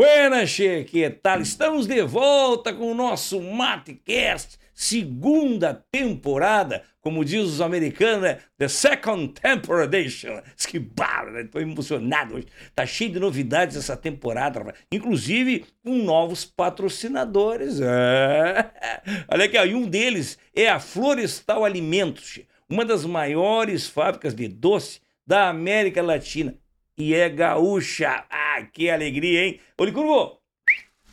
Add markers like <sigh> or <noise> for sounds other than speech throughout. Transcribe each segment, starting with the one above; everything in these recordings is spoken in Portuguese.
Buenas, que tal? Estamos de volta com o nosso Matecast, segunda temporada, como diz os americanos, né? The Second Temporadation. Que barra, né? Tô emocionado hoje. Tá cheio de novidades essa temporada, rapaz. inclusive com novos patrocinadores. É. <laughs> Olha aqui, ó, e um deles é a Florestal Alimentos, uma das maiores fábricas de doce da América Latina e é gaúcha. Ah, que alegria, hein? Ô, Licurgo,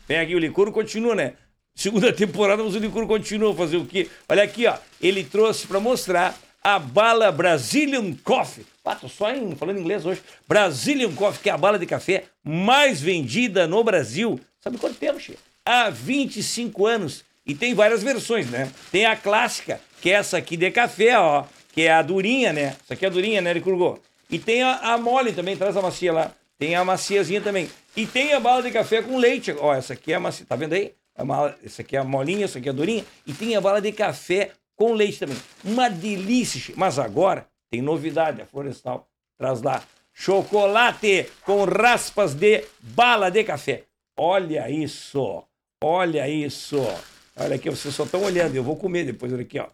vem aqui, o Licurgo continua, né? Segunda temporada, mas o Licurgo continua a fazer o quê? Olha aqui, ó, ele trouxe para mostrar a bala Brazilian Coffee. Ah, tô só em, falando inglês hoje. Brazilian Coffee, que é a bala de café mais vendida no Brasil. Sabe quanto tempo, Che? Há 25 anos. E tem várias versões, né? Tem a clássica, que é essa aqui de café, ó. Que é a durinha, né? Essa aqui é a durinha, né, Licurgo? E tem a, a mole também, traz a macia lá. Tem a maciazinha também. E tem a bala de café com leite. Ó, essa aqui é a macia. Tá vendo aí? A mala, essa aqui é a molinha, essa aqui é a durinha. E tem a bala de café com leite também. Uma delícia. Mas agora tem novidade. A Florestal traz lá chocolate com raspas de bala de café. Olha isso. Olha isso. Olha aqui, vocês só estão olhando. Eu vou comer depois. Olha aqui, ó.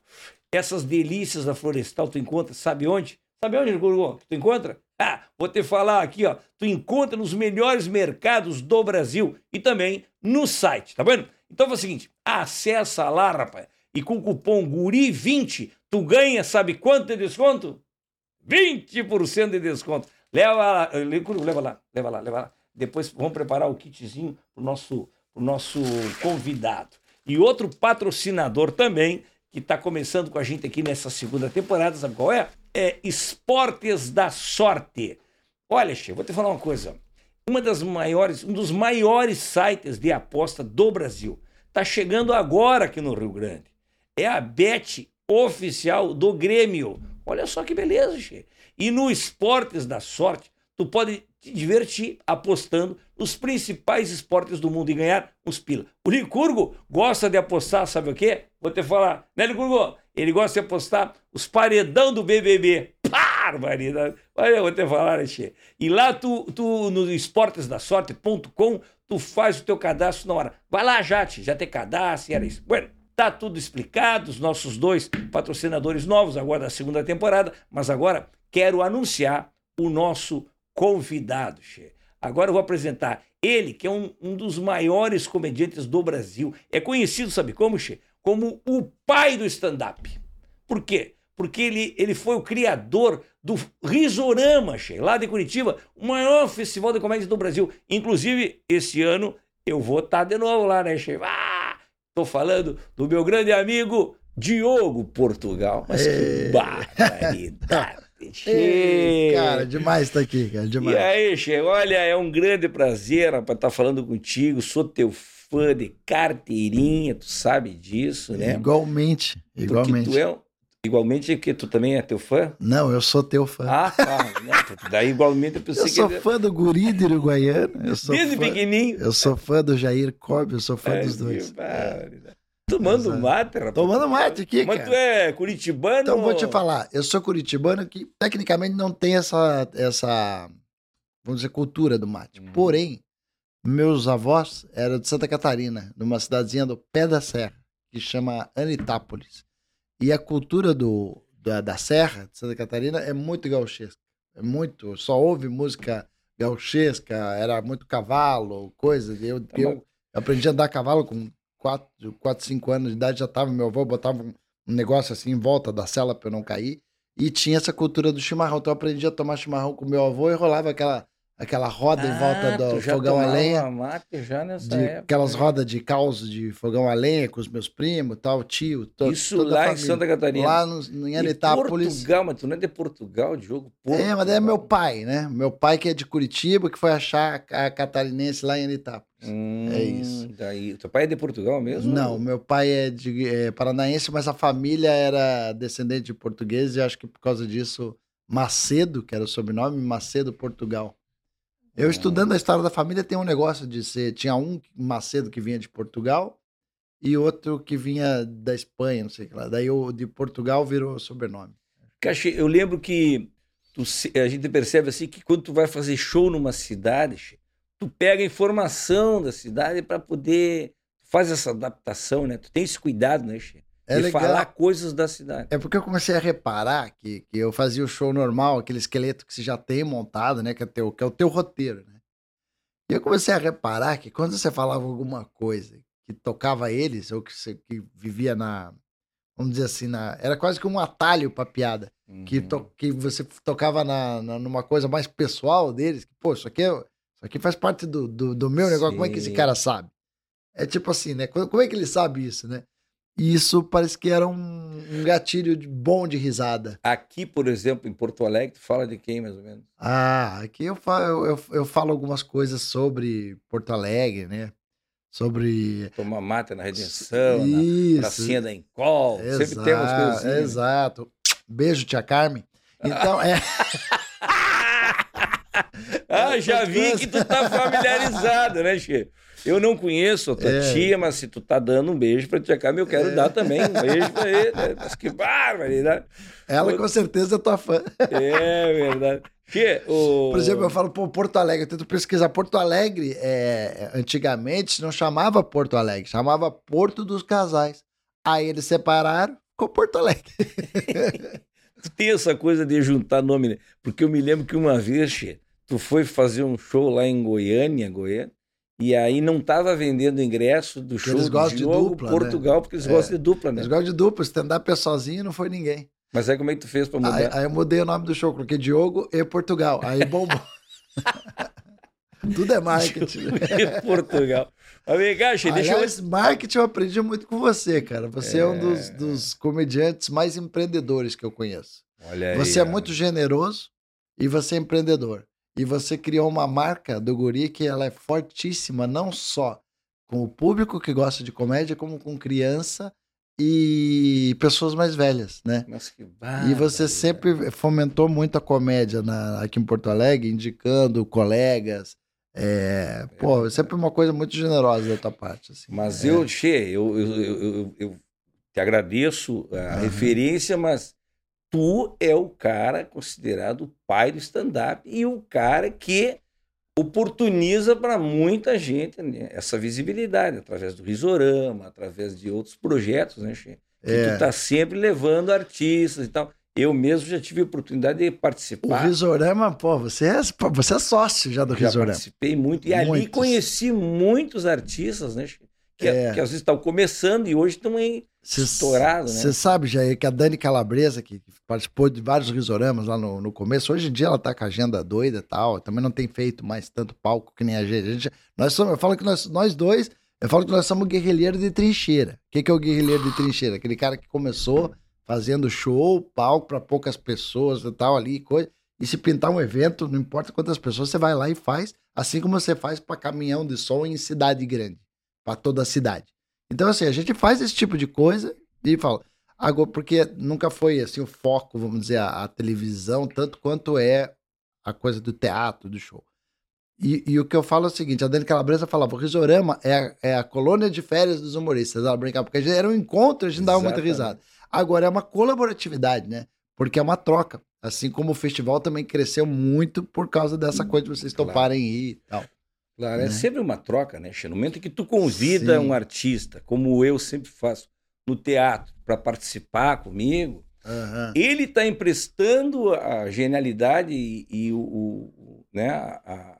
Essas delícias da Florestal tu encontra, sabe onde? Sabe onde, Gurgu, tu encontra? Ah, vou te falar aqui, ó. Tu encontra nos melhores mercados do Brasil e também no site, tá vendo? Então faz o seguinte, acessa lá, rapaz, e com o cupom GURI20 tu ganha, sabe quanto de desconto? 20% de desconto. Leva lá, leva lá, leva lá, leva lá. Depois vamos preparar o kitzinho pro nosso, pro nosso convidado. E outro patrocinador também, que está começando com a gente aqui nessa segunda temporada, sabe qual é? É, Esportes da Sorte. Olha, Che, vou te falar uma coisa. Uma das maiores, um dos maiores sites de aposta do Brasil. Está chegando agora aqui no Rio Grande. É a Bet oficial do Grêmio. Olha só que beleza, Che. E no Esportes da Sorte, tu pode te divertir apostando nos principais esportes do mundo e ganhar uns pila. O Licurgo gosta de apostar, sabe o quê? Vou te falar, né, Licurgo? Ele gosta de apostar os paredão do BBB. Barbaridade. Olha, eu vou te falar, Alexê. E lá tu, tu no esportesdasorte.com, tu faz o teu cadastro na hora. Vai lá, Jate, já te cadastra, era isso. Bueno, tá tudo explicado, os nossos dois patrocinadores novos agora da segunda temporada, mas agora quero anunciar o nosso convidado, Che. Agora eu vou apresentar ele, que é um, um dos maiores comediantes do Brasil. É conhecido, sabe como, Che? Como o pai do stand-up. Por quê? Porque ele, ele foi o criador do Risorama, lá de Curitiba, o maior festival de comédia do Brasil. Inclusive, esse ano eu vou estar tá de novo lá, né, Che? Ah, tô falando do meu grande amigo Diogo Portugal. Mas que barbaridade! <laughs> Ei, cara, demais estar tá aqui, cara, demais. E aí, Che, olha, é um grande prazer para estar tá falando contigo, sou teu fã de carteirinha, tu sabe disso, né? Igualmente, igualmente. Tu, tu é, igualmente que tu também é teu fã? Não, eu sou teu fã. Ah, tá. Né? <laughs> Daí igualmente eu pensei Eu sou que... fã do guri de Uruguaiano. Eu sou Desde fã... pequenininho. Eu sou fã do Jair Cobb, eu sou fã dos dois. É. Tomando Exato. mate, rapaz. Tomando mate aqui, Mas cara. tu é curitibano? Então, vou te falar. Eu sou curitibano que, tecnicamente, não tem essa, essa vamos dizer, cultura do mate. Hum. Porém, meus avós eram de Santa Catarina, numa cidadezinha do Pé da Serra, que chama Anitápolis. E a cultura do, da, da Serra de Santa Catarina é muito gauchesca. É muito. Só ouve música gauchesca, era muito cavalo, coisa. Eu, é eu aprendi a andar a cavalo com 4, 4 5 anos de idade, já tava, meu avô botava um, um negócio assim em volta da cela para eu não cair. E tinha essa cultura do chimarrão. Então eu aprendi a tomar chimarrão com meu avô e rolava aquela aquela roda ah, em volta do fogão a lenha. Mate já nessa de, época. Aquelas rodas de caos de fogão a lenha com os meus primos, tal, tio. To, Isso lá em Santa Catarina. Lá no, em Anitápolis. Portugal, mas tu não é de Portugal, Diogo? Portugal. É, mas é meu pai, né? Meu pai que é de Curitiba, que foi achar a catarinense lá em Anitápolis. Hum, é isso. Daí, teu pai é de Portugal mesmo? Não, meu pai é de é, paranaense, mas a família era descendente de português e acho que por causa disso Macedo, que era o sobrenome, Macedo Portugal. Eu estudando a história da família tem um negócio de ser. Tinha um Macedo que vinha de Portugal e outro que vinha da Espanha, não sei o que lá. Daí o de Portugal virou sobrenome. Caxi, eu lembro que tu, a gente percebe assim que quando tu vai fazer show numa cidade, tu pega informação da cidade para poder faz essa adaptação, né? Tu tem esse cuidado, né, Che? É de legal. falar coisas da cidade. É porque eu comecei a reparar que, que eu fazia o show normal, aquele esqueleto que você já tem montado, né? Que é, teu, que é o teu roteiro, né? E eu comecei a reparar que quando você falava alguma coisa que tocava eles, ou que, você, que vivia na. Vamos dizer assim, na, era quase que um atalho pra piada. Que, Uhum. to- que você tocava na, na- numa coisa mais pessoal deles. Que, Pô, isso aqui, é- isso aqui faz parte do, do, do meu negócio. Como é que esse cara sabe? É tipo assim, né? Como é que ele sabe isso, né? E isso parece que era um, um gatilho de- bom de risada. Aqui, por exemplo, em Porto Alegre, tu fala de quem, mais ou menos? Ah, aqui eu falo, eu, eu, falo algumas coisas sobre Porto Alegre, né? Sobre. Tomar mata na Redenção, na Isso. pracinha da Encol. Sempre tem umas coisas assim. Exato. Beijo, tia Carmen. Então, é. <laughs> Ah, já vi que tu tá familiarizado, né, Che? Eu não conheço a tua É. tia, mas se tu tá dando um beijo pra tia Carmen, eu quero dar também um <laughs> beijo pra ele. né? Mas que barbaridade. Ela com certeza é tua fã. É verdade. Che, o... Por exemplo, eu falo, pô, Porto Alegre. Eu tento pesquisar. Porto Alegre, é, antigamente, não chamava Porto Alegre, chamava Porto dos Casais. Aí eles separaram, ficou Porto Alegre. <laughs> Tu tem essa coisa de juntar nome, né? Porque eu me lembro que uma vez, Che, tu foi fazer um show lá em Goiânia, Goiânia, e aí não tava vendendo ingresso do show eles gostam de Diogo, dupla, né? Portugal, porque eles É. gostam de dupla, né? Eles gostam de duplo, stand-up é sozinho, não foi ninguém. Mas aí como é que tu fez pra mudar? Aí, aí eu mudei o nome do show, coloquei Diogo e Portugal. Aí bombou. <laughs> Tudo é marketing. em Portugal. Mas vem cá, Che, deixa eu... Aliás, marketing eu aprendi muito com você, cara. Você é, um dos, dos comediantes mais empreendedores que eu conheço. Olha aí, Você é ó. muito generoso e você é empreendedor. E você criou uma marca do Guri que ela é fortíssima, não só com o público que gosta de comédia, como com criança e pessoas mais velhas, né? Mas que E você sempre fomentou muito a comédia na- aqui em Porto Alegre, indicando colegas. É, pô, sempre uma coisa muito generosa da tua parte. Assim. Mas É. eu, Che, eu, eu, eu, eu- te agradeço a Aham. referência, mas tu é o cara considerado o pai do stand-up e o cara que oportuniza para muita gente né, essa visibilidade através do Risorama, através de outros projetos, né, Che? Que É. tu tá sempre levando artistas e tal. Eu mesmo já tive a oportunidade de O participar. Risorama, pô, você é, você é sócio já do Já Risorama. participei muito. E ali Muitos. conheci muitos artistas, né? Che? Que, É. que às vezes estão começando e hoje estão em estourado, né? Você sabe, Jair, que a Dani Calabresa, que que participou de vários risoramas lá no, no começo, hoje em dia ela tá com a agenda doida e tal, também não tem feito mais tanto palco que nem a gente. A gente- nós somos, eu falo que nós, nós dois, eu falo que nós somos guerrilheiros de trincheira. O que, que é o guerrilheiro de trincheira? Aquele cara que começou fazendo show, palco para poucas pessoas e tal ali, coisa. E se pintar um evento, não importa quantas pessoas, você vai lá e faz, assim como você faz para caminhão de som em cidade grande, para toda a cidade. Então, assim, a gente faz esse tipo de coisa e fala. Agora, porque nunca foi assim o foco, vamos dizer, a, a televisão, tanto quanto é a coisa do teatro, do show. E, e o que eu falo é o seguinte: a Dani Calabresa falava, o Risorama é a, é a colônia de férias dos humoristas. Ela brincava, porque era um encontro, a gente dava muita risada. Agora é uma colaboratividade, né? Porque é uma troca. Assim como o festival também cresceu muito por causa dessa coisa de vocês Claro. toparem ir e tal. Claro, é né? sempre uma troca, né? No momento que tu convida Sim. um artista, como eu sempre faço no teatro, para participar comigo, Aham. ele está emprestando a genialidade e, e o, o- né, a,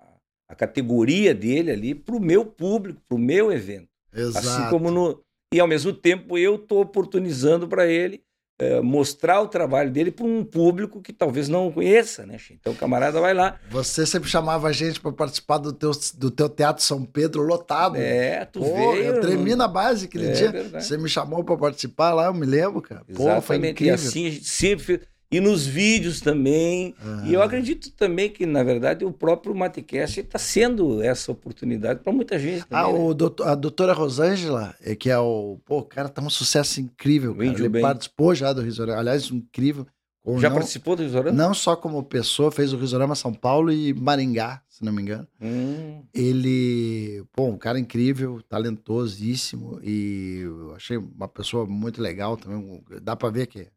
a categoria dele ali para o meu público, para o meu evento. Exato. Assim como no. E ao mesmo tempo eu estou oportunizando para ele eh, mostrar o trabalho dele para um público que talvez não o conheça, né? Então o camarada vai lá. Você sempre chamava a gente para participar do teu, do teu Teatro São Pedro lotado. É, tu Pô, veio. eu tremi na base aquele É dia. verdade. Você me chamou para participar lá, eu me lembro, cara. Pô, foi Exatamente. E incrível. assim a gente sempre fez. E nos vídeos também. Aham. E eu acredito também que, na verdade, o próprio Matecast está sendo essa oportunidade para muita gente. Ah, Também, né? o doutor- a doutora Rosângela, é, que é o. Pô, o cara tá um sucesso incrível. Cara. Ele bem. participou já do Risorama. Aliás, incrível. Ou Já não, participou do restaurante? não só como pessoa, fez o Risorama São Paulo e Maringá, se não me engano. Hum, Ele, pô, um cara incrível, talentosíssimo e eu achei uma pessoa muito legal também. Dá pra ver que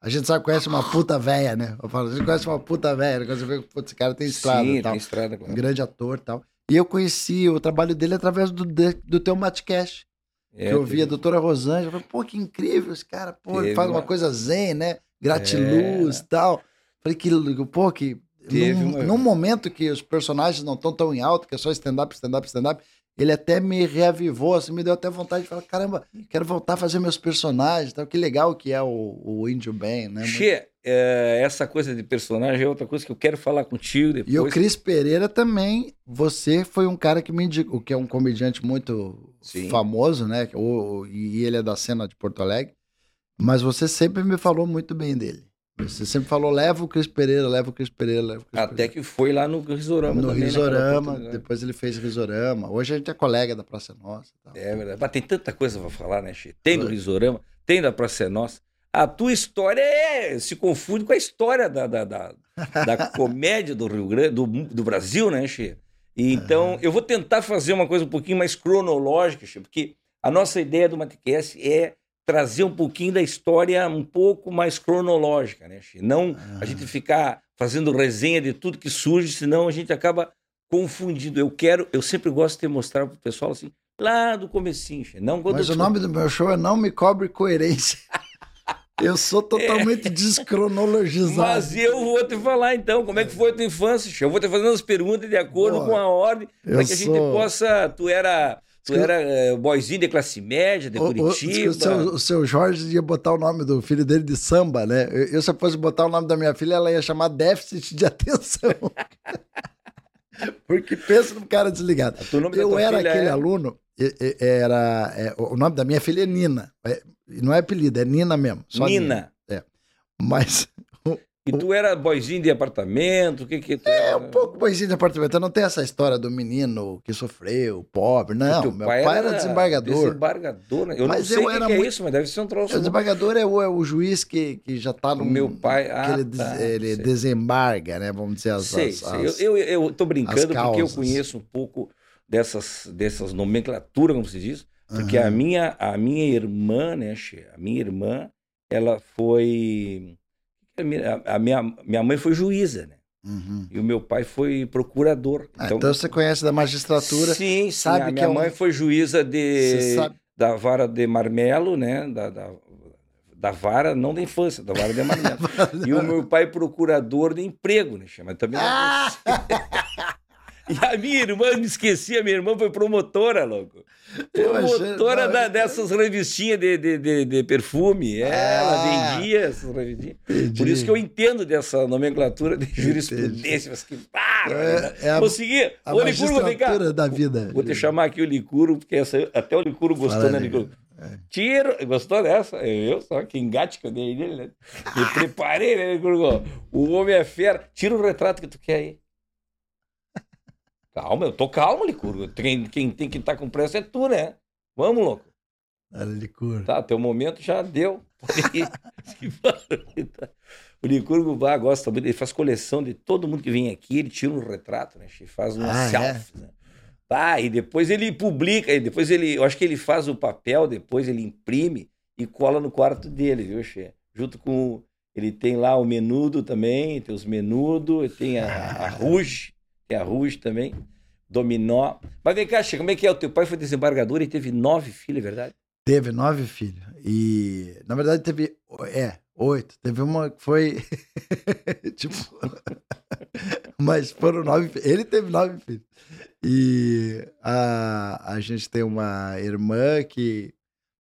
a gente sabe conhece uma puta véia, né? Eu falo, a gente conhece uma puta véia, quando você vê que esse cara tem estrada sim, e tal. tem estrada, Um claro. grande ator e tal. E eu conheci o trabalho dele através do, do teu Matcast. É, que eu vi a doutora Rosângela. eu Falei, pô, que incrível esse cara. Pô, ele Teve faz uma coisa zen, né? Gratiluz e tal. Falei que, pô, que Teve num, num momento que os personagens não estão tão em alto, que é só stand-up, stand-up, stand-up, ele até me reavivou, assim, me deu até vontade de falar, caramba, quero voltar a fazer meus personagens, tal. que legal que é o, o Índio Ben, né? Che, é, essa coisa de personagem é outra coisa que eu quero falar contigo depois. E o Cris Pereira também, você foi um cara que me indicou, que é um comediante muito Sim. famoso, né? o- e ele é da cena de Porto Alegre. Mas você sempre me falou muito bem dele. Você sempre falou, leva o Cris Pereira, leva o Cris Pereira, leva o Cris Até que foi lá no Risorama No também, naquela Risorama, depois ele fez Risorama. Hoje a gente é colega da Praça Nossa. tal. É verdade. Mas tem tanta coisa pra falar, né, Che? Tem do. Risorama, tem da Praça Nossa. A tua história é, se confunde com a história da, da, da, <laughs> da comédia do Rio Grande, do, do Brasil, né, Che? Então, eu vou tentar fazer uma coisa um pouquinho mais cronológica, Che, porque a nossa ideia do Matcast é trazer um pouquinho da história um pouco mais cronológica, né? Não a gente ficar fazendo resenha de tudo que surge, senão a gente acaba confundindo. Eu quero, eu sempre gosto de mostrar pro pessoal assim, lá do comecinho, não Mas o nome do meu show é Não Me Cobre Coerência. <laughs> Eu sou totalmente descronologizado. Mas eu vou te falar então, como é que foi a tua infância? Eu vou te fazendo as perguntas de acordo Boa. com a ordem, para que a gente possa. Tu era, tu era eh, boyzinho de classe média, de O, Curitiba. o seu, o seu Jorge ia botar o nome do filho dele de samba, né? Eu, eu, se eu fosse botar o nome da minha filha, ela ia chamar déficit de <laughs> atenção. <laughs> Porque pensa num cara desligado. Eu era aquele é- aluno, era, é, o nome da minha filha é Nina. É, não é apelido, é Nina mesmo. só Nina. Mas E tu era boyzinho de apartamento? O que que tu é um pouco boizinho de apartamento. Eu não tenho essa história do menino que sofreu, pobre. Não, meu pai, era desembargador. Desembargador, né? Eu Mas não sei eu o que era que é muito- isso, mas deve ser um troço. O desembargador é o, é o juiz que, que já tá no. Meu pai- ah, que ele, tá, ele desembarga, né? Vamos dizer as. Sei, as- sei. as- Eu, eu, eu tô brincando porque eu conheço um pouco dessas, dessas nomenclaturas, como se diz, porque a Aham. minha, a minha irmã, né, Che, a minha irmã, ela foi. A minha, a minha, minha mãe foi juíza, né? Uhum. E o meu pai foi procurador. Ah, então, você conhece da magistratura. sim, sim. sabe a que minha é um- mãe foi juíza de, da vara de Marmelo, né? Da, da, da vara, não da infância, da vara de <laughs> Marmelo. e o meu pai procurador de emprego, né? Che? Mas também Ah! <laughs> E a minha irmã, me esqueci, a minha irmã foi promotora, louco. Eu achei- Promotora não, da- eu- dessas revistinhas de, de, de, de perfume. É, Ah. ela vendia essas revistinhas. Entendi. Por isso que eu entendo dessa nomenclatura de jurisprudência. Mas que barra, né? É, é a, Ô, Licurgo, vem cá. da vida. Vou te chamar aqui o Licuro, porque essa, até o Licuro gostou, Fala, né, Licuro. Licuro? Tiro, gostou dessa? Eu só, que engate que eu dei nele, né? Me <laughs> preparei, né, Licurgo? O homem é fera. Tira o retrato que tu quer aí. Calma, eu tô calmo, Licurgo. Quem, quem tem que estar com pressa é tu, né? Vamos, louco. Olha, licor. Tá, teu momento já deu. <laughs> O Licurgo Bar gosta muito, ele faz coleção de todo mundo que vem aqui, ele tira um retrato, né? Ele faz um Ah, é? selfie, né? Tá, e depois ele publica, e depois ele, eu acho que ele faz o papel, depois ele imprime e cola no quarto dele, viu, Che? Junto com, ele tem lá o menudo também, tem os menudo, tem a, a Rouge, tem a Rouge também, dominó. Mas vem cá, Che, como é que é? O teu pai foi desembargador e teve nove filhos, é verdade? Teve nove filhos. E, na verdade, teve. É, oito. Teve uma que foi. <laughs> tipo. <laughs> Mas foram nove. fi- Ele teve nove filhos. E a, a gente tem uma irmã que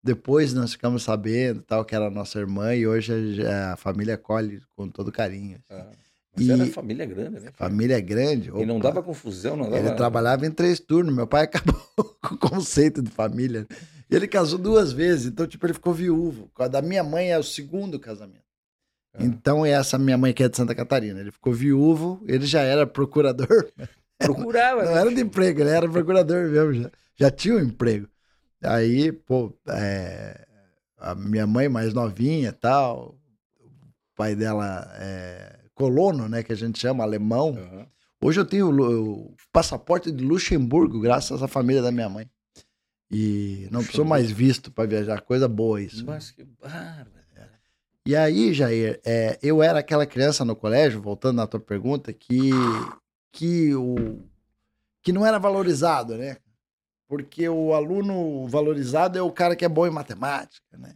depois nós ficamos sabendo tal, que era a nossa irmã, e hoje a, a família acolhe com todo carinho. Ah, mas E- era família grande, né? Família é grande. E não opa. dava confusão, não dava. Ele trabalhava em três turnos. Meu pai <laughs> acabou com o conceito de família. Ele casou duas vezes, então, tipo, ele ficou viúvo. A da minha mãe é o segundo casamento. Ah. Então, é essa minha mãe que é de Santa Catarina. Ele ficou viúvo, ele já era procurador. <laughs> Procurava. Não né? era de emprego, ele era procurador mesmo. Já, já tinha um emprego. Aí, pô, é, a minha mãe mais novinha e tal, o pai dela é colono, né, que a gente chama, alemão. Aham. Hoje eu tenho o passaporte de Luxemburgo, graças à família da minha mãe. E não sou Luxemburgo. mais visto para viajar, coisa boa isso. Mas que bárbaro. E aí, Jair, é, eu era aquela criança no colégio, voltando na tua pergunta, que, que, o, que não era valorizado, né? Porque o aluno valorizado é o cara que é bom em matemática, né?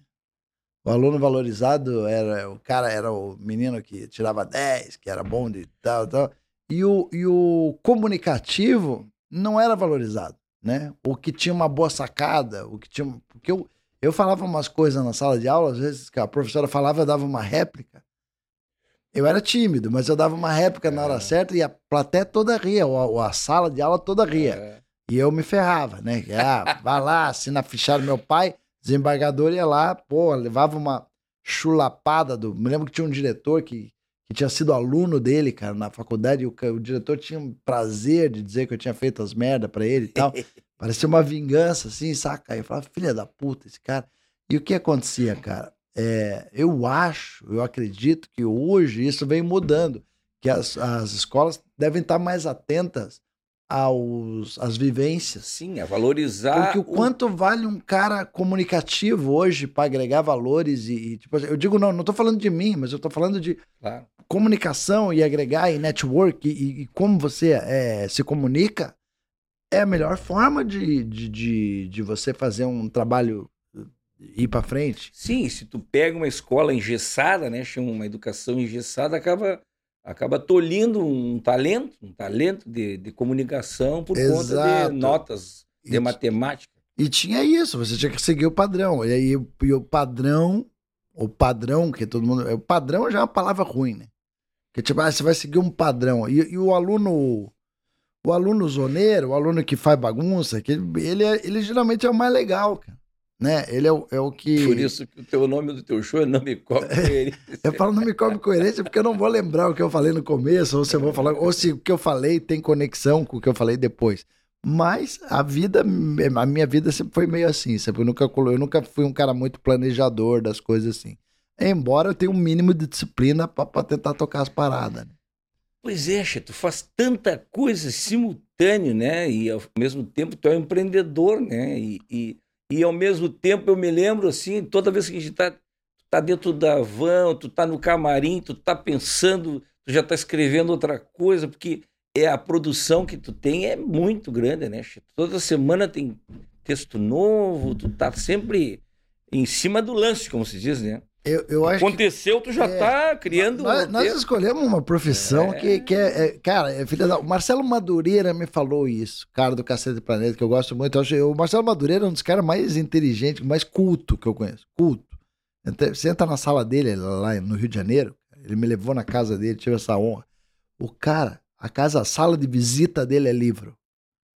O aluno valorizado era o cara, era o menino que tirava 10, que era bom de tal, tal. E o, e o comunicativo não era valorizado, né? O que tinha uma boa sacada, o que tinha. Porque eu, eu falava umas coisas na sala de aula, às vezes que a professora falava, eu dava uma réplica. Eu era tímido, mas eu dava uma réplica é. na hora é. certa e a plateia toda ria, ou a, a sala de aula toda ria. É. E eu me ferrava, né? Ah, vai lá, assina fichário meu pai, desembargador ia lá, pô, levava uma chulapada do. Me lembro que tinha um diretor que, que tinha sido aluno dele, cara, na faculdade, e o, o diretor tinha um prazer de dizer que eu tinha feito as merdas pra ele e tal. <laughs> Parecia uma vingança, assim, saca? Aí eu falava, filha da puta, esse cara. E o que acontecia, cara? É, eu acho, eu acredito que hoje isso vem mudando, que as, as escolas devem estar mais atentas aos, às vivências. Sim, a valorizar. Porque o quanto vale um cara comunicativo hoje para agregar valores e, e, tipo, eu digo não, não estou falando de mim, mas eu estou falando de claro. comunicação e agregar e network e, e como você é, se comunica é a melhor forma de, de, de, de você fazer um trabalho ir para frente. Sim, se tu pega uma escola engessada, né, chama uma educação engessada, acaba acaba tolhindo um talento, um talento de, de comunicação por Exato. conta de notas de e matemática. E tinha isso, você tinha que seguir o padrão. E aí e o padrão, o padrão que todo mundo, o padrão já é uma palavra ruim, né? Que tipo, ah, você vai seguir um padrão. E, e o aluno o aluno zoneiro, o aluno que faz bagunça, que ele, ele, é, ele geralmente é o mais legal, cara né? Ele é o, é o que. Por isso que o teu nome do teu show é Não Me <laughs> Come Coerência. eu falo Não Me Come Coerência porque eu não vou lembrar o que eu falei no começo, ou se eu vou falar, ou se o que eu falei tem conexão com o que eu falei depois. Mas a vida, a minha vida sempre foi meio assim, sempre, eu nunca, eu nunca fui um cara muito planejador das coisas assim. Embora eu tenha um mínimo de disciplina para tentar tocar as paradas. Né? Pois é, tu faz tanta coisa simultâneo, né? E ao mesmo tempo tu é um empreendedor, né? E, e e ao mesmo tempo eu me lembro assim, toda vez que a gente tá, tá dentro da van, tu tá no camarim, tu tá pensando, tu já tá escrevendo outra coisa, porque é a produção que tu tem é muito grande, né? Toda semana tem texto novo, tu tá sempre em cima do lance, como se diz, né? Eu, eu acho Aconteceu, que, tu já é, tá criando. Nós, um nós escolhemos uma profissão é. que, que é, é, Cara, é filha da. O Marcelo Madureira me falou isso, cara do Cacete Planeta, que eu gosto muito. Eu acho, o Marcelo Madureira é um dos caras mais inteligentes, mais culto que eu conheço. Culto. Você entra na sala dele, lá no Rio de Janeiro, ele me levou na casa dele, tive essa honra. O cara, a casa, a sala de visita dele é livro.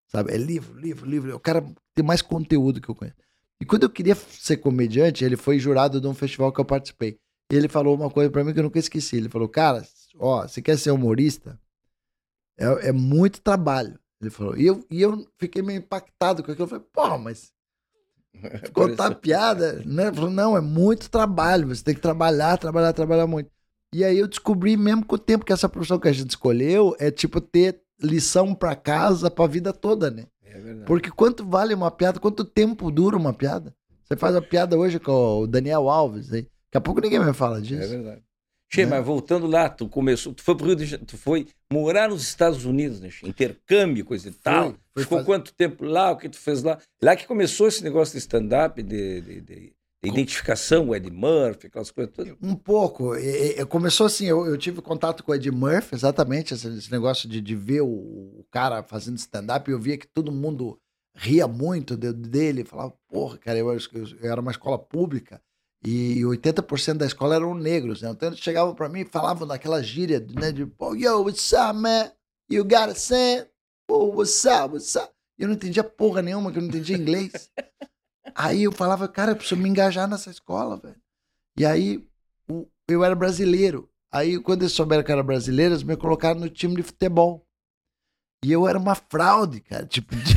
Sabe? É livro, livro, livro. O cara tem mais conteúdo que eu conheço. E quando eu queria ser comediante, ele foi jurado de um festival que eu participei. E ele falou uma coisa para mim que eu nunca esqueci. Ele falou, cara, ó, você quer ser humorista? É, é muito trabalho. Ele falou. E eu, e eu fiquei meio impactado com aquilo. Eu falei, porra, mas <laughs> contar piada, né? Falou, não, é muito trabalho. Você tem que trabalhar, trabalhar, trabalhar muito. E aí eu descobri mesmo com o tempo que essa profissão que a gente escolheu é tipo ter lição para casa para a vida toda, né? É. Porque quanto vale uma piada? Quanto tempo dura uma piada? Você faz a piada hoje com o Daniel Alves aí. Daqui a pouco ninguém vai falar disso. É verdade. Che, né? mas voltando lá, tu começou, tu foi pro Rio de tu foi morar nos Estados Unidos, né? Intercâmbio, coisa e tal. Foi Ficou fazer... quanto tempo lá? O que tu fez lá? Lá que começou esse negócio de stand-up, de, de, de, identificação, o Ed Murphy, aquelas coisas todas? Um pouco. E, e, começou assim, eu, eu, tive contato com o Ed Murphy, exatamente, esse, esse negócio de, de ver o, o cara fazendo stand-up, eu via que todo mundo ria muito de, dele, falava, porra, cara, eu, eu, eu, era uma escola pública e 80% da escola eram negros, né? Então eles chegavam para mim e falavam daquela gíria, né, de, oh, yo, what's up, man? You got a cent? Oh, what's up, what's up? E eu não entendia porra nenhuma, que eu não entendia inglês. <laughs> Aí eu falava, cara, eu preciso me engajar nessa escola, velho. E aí eu era brasileiro. Aí quando eles souberam que eu era brasileiro, eles me colocaram no time de futebol. E eu era uma fraude, cara. Tipo, de...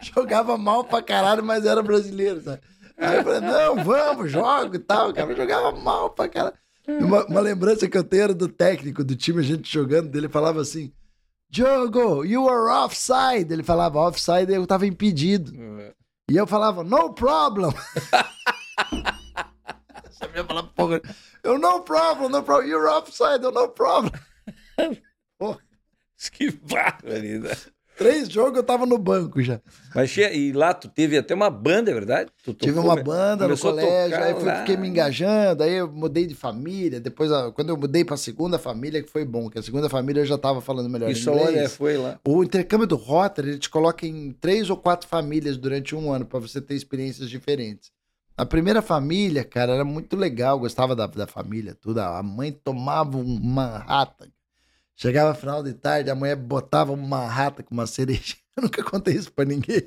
<laughs> jogava mal pra caralho, mas era brasileiro, sabe? Aí eu falei, não, vamos, jogo e tal. Cara, eu jogava mal pra caralho. Uma, uma lembrança que eu tenho era do técnico do time, a gente jogando, dele falava assim: Diogo, you are offside. Ele falava offside, eu tava impedido. Uhum. E eu falava, no problem. <laughs> Porra. Eu, no problem, no problem. You're offside, eu, no problem. <laughs> Porra. Que barbaridade. Três jogos eu tava no banco já. Mas e lá tu teve até uma banda, é verdade? Tu Tive tocou- uma banda no colégio, tocar aí fui- fiquei me engajando, aí eu mudei de família. Depois, quando eu mudei pra segunda família, que foi bom, que a segunda família eu já tava falando melhor Isso, inglês. olha, foi lá. O intercâmbio do Rotary, ele te coloca em três ou quatro famílias durante um ano, pra você ter experiências diferentes. A primeira família, cara, era muito legal, gostava da, da família, tudo. A mãe tomava um Manhattan. Chegava final de tarde, a mulher botava um Manhattan com uma cereja. <laughs> Eu nunca contei isso pra ninguém.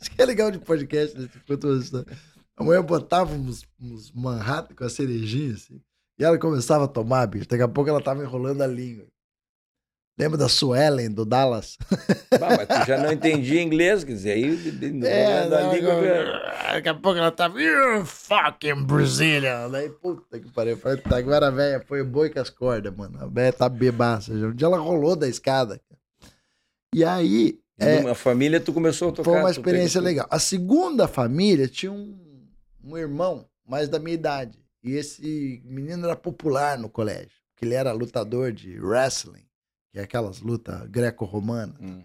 Isso que é legal de podcast, né? A mulher botava uns, uns Manhattan com a cerejinha, assim. E ela começava a tomar, bicho. Daqui a pouco ela tava enrolando a língua. Lembra da Suelen, do Dallas? Bah, mas tu já não entendia inglês, quer dizer, aí <laughs> É, da não, língua. daqui a pouco ela tava. You fucking Brazilian. Daí, puta que pariu. Eu Falei, tá, agora a velha foi boi com as cordas, mano. A velha tá bebaça. Um dia ela rolou da escada. E aí, é, A família, tu começou a tocar. foi uma experiência legal. A segunda família tinha um, um irmão, mais da minha idade. E esse menino era popular no colégio. Porque ele era lutador de wrestling, que é aquelas lutas greco-romanas. Hum.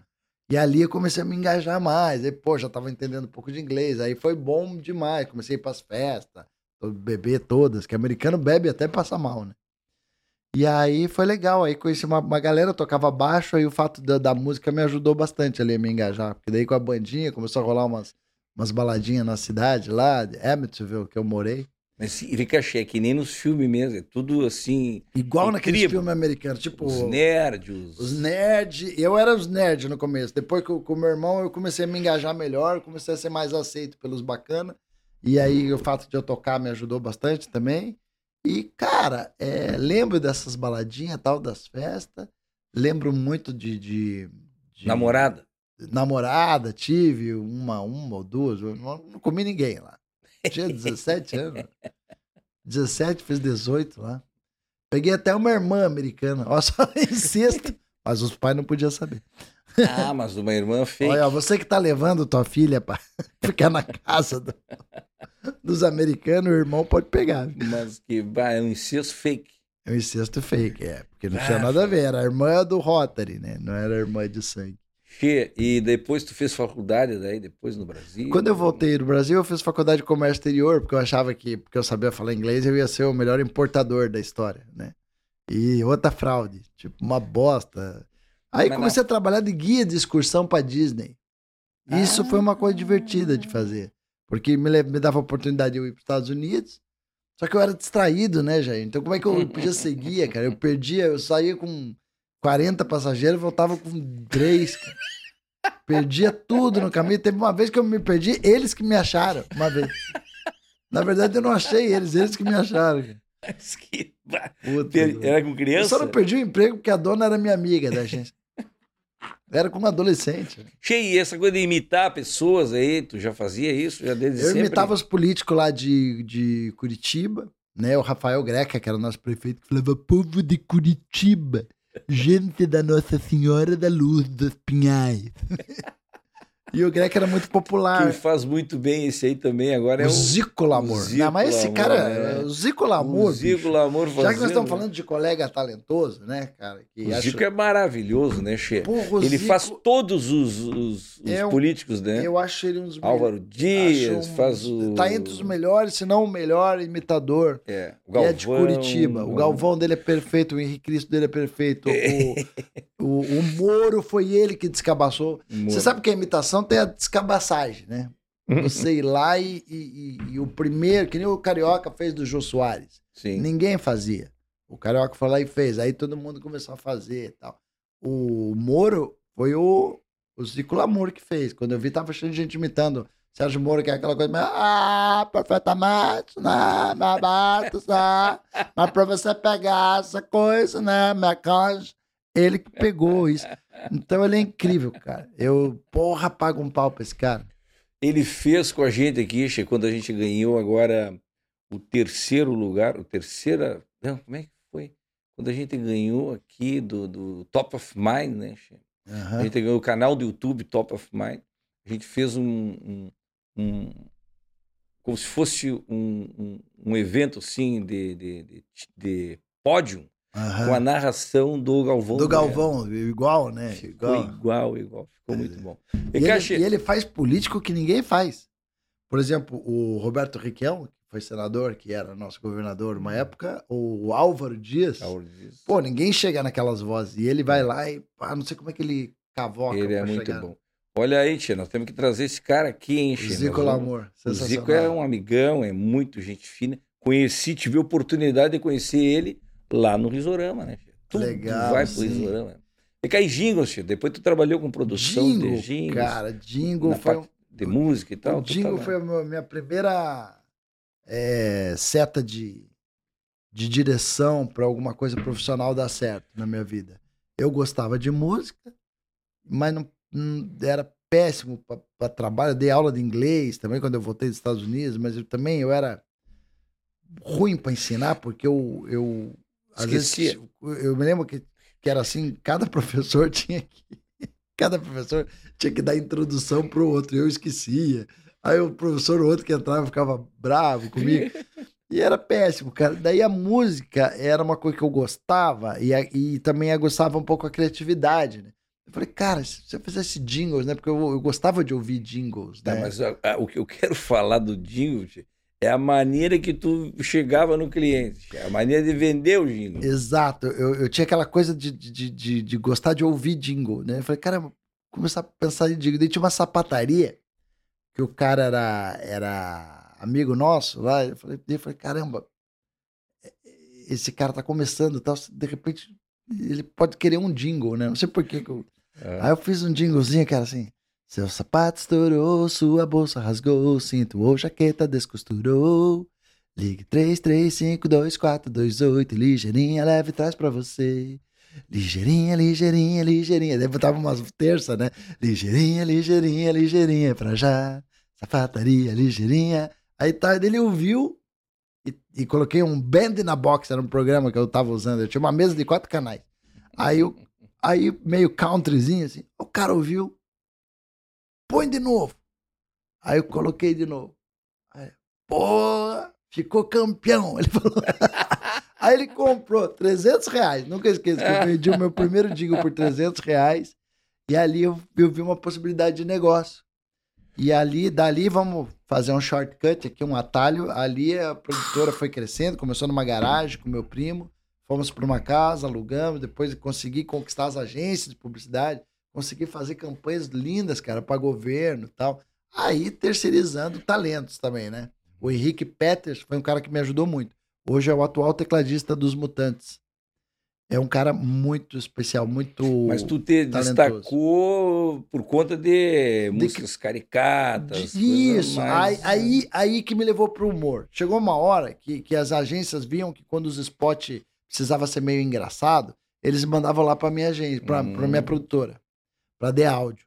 E ali eu comecei a me engajar mais. Aí, pô, já tava entendendo um pouco de inglês. Aí foi bom demais. Comecei a ir pras festas, beber todas, que americano bebe até passa mal, né? E aí foi legal. Aí conheci uma, uma galera, eu tocava baixo, aí o fato da, da música me ajudou bastante ali a me engajar. Porque daí com a bandinha começou a rolar umas, umas baladinhas na cidade lá, de Amityville, que eu morei. Mas fica cheio, é que nem nos filmes mesmo, é tudo assim, Igual naqueles filmes americanos, tipo. os nerds, os... Nerds, eu era os nerds no começo. Depois que eu- com o meu irmão eu comecei a me engajar melhor, comecei a ser mais aceito pelos bacana. E aí o fato de eu tocar me ajudou bastante também. E, cara, é, lembro dessas baladinhas tal, das festas. Lembro muito de. de- de- namorada. Namorada, tive uma, uma ou duas. Não, não comi ninguém lá. <laughs> Tinha 17 anos. 17, fiz 18 lá. Peguei até uma irmã americana. Ó, <laughs> só sexta. Mas os pais não podiam saber. Ah, mas uma irmã fake. Olha, você que tá levando tua filha pra <laughs> ficar na casa do- dos americanos, o irmão pode pegar. Mas que bah, é um incesto fake. É um incesto fake, é. Porque não tinha Ah, nada a ver. Era a irmã do Rotary, né? Não era a irmã de sangue. Che, e depois tu fez faculdade daí, depois no Brasil? Quando eu voltei do Brasil, eu fiz faculdade de comércio exterior, porque eu achava que, porque eu sabia falar inglês, eu ia ser o melhor importador da história, né? E outra fraude, tipo, uma bosta. Aí Mas comecei a trabalhar de guia de excursão pra Disney. Isso foi uma coisa divertida de fazer, porque me, me dava a oportunidade de eu ir para os Estados Unidos. Só que eu era distraído, né, Jair? Então como é que eu podia ser guia, cara? Eu perdia, eu saía com 40 passageiros, voltava com 3, Perdia tudo no caminho. Teve uma vez que eu me perdi, eles que me acharam, uma vez. Na verdade, eu não achei eles, eles que me acharam. Mas que Puta. Era com eu criança? só não perdi o emprego porque a dona era minha amiga da agência. Era como adolescente. Che, e essa coisa de imitar pessoas aí, tu já fazia isso? Já desde Eu sempre? imitava os políticos lá de, de Curitiba, né? O Rafael Greca, que era o nosso prefeito, que falava: povo de Curitiba, gente da Nossa Senhora da Luz dos Pinhais. <laughs> e o Greca era muito popular. Quem faz muito bem esse aí também agora é o. Zico Lamour. o Zico Não, mas esse cara, né? o Zico Lamour, o Zico bicho, Lamour já que nós fazendo- estamos falando de colega talentoso, né, cara? Que O acho- Zico é maravilhoso, né, Che? Porra, Ele Zico- faz todos os, os- os É um- políticos, né? Eu acho ele um dos Álvaro. Dias, um- faz o... Tá entre os melhores, se não o melhor imitador. É, o Galvão. é de Curitiba. O Galvão dele é perfeito, o Henrique Cristo dele é perfeito. <laughs> O, o, o Moro foi ele que descabaçou. Você sabe que a imitação tem a descabaçagem, né? Você ir lá e, e- e- e o primeiro, que nem o Carioca fez do Jô Soares. Sim. Ninguém fazia. O Carioca foi lá e fez. Aí todo mundo começou a fazer e tal. O Moro foi o, o Zico Lamour que fez. Quando eu vi, tava cheio de gente imitando. Sérgio Moro, que é aquela coisa, meio, ah, perfeitamente, né, meu bato, né, mas pra você pegar essa coisa, né, minha canja, ele que pegou isso. Então ele é incrível, cara. Eu, porra, pago um pau pra esse cara. Ele fez com a gente aqui, Che, quando a gente ganhou agora o terceiro lugar, o terceira. Não, como é que foi? Quando a gente ganhou aqui do, do Top of Mind, né, Che? A Aham. gente ganhou o canal do YouTube Top of Mind. A gente fez um. um- um- como se fosse um, um, um evento assim de, de, de, de pódio. Com a narração do Galvão. Do Galvão, igual, né? Ficou igual, igual. igual. Ficou muito bom. E, e, ele, e, ele, faz político que ninguém faz. Por exemplo, o Roberto Riquelme, que foi senador, que era nosso governador uma época, o Álvaro Dias. Álvaro Dias. Pô, ninguém chega naquelas vozes. E ele vai lá e, pá, não sei como é que ele cavoca. Ele é muito chegar. bom. Olha aí, Tia, nós temos que trazer esse cara aqui, hein, Tia? Zico Lamor. O Zico é um amigão, é muito gente fina. Conheci, tive a oportunidade de conhecer ele lá no Risorama, né? Tudo Legal. vai pro Risorama. E cai jingles, Tia. Depois tu trabalhou com produção jingle, de jingles. Cara, jingle foi. De música e tal. O jingle tá foi a minha primeira é, seta de, de direção para alguma coisa profissional dar certo na minha vida. Eu gostava de música, mas não, não era péssimo para trabalho. Eu dei aula de inglês também quando eu voltei dos Estados Unidos, mas eu também eu era ruim para ensinar porque eu, eu às Esquecia. vezes eu me lembro que, que era assim, cada <laughs> professor tinha que cada professor tinha que dar introdução pro outro, eu esquecia. Aí o professor, o outro que entrava, ficava bravo comigo. <laughs> E era péssimo, cara. Daí a música era uma coisa que eu gostava e, e também eu gostava um pouco a criatividade, né? Eu falei, cara, se eu fizesse jingles, né? Porque eu, eu gostava de ouvir jingles, né? mas a, a, o que eu quero <laughs> falar do jingle é a maneira que tu chegava no cliente, é a maneira de vender o jingle. Exato. Eu, eu tinha aquela coisa de, de, de, de gostar de ouvir jingle, né? Eu falei, cara, começar a pensar em jingle. Daí tinha uma sapataria que o cara era, era amigo nosso lá. Eu falei, eu falei, caramba, esse cara tá começando, tal, de repente ele pode querer um jingle, né? Não sei por que. Eu... É. Aí eu fiz um jinglezinho, cara, assim. Seu sapato estourou, sua bolsa rasgou, cinto ou jaqueta descosturou. Ligue 33524228, ligeirinha leve traz pra você. Ligeirinha, ligeirinha, ligeirinha. Daí botava umas terça, né? Ligeirinha, ligeirinha, ligeirinha pra já. Safataria, ligeirinha. Aí tá, ele ouviu e, e, coloquei um band na box, era um programa que eu tava usando. Eu tinha uma mesa de quatro canais. Aí, aí meio countryzinho assim, o cara ouviu, põe de novo. Aí eu coloquei de novo. Aí, porra, ficou campeão. Ele falou. <laughs> Aí ele comprou 300 reais. Nunca esqueço que eu vendi o meu primeiro jingle por 300 reais. E ali eu, eu vi uma possibilidade de negócio. E ali, dali, vamos fazer um shortcut aqui, um atalho. Ali a produtora foi crescendo, começou numa garagem com meu primo. Fomos para uma casa, alugamos, depois consegui conquistar as agências de publicidade, consegui fazer campanhas lindas, cara, para governo e tal. Aí terceirizando talentos também, né? O Henrique Peters foi um cara que me ajudou muito. Hoje é o atual tecladista dos Mutantes. É um cara muito especial, muito. Mas tu te talentoso. destacou por conta de, de músicas que... caricatas. Isso, mais... aí, aí, aí que me levou pro humor. Chegou uma hora que, que as agências viam que quando os spots precisava ser meio engraçado, eles mandavam lá pra minha agência, pra, hum. pra minha produtora, pra The Áudio.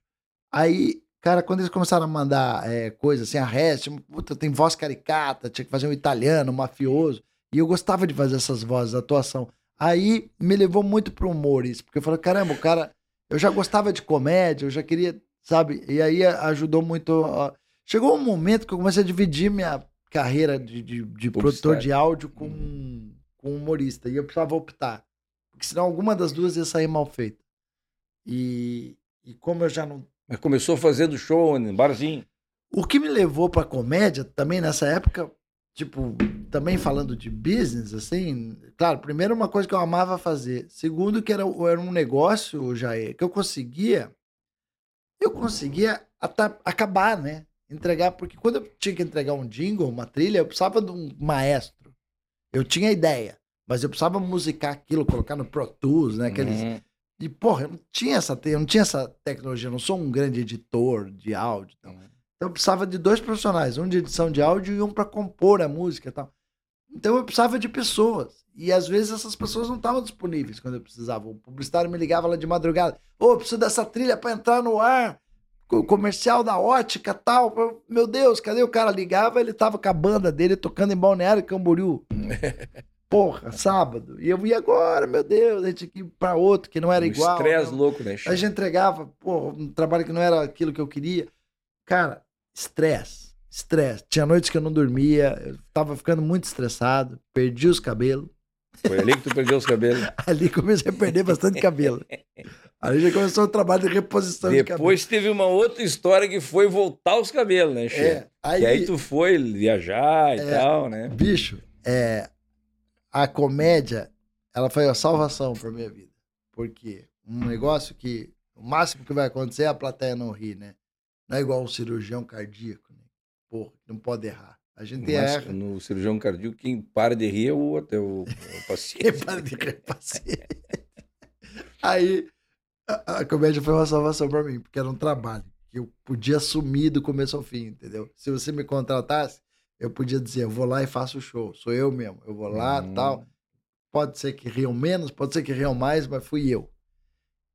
Aí, cara, quando eles começaram a mandar é, coisas assim, a rest, puta, tem voz caricata, tinha que fazer um italiano, um mafioso. E eu gostava de fazer essas vozes, atuação. Aí me levou muito pro humor isso, porque eu falei, caramba, o cara. Eu já gostava de comédia, eu já queria, sabe? E aí ajudou muito. Chegou um momento que eu comecei a dividir minha carreira de, de, de produtor de áudio com, com humorista. E eu precisava optar. Porque senão alguma das duas ia sair mal feita. E, e como eu já não. Mas começou fazendo show em barzinho. O que me levou pra comédia também nessa época tipo, também falando de business, assim, claro, primeiro uma coisa que eu amava fazer. Segundo, que era, era um negócio, Jair, que eu conseguia, eu conseguia acabar, né? Entregar, porque quando eu tinha que entregar um jingle, uma trilha, eu precisava de um maestro. Eu tinha ideia, mas eu precisava musicar aquilo, colocar no Pro Tools, né? Aqueles... Uhum. E, porra, eu não tinha essa, eu não tinha essa tecnologia, eu não sou um grande editor de áudio. Então. Uhum. Então eu precisava de dois profissionais, um de edição de áudio e um para compor a música e tal. Então eu precisava de pessoas. E às vezes essas pessoas não estavam disponíveis quando eu precisava. O publicitário me ligava lá de madrugada: Ô, oh, preciso dessa trilha para entrar no ar. O comercial da ótica tal. Meu Deus, cadê o cara? Ligava, ele tava com a banda dele tocando em Balneário Camboriú. <laughs> Porra, sábado. E eu ia agora, meu Deus, a gente ir pra outro que não era um igual. Estresse louco, né? A gente entregava, porra, um trabalho que não era aquilo que eu queria. Cara, Estresse. Estresse. Tinha noites que eu não dormia, eu tava ficando muito estressado, perdi os cabelos. Foi ali que tu perdeu os cabelos. <laughs> Ali comecei a perder bastante cabelo. Ali já começou o trabalho de reposição de cabelo. Depois teve uma outra história que foi voltar os cabelos, né, Che? É, aí, E aí tu foi viajar e É. tal, né? bicho, é, a comédia, ela foi a salvação pra minha vida. Porque um negócio que o máximo que vai acontecer é a plateia não rir, né? Não é igual um cirurgião cardíaco, né? Porra, não pode errar. A gente Mas erra. no cirurgião cardíaco, quem para de rir é o outro, é o, o <laughs> paciente. Quem para de rir, é paciente. Aí a, a comédia foi uma salvação pra mim, porque era um trabalho que eu podia assumir do começo ao fim, entendeu? Se você me contratasse, eu podia dizer, eu vou lá e faço o show, sou eu mesmo, eu vou lá, Hum. tal. Pode ser que riam menos, pode ser que riam mais, mas fui eu.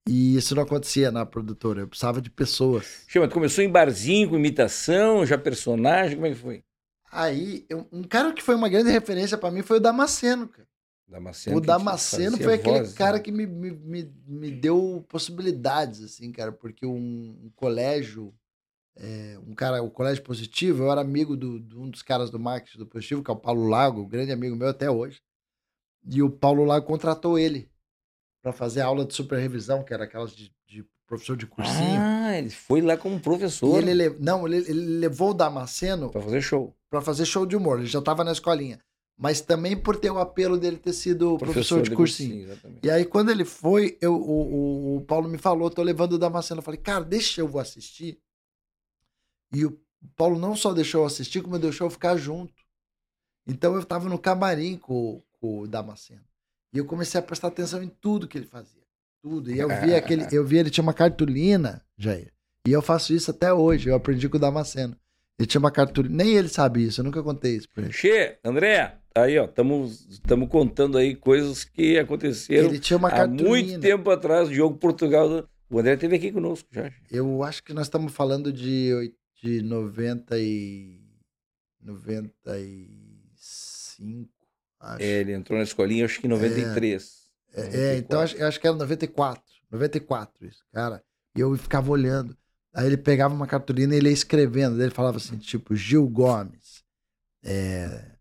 E isso não acontecia na produtora, eu precisava de pessoas. Chama, tu começou em barzinho, com imitação, já personagem, como é que foi? Aí, eu- um cara que foi uma grande referência pra mim foi o Damasceno, cara. Damasceno. O Damasceno foi aquele voz, né? cara que me, me, me, me deu possibilidades, assim, cara, porque um, um colégio, é, um cara, o colégio positivo, eu era amigo do, de um dos caras do marketing do positivo, que é o Paulo Lago, um grande amigo meu até hoje. E o Paulo Lago contratou ele para fazer aula de superrevisão, que era aquelas de, de professor de cursinho. Ah, ele foi lá como e professor ele, le- não, ele, ele levou o Damasceno pra fazer show. para fazer show de humor, ele já estava na escolinha. Mas também por ter o apelo dele ter sido professor, de cursinho. exatamente. E aí, quando ele foi, eu, o, o, o Paulo me falou, tô levando o Damasceno. Eu falei, cara, deixa eu vou assistir. E o Paulo não só deixou eu assistir, como deixou eu ficar junto. Então eu tava no camarim com, com o Damasceno. E eu comecei a prestar atenção em tudo que ele fazia. Tudo. E eu vi <laughs> aquele. Eu vi ele tinha uma cartolina, Jair. E eu faço isso até hoje. Eu aprendi com o Damasceno. Ele tinha uma cartolina. Nem ele sabe isso, eu nunca contei isso pra ele. Che, André, aí ó, estamos contando aí coisas que aconteceram Ele tinha uma há cartolina. muito tempo atrás, o jogo Portugal. O André esteve aqui conosco já. Eu acho que nós estamos falando de, de 90 e... 95, acho. É, ele entrou na escolinha, acho que em 93. É, é, então acho, eu acho que era 94. 94 isso, cara. E eu ficava olhando. Aí ele pegava uma cartolina e ele ia escrevendo. Ele falava assim, tipo, Gil Gomes, é,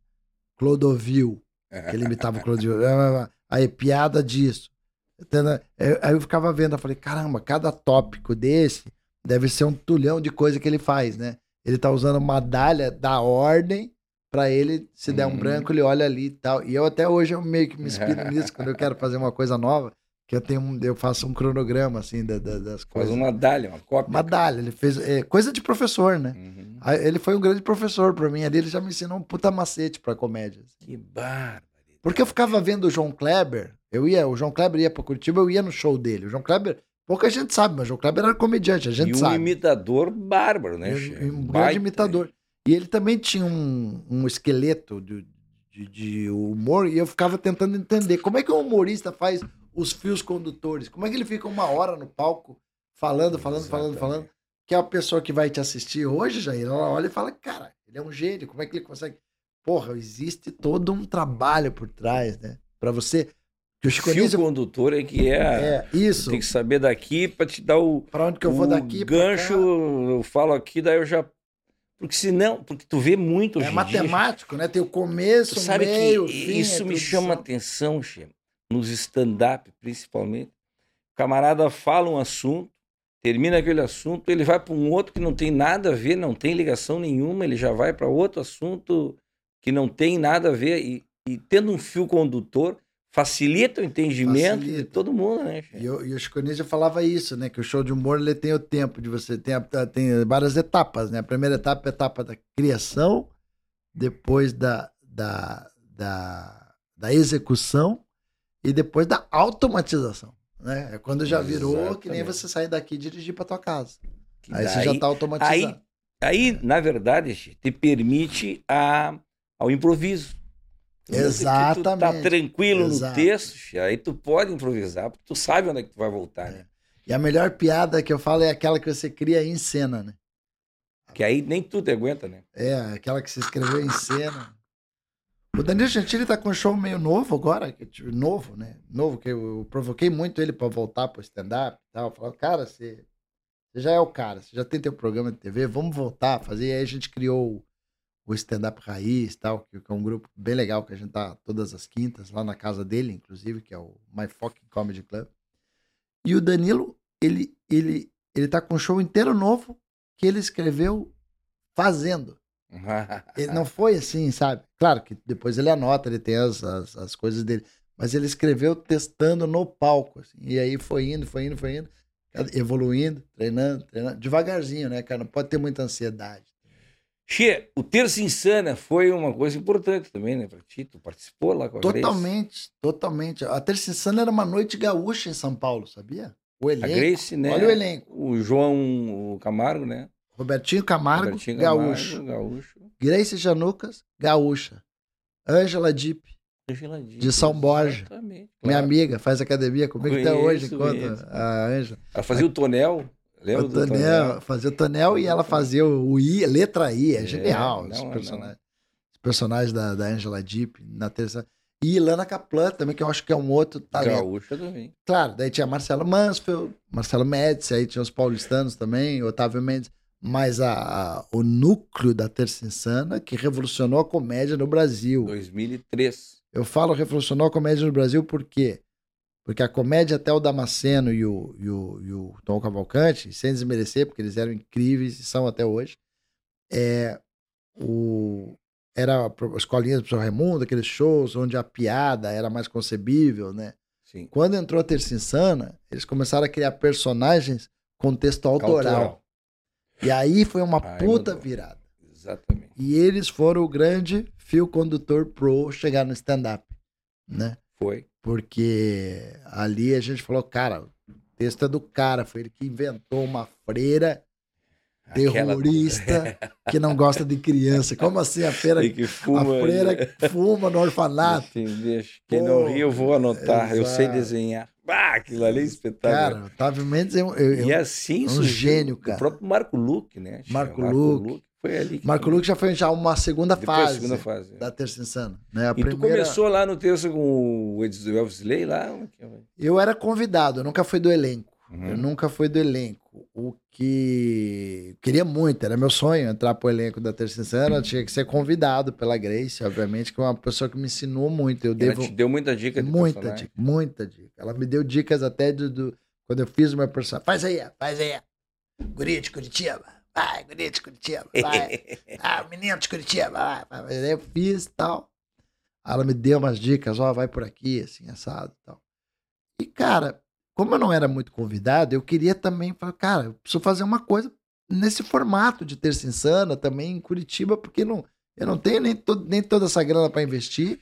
Clodovil, que ele imitava o Clodovil. Aí, piada disso. Aí eu ficava vendo, eu falei, caramba, cada tópico desse deve ser um tulhão de coisa que ele faz, né? Ele tá usando uma medalha da ordem pra ele, se der um Uhum. branco, ele olha ali e tal. E eu até hoje eu meio que me inspiro nisso quando eu quero fazer uma coisa nova, que eu tenho um- eu faço um cronograma assim da- da- das Faz coisas. uma medalha, uma cópia. Medalha, ele fez é, coisa de professor, né? Uhum. Ele foi um grande professor pra mim, ali ele já me ensinou um puta macete pra comédia. assim. Que bárbaro. Porque eu ficava vendo o João Kleber, eu ia, o João Kleber ia pra Curitiba, eu ia no show dele. O João Kleber, pouca gente sabe, mas o João Kleber era comediante, a gente e um sabe. imitador bárbaro, né? E um, um grande Baita, imitador. E ele também tinha um, um esqueleto de, de, de humor, e eu ficava tentando entender como é que um humorista faz os fios condutores, como é que ele fica uma hora no palco falando, falando, falando, Exatamente. falando, que é a pessoa que vai te assistir hoje, Jair, ela olha e fala, cara, ele é um gênio, como é que ele consegue? Porra, existe todo um trabalho por trás, né? Pra você... Que o Chico Fio Anísio- condutor é que é. É, isso. Tem que saber daqui para te dar o, Pra onde que eu vou daqui gancho. Eu falo aqui, daí eu já. Porque senão, porque tu vê muito hoje É em dia, matemático, né? Tem o começo, o meio, o que fim, isso a me chama atenção, Che, nos stand-up, principalmente. O camarada fala um assunto, termina aquele assunto, ele vai para um outro que não tem nada a ver, não tem ligação nenhuma, ele já vai para outro assunto que não tem nada a ver. E, e tendo um fio condutor, facilita o entendimento de Facilita. todo mundo, né? E, o- e o Chico Anísio falava isso, né? Que o show de humor ele tem o tempo de você. Tem, a- tem várias etapas, né? A primeira etapa é a etapa da criação, depois da, da, da, da execução e depois da automatização. Né? É quando já virou que nem Exatamente. você sair daqui e dirigir para tua casa. Que Aí você daí- já tá automatizado. Aí, aí, na verdade, te permite a, ao improviso. Exatamente. Tu tá tranquilo Exato. no texto, aí tu pode improvisar, porque tu sabe onde é que tu vai voltar, né? E a melhor piada que eu falo é aquela que você cria em cena, né? Que aí nem tu te aguenta, né? É, aquela que você escreveu em cena. O Danilo Gentili tá com um show meio novo agora, novo, né? Novo, que eu, provoquei muito ele pra voltar pro stand-up e tal. Falando, cara, você, você já é o cara, você já tem teu programa de TV, vamos voltar a fazer. E aí a gente criou o Stand Up Raiz tal, que, é um grupo bem legal que a gente tá todas as quintas lá na casa dele, inclusive, que é o My Fucking Comedy Club. E o Danilo, ele, ele, ele tá com um show inteiro novo que ele escreveu fazendo. <laughs> Ele não foi assim, sabe? Claro que depois ele anota, ele tem as, as, as coisas dele. Mas ele escreveu testando no palco. Assim, e aí foi indo, foi indo, foi indo, evoluindo, treinando, treinando. Devagarzinho, né, cara? Não pode ter muita ansiedade. Che, o Terça Insana foi uma coisa importante também, né, pra ti? Tu participou lá com a Totalmente, Grace? totalmente. A Terça Insana era uma noite gaúcha em São Paulo, sabia? O A elenco. Grace, né? Olha o elenco. O João o Camargo, né? Robertinho Camargo, Robertinho gaúcho. Camargo, gaúcho. Grace Janucas, gaúcha. Ângela Dipp, De São Borja. Exatamente. minha claro. amiga, faz academia comigo até hoje, enquanto a Ângela. Ela fazia o tonel. Lembra O do Tonel, fazia o Tonel e ela fazia o I, letra I, é, É, genial. não, os, é, personagens, os personagens da, da Angela Deep na terça. E Ilana Kaplan também, que eu acho que é um outro talento. Gaúcha também. Claro, daí tinha Marcelo Mansfield, Marcelo Médici, aí tinha os paulistanos também, Otávio Mendes. Mas a, a- o núcleo da Terça Insana que revolucionou a comédia no Brasil. 2003. Eu falo revolucionou a comédia no Brasil por quê? Porque a comédia até o Damasceno e o, e o, e o Tom Cavalcante, sem desmerecer, porque eles eram incríveis e são até hoje, é, o, era a escolinha do professor Raimundo, aqueles shows onde a piada era mais concebível, né? Sim. Quando entrou a Terça Insana, eles começaram a criar personagens com texto autoral. E aí foi uma Aí puta virada. Exatamente. E eles foram o grande fio condutor pro chegar no stand-up, né? Foi. Porque ali a gente falou, cara, o texto é do cara, foi ele que inventou uma freira Aquela- terrorista <laughs> que não gosta de criança. Como assim a freira, que a fuma. freira fuma no orfanato? Deixa. Quem Pô, não ri, eu vou anotar. Eu sei exato. desenhar. Ah, aquilo ali é espetáculo. Cara, Otávio Mendes é um, eu- e assim um surgiu gênio, O cara. próprio Marco Luque, né? Marco Luque. Foi ali. Marco Luque já foi já uma segunda Depois fase, segunda fase. da Terça Insana. Né? A E tu primeira... começou lá no terça com o Elvis Lay lá? Eu era convidado, eu nunca fui do elenco. Uhum. Eu nunca fui do elenco. O que queria muito, era meu sonho entrar pro elenco da Terça Insana. Eu tinha que ser convidado pela Grace, obviamente, que é uma pessoa que me ensinou muito. Eu Ela devo te deu muita dica de muita personagem. dica, muita dica. Ela me deu dicas até do, do- quando eu fiz o meu personagem. Faz aí, faz aí. Guria de Curitiba. Vai, guria de Curitiba. <laughs> Vai. Ah, menino de Curitiba. Vai, vai. Eu fiz e tal. Aí Ela me deu umas dicas, ó, vai por aqui, assim, assado e tal. E, cara, como eu não era muito convidado, eu queria também falar, cara, eu preciso fazer uma coisa nesse formato de terça insana também em Curitiba, porque não, eu não tenho nem, to- nem toda essa grana para investir,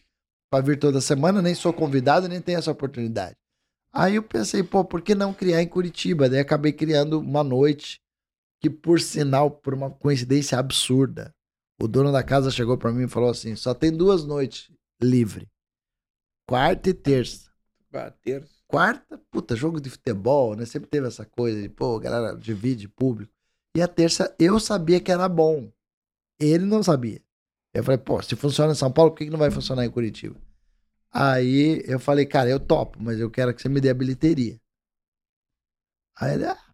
para vir toda semana, nem sou convidado, nem tenho essa oportunidade. Aí eu pensei, pô, por que não criar em Curitiba? Daí acabei criando uma noite que, por sinal, por uma coincidência absurda, o dono da casa chegou para mim e falou assim: só tem duas noites livre. Quarta e terça. Ah, terça. Quarta, puta, jogo de futebol, né? Sempre teve essa coisa de, pô, galera divide público. E a terça, eu sabia que era bom. Ele não sabia. Eu falei, pô, se funciona em São Paulo, por que que não vai funcionar em Curitiba? Aí eu falei, cara, eu topo, mas eu quero que você me dê a bilheteria. Aí ele, ah,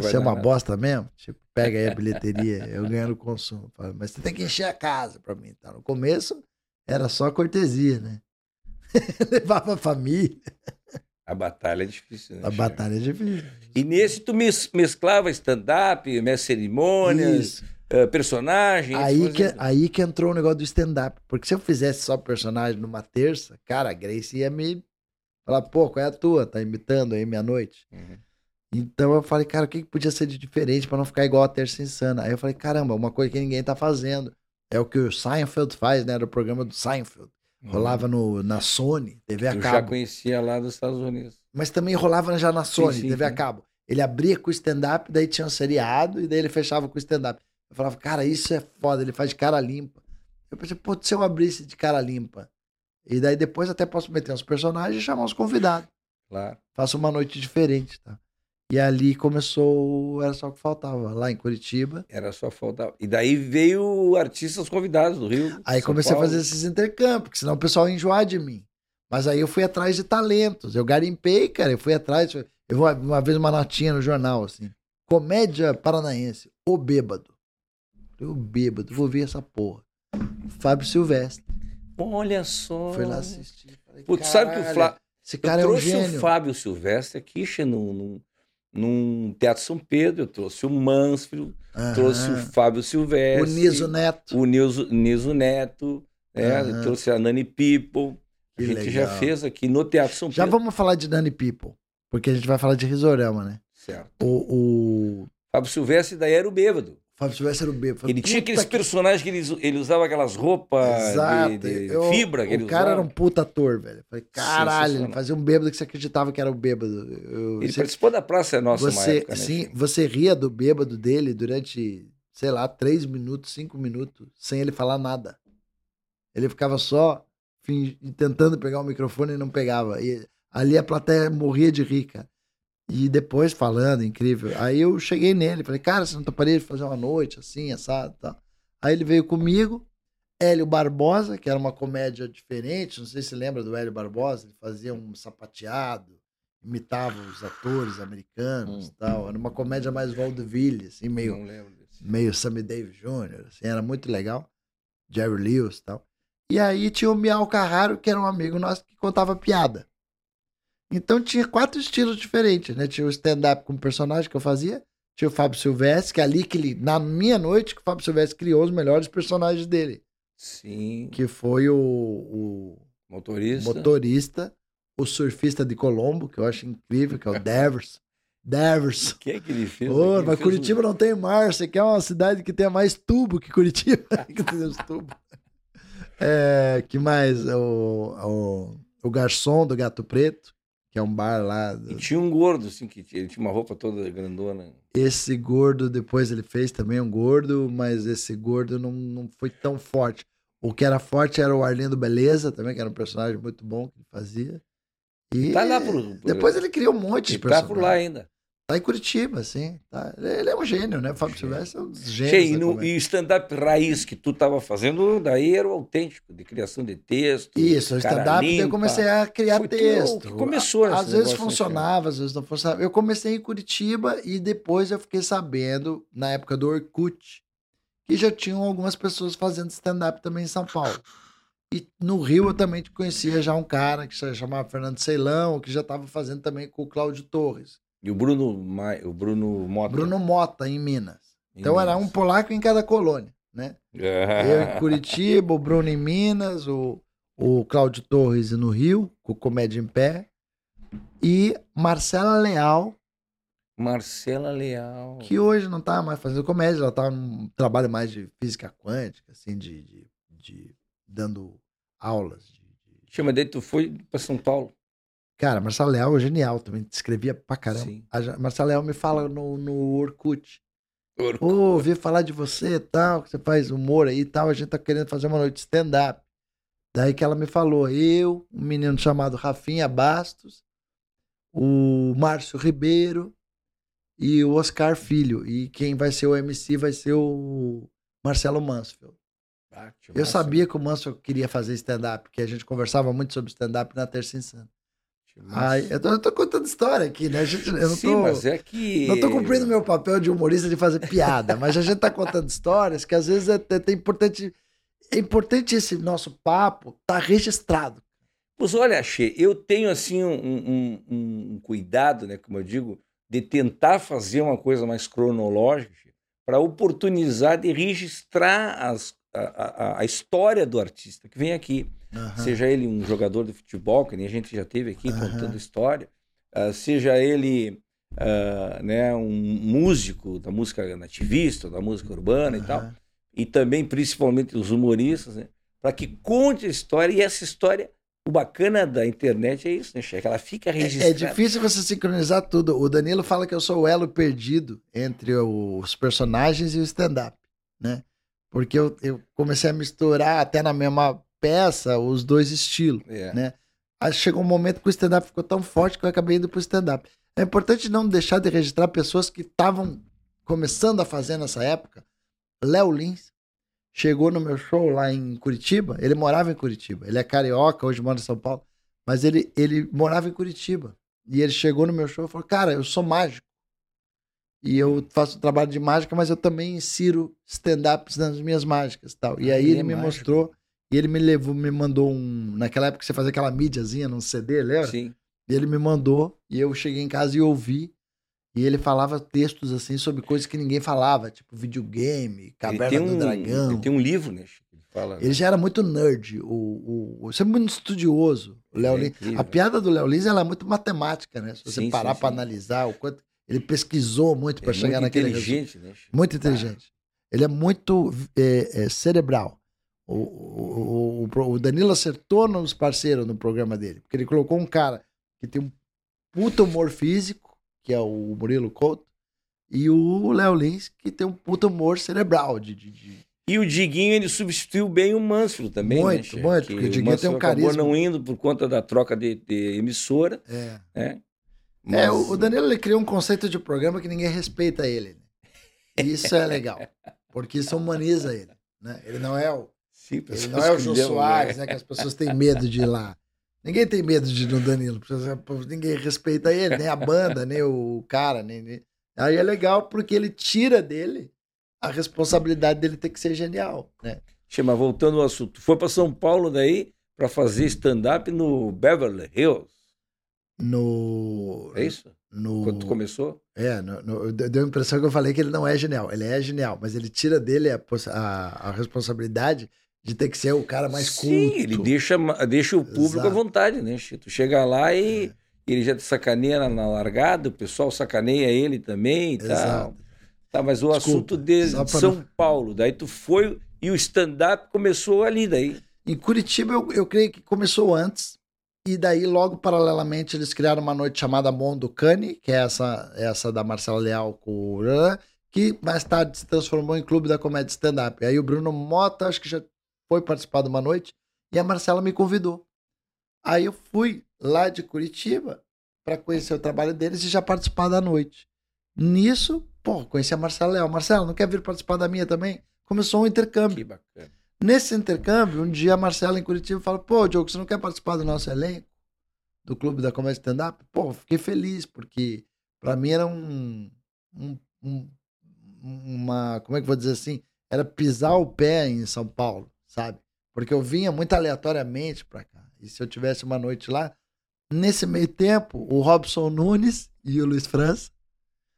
você é uma nada. bosta mesmo? Tipo, pega aí a bilheteria, <laughs> eu ganho no consumo. Mas você tem que encher a casa pra mim. Tá? No começo era só cortesia, né? <laughs> Levava a família. A batalha é difícil, né? A Chico? batalha é difícil. E nesse tu mes- mesclava stand-up, cerimônias, Isso. eh, personagens. Aí que, fazia- aí que entrou o negócio do stand-up. Porque se eu fizesse só personagem numa terça, cara, a Grace ia me falar, pô, qual é a tua? Tá imitando aí meia-noite? Uhum. Então eu falei, cara, o que, que podia ser de diferente pra não ficar igual a Terça Insana? Aí eu falei, caramba, uma coisa que ninguém tá fazendo. É o que o Seinfeld faz, né? Era o programa do Seinfeld. Rolava no, na Sony, TV a Eu já cabo. conhecia lá dos Estados Unidos. Mas também rolava já na Sony, sim, TV a sim. cabo. Ele abria com o stand-up, daí tinha um seriado, e daí ele fechava com o stand-up. Eu falava, cara, isso é foda, ele faz de cara limpa. Eu pensei, pô, se eu abrisse de cara limpa? E daí depois até posso meter uns personagens e chamar uns convidados. Claro. Faço uma noite diferente, tá? E ali começou, era só o que faltava, lá em Curitiba. Era só faltar. E daí veio artistas convidados do Rio. Aí São comecei Paulo. a fazer esses intercâmbios, porque senão o pessoal ia enjoar de mim. Mas aí eu fui atrás de talentos. Eu garimpei, cara, eu fui atrás. Eu vou uma vez uma notinha no jornal, assim. Comédia paranaense, o bêbado. Eu bêbado, vou ver essa porra. Fábio Silvestre. Olha só. Foi lá assistir. Falei, Putz, sabe que o "Caralho, Flávio. Esse cara é um trouxe gênio. o Fábio Silvestre aqui, che, num, num, Teatro São Pedro. Eu trouxe o Mansfield, Aham. trouxe o Fábio o Silvestre. Niso Neto. o Niso, Niso Neto, né? Aham. trouxe a Nani People. Que a gente já legal. fez aqui no Teatro São Já Pedro. vamos falar de Nani People. Porque a gente vai falar de Risorama, né? Certo. O, o Fábio Silvestre daí era o bêbado. Fábio Silvestre era o bêbado. Ele tinha aqueles que- personagens que ele, ele usava aquelas roupas Exato. de, de Eu- fibra que ele o cara usava. era um puta ator, velho. Falei, caralho, ele fazia um bêbado que você acreditava que era o bêbado. Eu- Ele você- participou da Praça Nossa você, época, né? sim, Chico? você ria do bêbado dele durante, sei lá, três minutos, cinco minutos, sem ele falar nada. Ele ficava só tentando pegar o microfone e não pegava. E ali a plateia morria de rir, cara. E depois falando, incrível. Aí eu cheguei nele, falei, cara, você não toparia de fazer uma noite assim, assado e tal. Aí ele veio comigo, Hélio Barbosa, que era uma comédia diferente, não sei se lembra do Hélio Barbosa, ele fazia um sapateado, imitava os atores americanos Hum. e tal. Era uma comédia mais vaudeville, assim, meio, meio Sammy Davis Jr., assim, era muito legal. Jerry Lewis e tal. E aí tinha o Miau Carraro, que era um amigo nosso que contava piada. Então tinha quatro estilos diferentes, né? Tinha o stand-up com personagem que eu fazia, tinha o Fábio Silvestre, que é ali que ele, na minha noite, que o Fábio Silvestre criou os melhores personagens dele, Sim, que foi o, o motorista. motorista, o surfista de Colombo, que eu acho incrível, que é o <laughs> Devers. Devers. O que é que ele fez? Ô, Ele mas fez Curitiba um- não tem mar, você quer uma cidade que tenha mais tubo que Curitiba? <laughs> que tem os tubos. É, que mais? O, o, o garçom do Gato Preto, que é um bar lá. E tinha um gordo, assim, que tinha- ele tinha uma roupa toda grandona. Esse gordo, depois ele fez também um gordo, mas esse gordo não, não foi tão forte. O que era forte era o Arlindo Beleza, também, que era um personagem muito bom que ele fazia. E Tá lá por- por- depois ele criou um monte de Ele tá personagens. por lá ainda. Tá em Curitiba, sim. Tá. Ele é um gênio, né? O Fábio Silvestre é um dos gênios. E, no, e o stand-up raiz que tu tava fazendo, daí era o autêntico, de criação de texto. Isso, o stand-up eu comecei a criar Foi tu texto. que começou Às vezes né, funcionava, às vezes não funcionava. Eu comecei em Curitiba e depois eu fiquei sabendo, na época do Orkut, que já tinham algumas pessoas fazendo stand-up também em São Paulo. E no Rio eu também conhecia já um cara que se chamava Fernando Ceilão, que já estava fazendo também com o Cláudio Torres. E o Bruno, Ma- o Bruno Mota. Bruno Mota, em Minas. em Então era um Minas. polaco em cada colônia, né? Eu em Curitiba, o Bruno em Minas, o, o Cláudio Torres no Rio, com o Comédia em Pé. E Marcela Leal, Marcela Leal. que hoje não tá mais fazendo comédia, ela tá num trabalho mais de física quântica, assim, de, de, de- dando aulas. de- de- Chama daí, tu foi pra São Paulo. Cara, Marcela Leal é genial também, escrevia pra caramba. Sim. A Marcela Leal me fala no, no Orkut. Ô, ouvi falar de você e tal, que você faz humor aí e tal, a gente tá querendo fazer uma noite de stand-up. Daí que ela me falou, eu, um menino chamado Rafinha Bastos, o Márcio Ribeiro e o Oscar Filho. E quem vai ser o MC vai ser o Marcelo Mansfield. Ah, Eu sabia que o Mansfield queria fazer stand-up, porque a gente conversava muito sobre stand-up na Terça Insana. Ai, eu, tô, eu tô contando história aqui, né? A gente, eu não Sim, tô... mas é que. Não tô cumprindo meu papel de humorista de fazer piada, mas a gente tá contando histórias que às vezes é, é, é importante. É importante esse nosso papo tá registrado. Pois olha, Che, eu tenho assim um, um- um- um cuidado, né, como eu digo, de tentar fazer uma coisa mais cronológica para oportunizar de registrar as- a, a- a história do artista que vem aqui. Aham. Seja ele um jogador de futebol, que nem a gente já teve aqui Aham. contando história, ah, seja ele ah, né, um músico da música nativista, da música urbana e tal, e também principalmente os humoristas, né, para que conte a história, e essa história, o bacana da internet é isso, né, Che? Que ela fica É, registrada. é difícil você sincronizar tudo. O Danilo fala que eu sou o elo perdido entre os personagens e o stand-up, né? Porque eu, eu comecei a misturar até na mesma peça os dois estilos. É. né? Aí chegou um momento que o stand-up ficou tão forte que eu acabei indo pro stand-up. É importante não deixar de registrar pessoas que estavam começando a fazer nessa época. Léo Lins chegou no meu show lá em Curitiba. Ele morava em Curitiba. Ele é carioca, hoje mora em São Paulo. Mas ele, ele morava em Curitiba. E ele chegou no meu show e falou: Cara, eu sou mágico. E eu faço trabalho de mágica, mas eu também insiro stand-ups nas minhas mágicas e tal. E Ah, aí ele ele é me mágico. mostrou, e ele me levou, me mandou um. Naquela época você fazia aquela mídiazinha num CD, lembra? Sim. E ele me mandou, e eu cheguei em casa e ouvi. E ele falava textos assim sobre coisas que ninguém falava, tipo videogame, Caverna tem, do um, Dragão. ele tem um livro, né? Ele fala. Ele já era muito nerd, o, o, sempre muito estudioso. O Léo É Lins. incrível. A piada do Léo Lins ela é muito matemática, né? Se você Sim, parar para analisar o quanto. Ele pesquisou muito É para chegar muito naquele inteligente, né? Muito inteligente. Ele é muito é, é, cerebral. O, o, o, o Danilo acertou nos parceiros no programa dele, porque ele colocou um cara que tem um puta humor físico, que é o Murilo Couto, e o Léo Lins, que tem um puta humor cerebral. De, de, E o Diguinho, ele substituiu bem o Mansfield também, né? Muito, Chico? muito, Que porque o o Diguinho tem um acabou carisma. não indo por conta da troca de, de emissora, é. né? É, Mas- o o Danilo ele criou um conceito de programa que ninguém respeita ele. né? Isso é legal, porque isso humaniza ele. Né? Ele não é o, Sim, ele não é o Jô lembram, Soares, né? né? Que as pessoas têm medo de ir lá. Ninguém tem medo de ir no Danilo. Ninguém respeita ele, nem a banda, nem o cara. Nem, Aí é legal porque ele tira dele a responsabilidade dele ter que ser genial. Né? Chama, voltando ao assunto, foi para São Paulo daí para fazer stand-up no Beverly Hills, No. é isso? No, Quando tu começou? É, no, no, deu a impressão que eu falei que ele não é genial. Ele é genial, mas ele tira dele a, a, a responsabilidade de ter que ser o cara mais culto. Sim, ele deixa, deixa o público à Exato. vontade, né, Chico? Tu chega lá e É. ele já te sacaneia na, na largada, o pessoal sacaneia ele também e tal. Tá, mas o Desculpa, assunto de pra São não- Paulo, daí tu foi e o stand-up começou ali daí. Em Curitiba, eu, eu creio que começou antes. E daí, logo paralelamente, eles criaram uma noite chamada Mondo Cane, que é essa, essa da Marcela Leal com o... que mais tarde se transformou em Clube da Comédia Stand-Up. Aí o Bruno Mota, acho que já foi participar de uma noite, e a Marcela me convidou. Aí eu fui lá de Curitiba para conhecer o trabalho deles e já participar da noite. Nisso, pô, conheci a Marcela Leal. Marcela, não quer vir participar da minha também? Começou um intercâmbio. Que bacana. Nesse intercâmbio, um dia a Marcela em Curitiba fala: Pô, Diogo, você não quer participar do nosso elenco? Do Clube da Comédia Stand-Up? Pô, fiquei feliz, porque pra mim era um, um- um- Uma. Como é que eu vou dizer assim? Era pisar o pé em São Paulo, sabe? Porque eu vinha muito aleatoriamente pra cá. E se eu tivesse uma noite lá. Nesse meio tempo, o Robson Nunes e o Luiz França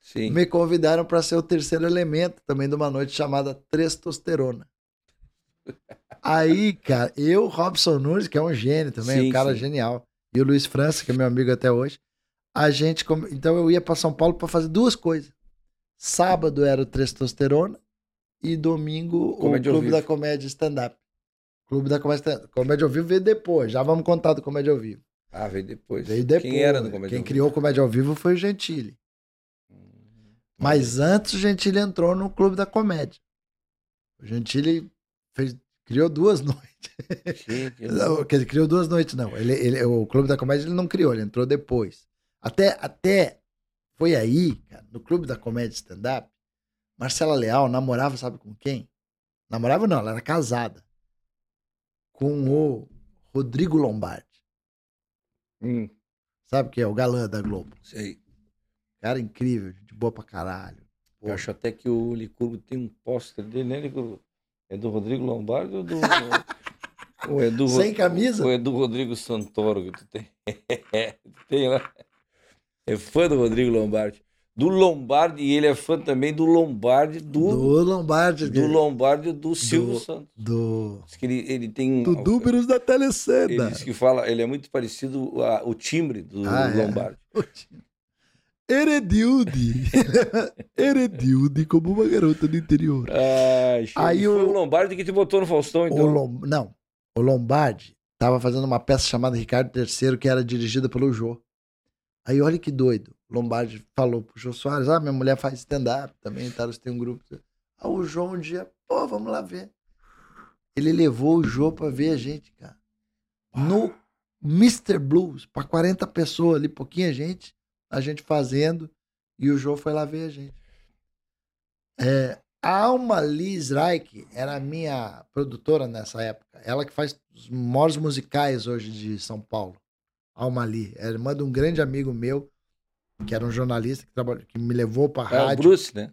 Sim. me convidaram para ser o terceiro elemento também de uma noite chamada Testosterona. Aí, cara, eu, Robson Nunes, que é um gênio também, Sim, um cara sim. genial, e o Luiz França, que é meu amigo até hoje, a gente. Então eu ia para São Paulo para fazer duas coisas. Sábado era o Testosterona e domingo Comédia o Clube da Comédia Stand-Up. Clube da Comédia. Comédia ao Vivo veio depois, já vamos contar do Comédia ao Vivo. Ah, veio depois. Veio depois. Quem era no Comédia Quem ao Vivo? criou o Comédia ao Vivo foi o Gentili. Hum, Mas antes o Gentili entrou no Clube da Comédia. O Gentili fez, criou duas <laughs> noites. Não, quer dizer, criou duas noites, não. Ele, ele- o Clube da Comédia ele não criou, ele entrou depois. Até, até foi aí, cara, no Clube da Comédia Stand-Up, Marcela Leal namorava, sabe com quem? Namorava não, ela era casada. Com o Rodrigo Lombardi. Hum, Sabe quem é? O galã da Globo. sei. Cara incrível, de boa pra caralho. Pô, Eu acho até que o Licurgo tem um pôster dele, né, Licurgo? É do Rodrigo Lombardi ou do. <laughs> ou é do, Sem camisa? Ou é do Rodrigo Santoro que tu tem? Tu <laughs> tem lá. É fã do Rodrigo Lombardi. Do Lombardi, e ele é fã também do Lombardi, do, Do Lombardi. do Lombardi do Silvio Santos. Do, Diz que ele, ele tem. do números da Ele telecena. diz que fala, ele é muito parecido a- o timbre do Ah, é? Lombardi. <laughs> Heredilde. Heredilde <laughs> como uma garota do interior. Ai, Aí Aí foi o- o Lombardi que te botou no Faustão, então. O Lom... Não, o Lombardi estava fazendo uma peça chamada Ricardo III, que era dirigida pelo Jô. Aí olha que doido. Lombardi falou pro Jô Soares: Ah, minha mulher faz stand-up também, tá? Eles têm um grupo. Aí o Jô um dia, pô, vamos lá ver. Ele levou o Jô pra ver a gente, cara. No Mr. Blues, pra 40 pessoas ali, pouquinha gente, a gente fazendo, e o Jô foi lá ver a gente. É, a Alma Liz Reich era a minha produtora nessa época. Ela que faz os maiores musicais hoje de São Paulo. Alma Lee. É irmã de um grande amigo meu. Que era um jornalista que, trabalhou, que me levou pra É o rádio. Bruce, né?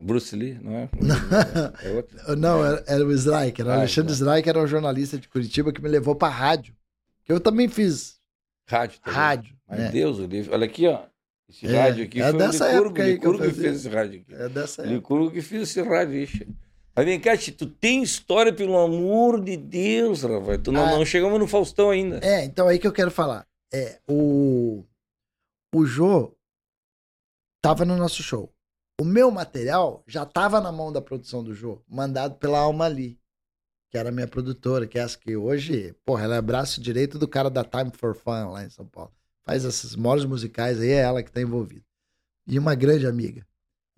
O Bruce Lee, não é? <laughs> É outro. Não, era, era o. Era o Ah, Alexandre Strike, era um jornalista de Curitiba que me levou pra rádio. Que eu também fiz Rádio. também. rádio. Mas né? Deus, o livro. Olha aqui, ó. Esse É, rádio aqui é foi dessa o Licurgo, época aí que Licurgo que, fazia. fez esse rádio aqui. É dessa época. Licurgo que fez esse rádio, ixi. Mas vem cá, tu tem história, pelo amor de Deus, Rafael. Tu não, Ah. não chegamos no Faustão ainda. É, então aí que eu quero falar. É, o, o Jô tava no nosso show. O meu material já tava na mão da produção do Jô, mandado pela Alma Lee, que era a minha produtora, que é essa que hoje, porra, ela é braço direito do cara da Time for Fun lá em São Paulo. Faz esses modos musicais aí, é ela que tá envolvida. E uma grande amiga.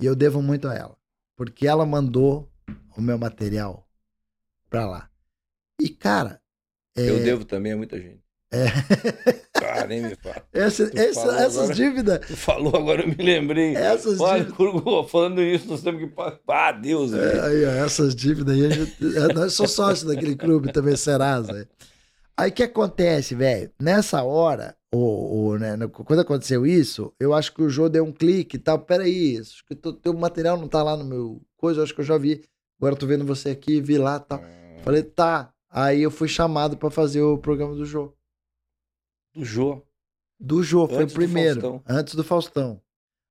E eu devo muito a ela, porque ela mandou o meu material pra lá. E, cara. é, Eu devo também a muita gente. É. <laughs> Ah, nem me fala. Essa- essa- essas agora. dívidas. Tu falou, agora eu me lembrei. Essas Olha, dívidas. Falando isso, nós temos que pagar. Ah, Deus, É, aí, ó, essas dívidas aí, gente, é, nós somos sócios daquele clube também, Serasa. Aí o que acontece, velho? Nessa hora, o, o, né, quando aconteceu isso, eu acho que o Jô deu um clique e tal. Peraí, acho que o teu material não tá lá no meu coisa, acho que eu já vi. Agora eu tô vendo você aqui, vi lá e tal. Falei, tá. Aí eu fui chamado pra fazer o programa do Jô. Do Jô. Do Jô, foi o do primeiro. Faustão. antes do Faustão.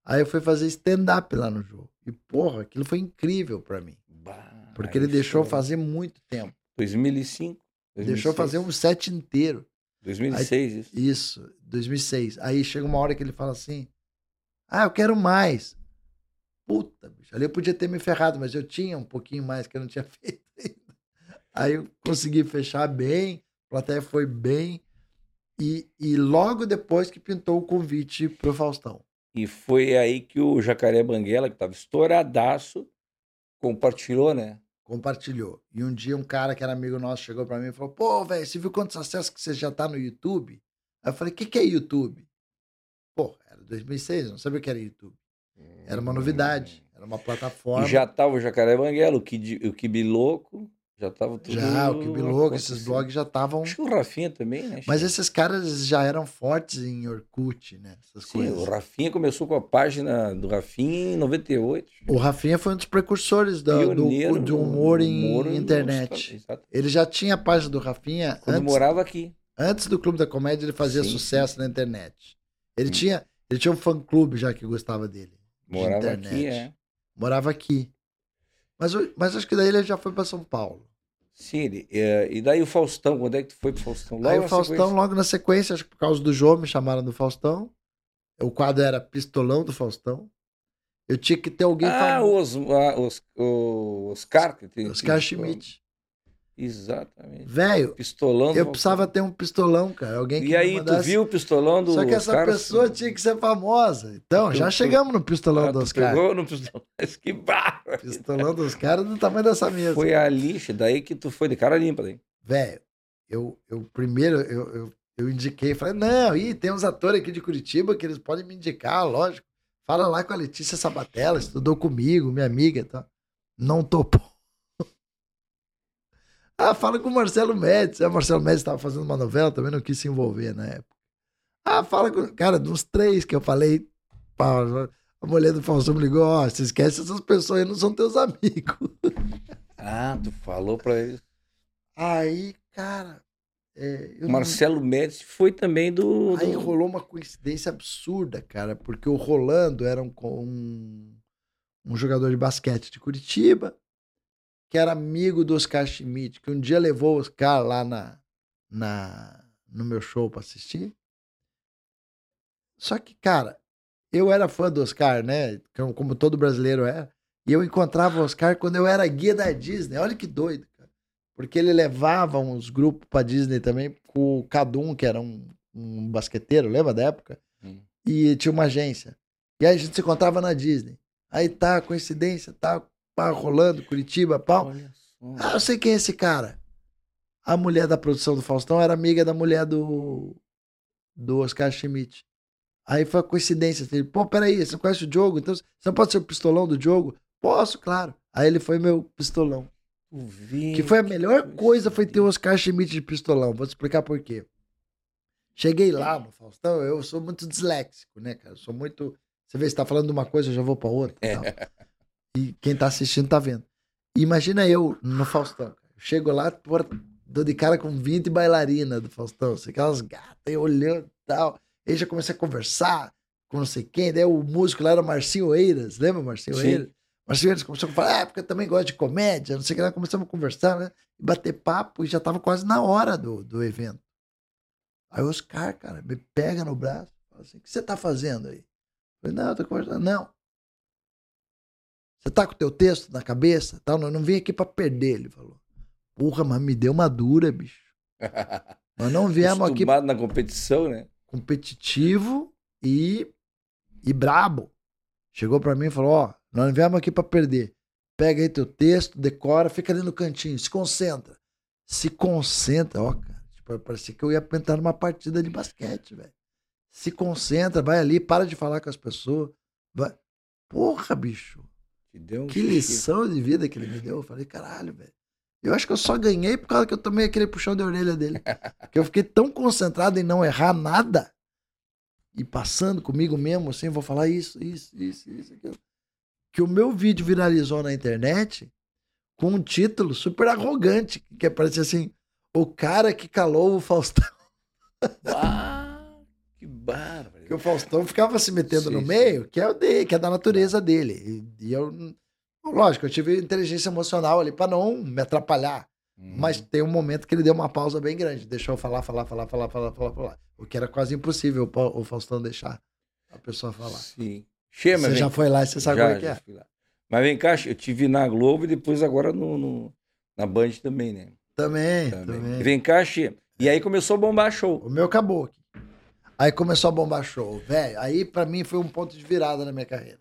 Aí eu fui fazer stand-up lá no Jô. E, porra, aquilo foi incrível pra mim. Bah, Porque ele deixou fazer muito tempo. 2005. Deixou 2006. fazer um set inteiro. 2006, isso. Isso, 2006. Aí chega uma hora que ele fala assim: Ah, eu quero mais. Puta, bicho. Ali eu podia ter me ferrado, mas eu tinha um pouquinho mais que eu não tinha <laughs> feito ainda. Aí eu consegui fechar bem, a plateia foi bem. E, e logo depois que pintou o convite pro Faustão. E foi aí que o Jacaré Banguela, que estava estouradaço, compartilhou, né? compartilhou. E um dia um cara que era amigo nosso chegou pra mim e falou: Pô, velho, você viu quantos acessos que você já tá no YouTube? Aí eu falei: O que, que é YouTube? Pô, era 2006, eu não sabia o que era YouTube. Era uma novidade, era uma plataforma. E já tava o Jacaré Banguela, o Kid, o Kibi Louco, já tava tudo. Já, o que louco, esses blogs já estavam. Acho que o Rafinha também, né? Mas esses caras já eram fortes em Orkut, né? Essas Sim, o coisas. Rafinha começou com a página do Rafinha em 98. O Rafinha foi um dos precursores do, Pioneiro do, do humor em humor internet. Ele já tinha a página do Rafinha Quando antes, morava aqui. antes do Clube da Comédia, ele fazia Sim, sucesso na internet. Ele Sim. tinha, ele tinha um fã-clube já que gostava dele. de Morava internet. aqui, é. Morava aqui. Mas, o- mas acho que daí ele já foi para São Paulo. Sim, ele, é, e daí o Faustão, quando é que tu foi pro Faustão? Aí na o Faustão, sequência? logo na sequência, acho que por causa do Jô, me chamaram do Faustão. O quadro era Pistolão do Faustão. Eu tinha que ter alguém Ah, famoso. os, ah, os, o Oscar. Que tem, Oscar Schmidt. Exatamente. Velho, Pistolão eu precisava ter um pistolão, cara. Alguém que E aí, tu mandasse- viu o pistolão do Só que essa Oscar? pessoa tinha que ser famosa. Então, Tu- já tu- chegamos no pistolão Ah, do tu Oscar. pegou no pistolão. <laughs> Mas que barra. <laughs> Pistolão dos caras do tamanho dessa mesa. Foi a lixa, daí que tu foi de cara limpa. Daí. Velho, eu, eu primeiro eu, eu, eu indiquei, falei, não, ih, tem uns atores aqui de Curitiba que eles podem me indicar, lógico. Fala lá com a Letícia Sabatella, estudou comigo, minha amiga e tal. Não topou. Ah, fala com o Marcelo Médici. Ah, O Marcelo Médici estava fazendo uma novela, também não quis se envolver na época. Ah, fala com. Cara, dos três que eu falei, a mulher do Faustão me ligou: ó, você esquece essas pessoas aí, não são teus amigos. <laughs> Ah, tu falou pra eles. Aí, cara. é, eu não- Marcelo Médici foi também do. Aí do- rolou uma coincidência absurda, cara, porque o Rolando era um, um, um jogador de basquete de Curitiba, que era amigo do Oscar Schmidt, que um dia levou o Oscar lá na, na, no meu show pra assistir. Só que, cara, eu era fã do Oscar, né? Como, todo brasileiro é. E eu encontrava o Oscar quando eu era guia da Disney. Olha que doido, cara. Porque ele levava uns grupos pra Disney também com o Cadum, que era um, um basqueteiro, lembra da época? Hum. E tinha uma agência. E aí a gente se encontrava na Disney. Aí tá, coincidência, tá, pá, rolando, Curitiba, pau. Ah, eu sei quem é esse cara. A mulher da produção do Faustão era amiga da mulher do, do Oscar Schmidt. Aí foi a coincidência. Ele, pô, peraí, você não conhece o Diogo? Então você não pode ser o pistolão do Diogo? Posso, claro. Aí ele foi meu pistolão. Vê Que foi a melhor coisa foi ter o. Oscar Schmidt de pistolão. Vou te explicar por quê. Cheguei lá no Faustão, eu sou muito disléxico, né, cara? Eu sou muito. Você vê, você tá falando de uma coisa, eu já vou pra outra. tal. <laughs> E quem tá assistindo tá vendo. Imagina eu no Faustão. Eu Chego lá, porra, dou de cara com 20 bailarinas do Faustão, assim, aquelas gatas aí olhando e tal. Aí já comecei a conversar com não sei quem, daí o músico lá era o Marcinho Eiras, lembra o Marcinho Sim. Eiras? Marcinho Eiras começou a falar, ah, porque eu também gosto de comédia, não sei o que lá, começamos a conversar, né? Bater papo, e já tava quase na hora do, do evento. Aí o Oscar, cara, me pega no braço, fala assim, o que você tá fazendo aí? Eu falei, não, eu tô conversando, não. Você tá com o teu texto na cabeça? Tal? Não, não vim aqui pra perder, ele falou. Porra, mas me deu uma dura, bicho. <laughs> Nós não viemos aqui na competição, né? competitivo e, e brabo. Chegou pra mim e falou: Ó, nós não viemos aqui pra perder. Pega aí teu texto, decora, fica ali no cantinho, se concentra. Se concentra, ó, cara. Tipo, parecia que eu ia entrar numa partida de basquete, velho. Se concentra, vai ali, para de falar com as pessoas. Vai. Porra, bicho. Um Que lição de vida que ele me deu. Eu falei, caralho, velho. Eu acho que eu só ganhei por causa que eu tomei aquele puxão de orelha dele. <laughs> que eu fiquei tão concentrado em não errar nada e passando comigo mesmo, assim, vou falar isso, isso, isso, isso, aquilo. Que o meu vídeo viralizou na internet com um título super arrogante, que aparecia assim: O cara que calou o Faustão. Ah, que bárbaro. Que o Faustão ficava se metendo Sim, no meio, que é o dele, que é da natureza dele. E, e eu. Lógico, eu tive inteligência emocional ali pra não me atrapalhar. Hum. Mas tem um momento que ele deu uma pausa bem grande. Deixou eu falar, falar, falar, falar, falar, falar, falar. O que era quase impossível o Faustão deixar a pessoa falar. Sim. Che, mas Você vem- já foi lá e você sabe já, como é que é. Mas vem cá, eu tive na Globo e depois agora no, no- na Band também, né? Também, Também. também. Vem cá, Che. E aí começou a bombar show. O meu acabou aqui. Aí começou a bombar show, velho. Aí pra mim foi um ponto de virada na minha carreira.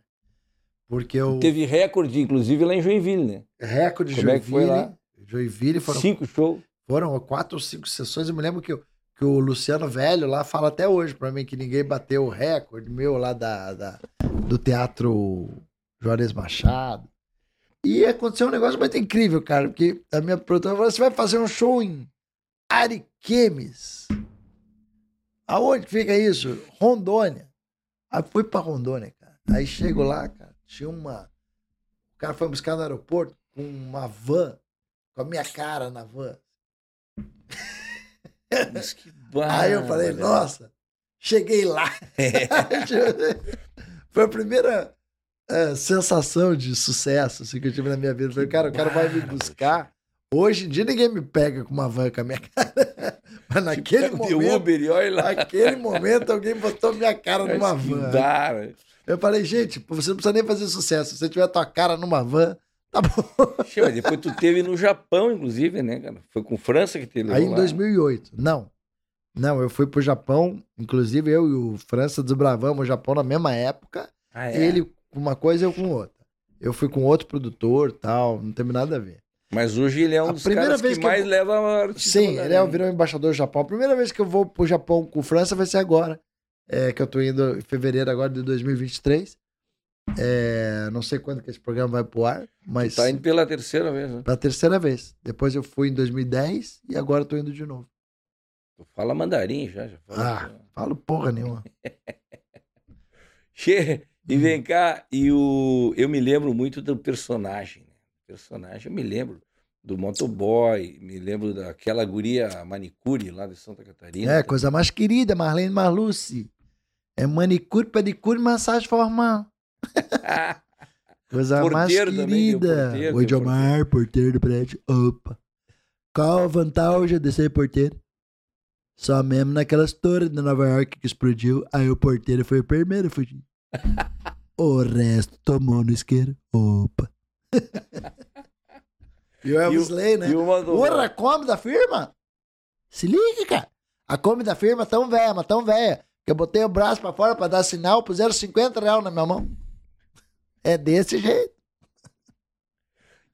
Porque eu. Teve recorde, inclusive, lá em Joinville, né? Recorde de Como é que foi Joinville. lá? Joinville foram Cinco shows. Foram quatro ou cinco sessões. Eu me lembro que, o- que o Luciano Velho lá fala até hoje pra mim que ninguém bateu o recorde meu lá da, da- do Teatro Juarez Machado. E aconteceu um negócio muito incrível, cara, porque a minha produtora falou: você vai fazer um show em Ariquemes. Aonde fica isso? Rondônia. Aí fui pra Rondônia, cara. Aí chego lá, cara, tinha uma. O cara foi buscar no aeroporto com uma van, com a minha cara na van. <laughs> Mas que Aí eu falei, nossa, cheguei lá. <laughs> Foi a primeira é, sensação de sucesso assim, que eu tive na minha vida. Eu falei, cara, o cara vai me buscar. Hoje em dia ninguém me pega com uma van com a minha <laughs> cara. Mas naquele momento, Uber e olha lá. naquele momento, alguém botou minha cara numa Mas que van. bárbaro. Eu falei, gente, você não precisa nem fazer sucesso. Se você tiver tua cara numa van, tá bom. Depois tu teve no Japão, inclusive, né, cara? Foi com França que teve Aí em lá. 2008. Não. Não, eu fui pro Japão. Inclusive eu e o França desbravamos o Japão na mesma época. Ah, é? Ele com uma coisa e eu com outra. Eu fui com outro produtor tal. Não tem nada a ver. Mas hoje ele é um A dos primeira caras vez que, que mais leva a artista Sim, ele é, né? virou embaixador do Japão. A primeira vez que eu vou pro Japão com França vai ser agora. É, que eu tô indo em fevereiro agora de 2023. É, não sei quando que esse programa vai pro ar, mas Tá indo pela terceira vez, né? pela terceira vez. Depois eu fui em 2010 e agora eu tô indo de novo. Tu fala mandarim já, já fala. Ah, falo porra nenhuma. <laughs> Che, e vem cá, e o... eu me lembro muito do personagem. Personagem, eu me lembro do motoboy, me lembro daquela guria manicure lá de Santa Catarina. É, coisa mais querida, Marlene Marluce. É manicure, pedicure massagem formal. <laughs> Coisa mais Porteiro também, o querida. porteiro, Oi, tem o Diomar, porteiro do prédio. Opa. Qual a vantagem de ser porteiro? Só mesmo naquelas torres de Nova York que explodiu, aí o porteiro foi o primeiro a fugir. <laughs> o resto tomou no isqueiro. Opa. <laughs> e o Elvis Lay, né? E o motoboy. Porra, a Kombi da firma? Se liga, cara. A Kombi da firma tão velha, mas tão velha, que eu botei o braço pra fora pra dar sinal, puseram 50 reais na minha mão. É desse jeito.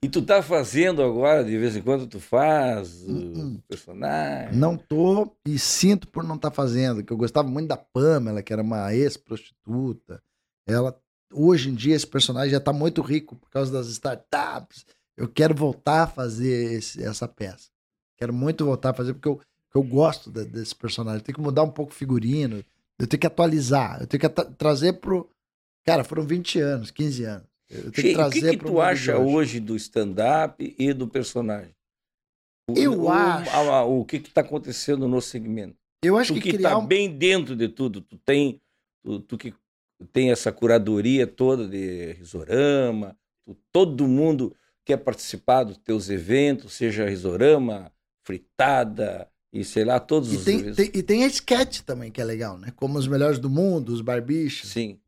E tu tá fazendo agora, de vez em quando tu faz o Hum, personagem. Não tô e sinto por não estar fazendo, que eu gostava muito da Pamela, que era uma ex-prostituta. Ela, hoje em dia, esse personagem já tá muito rico por causa das startups. Eu quero voltar a fazer esse- essa peça. Quero muito voltar a fazer, porque eu eu gosto de, desse personagem. Tem que mudar um pouco o figurino, eu tenho que atualizar, eu tenho que trazer pro. Cara, foram 20 anos, 15 anos. Eu tenho que trazer o que, que tu acha hoje. hoje do stand-up e do personagem? Eu o, acho. O, o que está acontecendo no segmento? Eu acho tu que, que está um... bem dentro de tudo. Tu tem, tu, tu, que tem essa curadoria toda de risorama, todo mundo quer participar dos teus eventos, seja risorama, fritada e sei lá, todos e os tem, tem, E tem a sketch também, que é legal, né? Como os melhores do mundo, os barbichos. Sim.